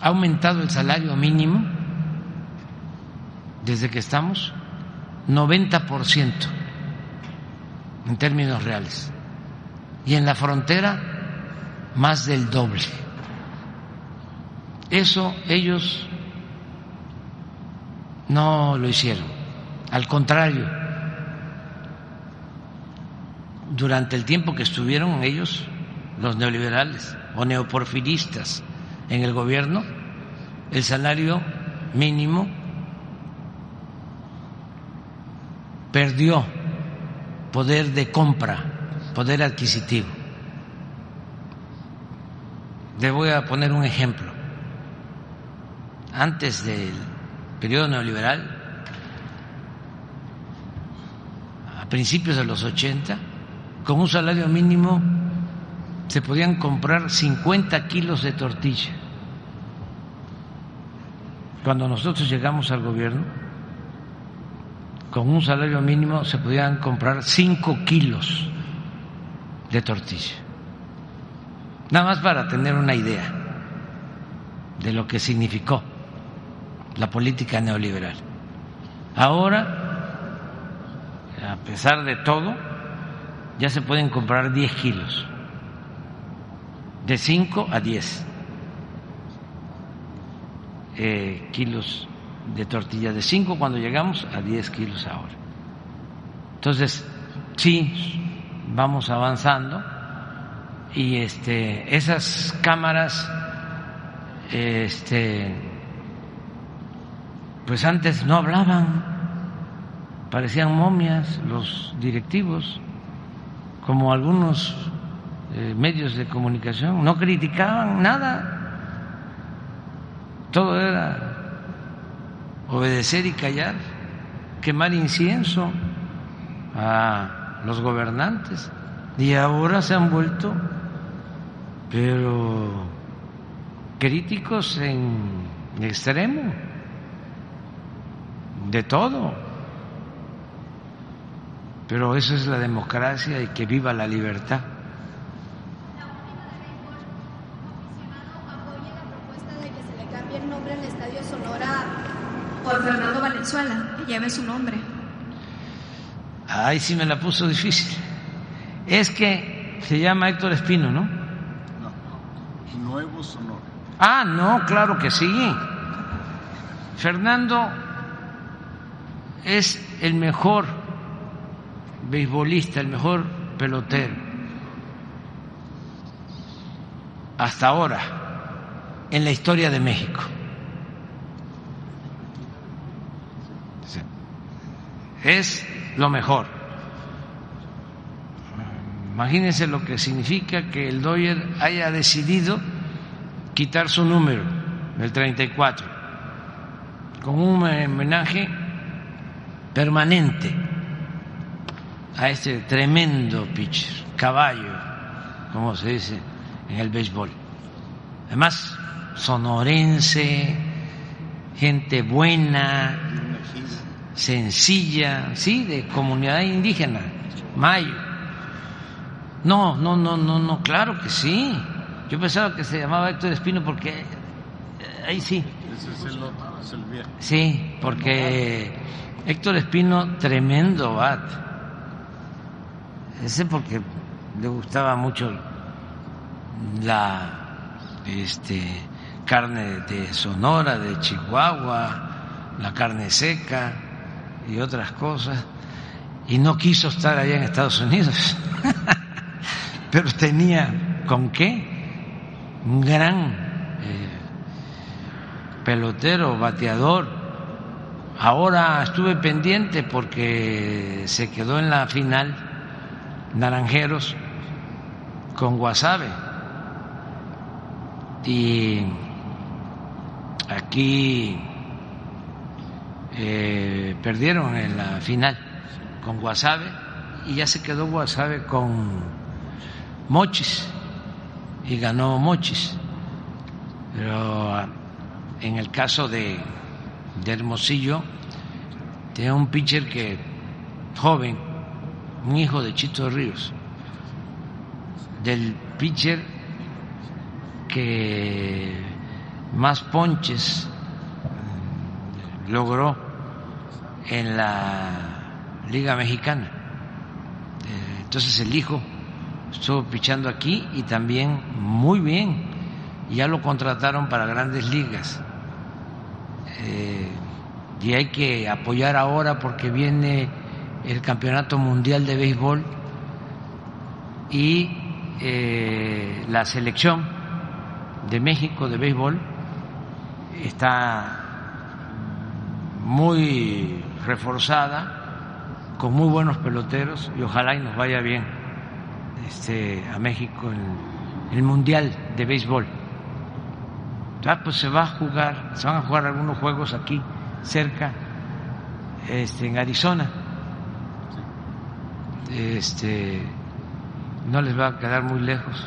Speaker 1: Ha aumentado el salario mínimo desde que estamos 90% en términos reales y en la frontera más del doble. Eso ellos no lo hicieron. Al contrario, durante el tiempo que estuvieron ellos, los neoliberales o neoporfiristas en el gobierno, el salario mínimo perdió poder de compra, poder adquisitivo. Le voy a poner un ejemplo. Antes del periodo neoliberal, a principios de los 80, con un salario mínimo se podían comprar 50 kilos de tortilla. Cuando nosotros llegamos al gobierno, con un salario mínimo se podían comprar 5 kilos de tortilla. Nada más para tener una idea de lo que significó la política neoliberal. Ahora, a pesar de todo, ya se pueden comprar 10 kilos, de 5 a 10 eh, kilos de tortilla, de 5 cuando llegamos a 10 kilos ahora. Entonces, sí, vamos avanzando. Y este, esas cámaras este, pues antes no hablaban, parecían momias los directivos, como algunos eh, medios de comunicación, no criticaban nada, todo era obedecer y callar, quemar incienso a los gobernantes, y ahora se han vuelto, pero críticos en extremo de todo. Pero eso es la democracia y que viva la libertad.
Speaker 10: por Fernando Valenzuela, que lleve su nombre.
Speaker 1: Ay, sí me la puso difícil. Es que se llama Héctor Espino, ¿no?
Speaker 8: No, Nuevo Sonora.
Speaker 1: Ah, no, claro que sí. Fernando es el mejor beisbolista, el mejor pelotero. Hasta ahora, en la historia de México. Es lo mejor. Imagínense lo que significa que el Doyer haya decidido quitar su número, el 34, con un homenaje permanente a este tremendo pitcher, caballo, como se dice en el béisbol. Además, sonorense, gente buena, sencilla, sí, de comunidad indígena, mayo. No, no, no, no, no, claro que sí. Yo pensaba que se llamaba Héctor Espino porque ahí sí,
Speaker 8: Ese es el otro, es el viejo.
Speaker 1: Sí, porque Héctor Espino, tremendo bat. Ese porque le gustaba mucho la este, carne de Sonora, de Chihuahua, la carne seca y otras cosas, y no quiso estar allá en Estados Unidos, pero tenía con qué. Un gran eh, pelotero, bateador. Ahora estuve pendiente porque se quedó en la final Naranjeros con Guasave y aquí eh, perdieron en la final con Guasave y ya se quedó Guasave con Mochis y ganó Mochis. Pero en el caso de, de Hermosillo, tiene un pitcher que joven, un hijo de Chito Ríos, del pitcher que más ponches logró en la Liga Mexicana. Eh, entonces el hijo estuvo pichando aquí y también muy bien. Ya lo contrataron para grandes ligas. Eh, y hay que apoyar ahora porque viene el Campeonato Mundial de Béisbol y eh, la selección de México de béisbol está muy reforzada, con muy buenos peloteros y ojalá y nos vaya bien este, a México en el Mundial de Béisbol. Ya pues se va a jugar, se van a jugar algunos juegos aquí cerca, este, en Arizona. Este, no les va a quedar muy lejos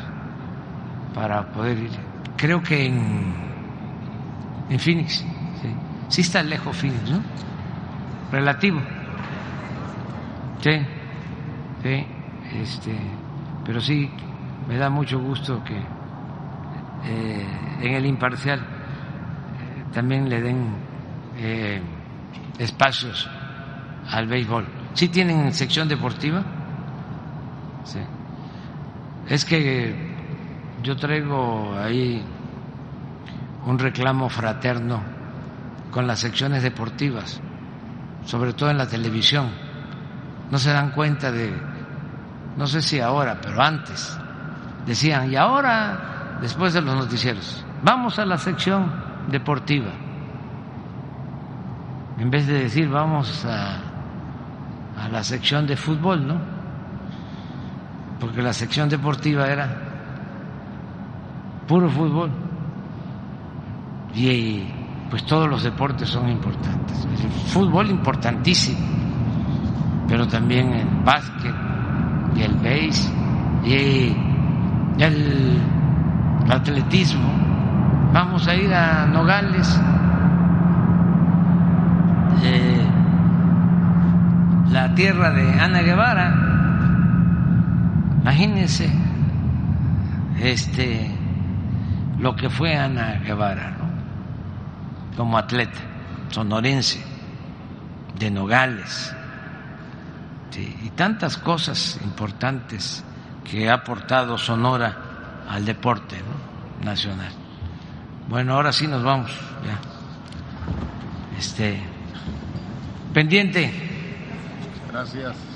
Speaker 1: para poder ir. Creo que en, en Phoenix, sí. sí está lejos Phoenix, ¿no? Relativo. Sí, sí, este, pero sí, me da mucho gusto que eh, en el imparcial eh, también le den eh, espacios al béisbol. ¿Sí tienen sección deportiva? Sí. Es que yo traigo ahí un reclamo fraterno con las secciones deportivas, sobre todo en la televisión. No se dan cuenta de, no sé si ahora, pero antes, decían, y ahora, después de los noticieros, vamos a la sección deportiva. En vez de decir, vamos a, a la sección de fútbol, ¿no? Porque la sección deportiva era puro fútbol. Y pues todos los deportes son importantes. El fútbol importantísimo, pero también el básquet el béis y el atletismo. Vamos a ir a Nogales, eh, la tierra de Ana Guevara. Imagínense este lo que fue Ana Guevara, como atleta sonorense, de Nogales, y tantas cosas importantes que ha aportado Sonora al deporte nacional. Bueno, ahora sí nos vamos ya. Este pendiente.
Speaker 8: Gracias.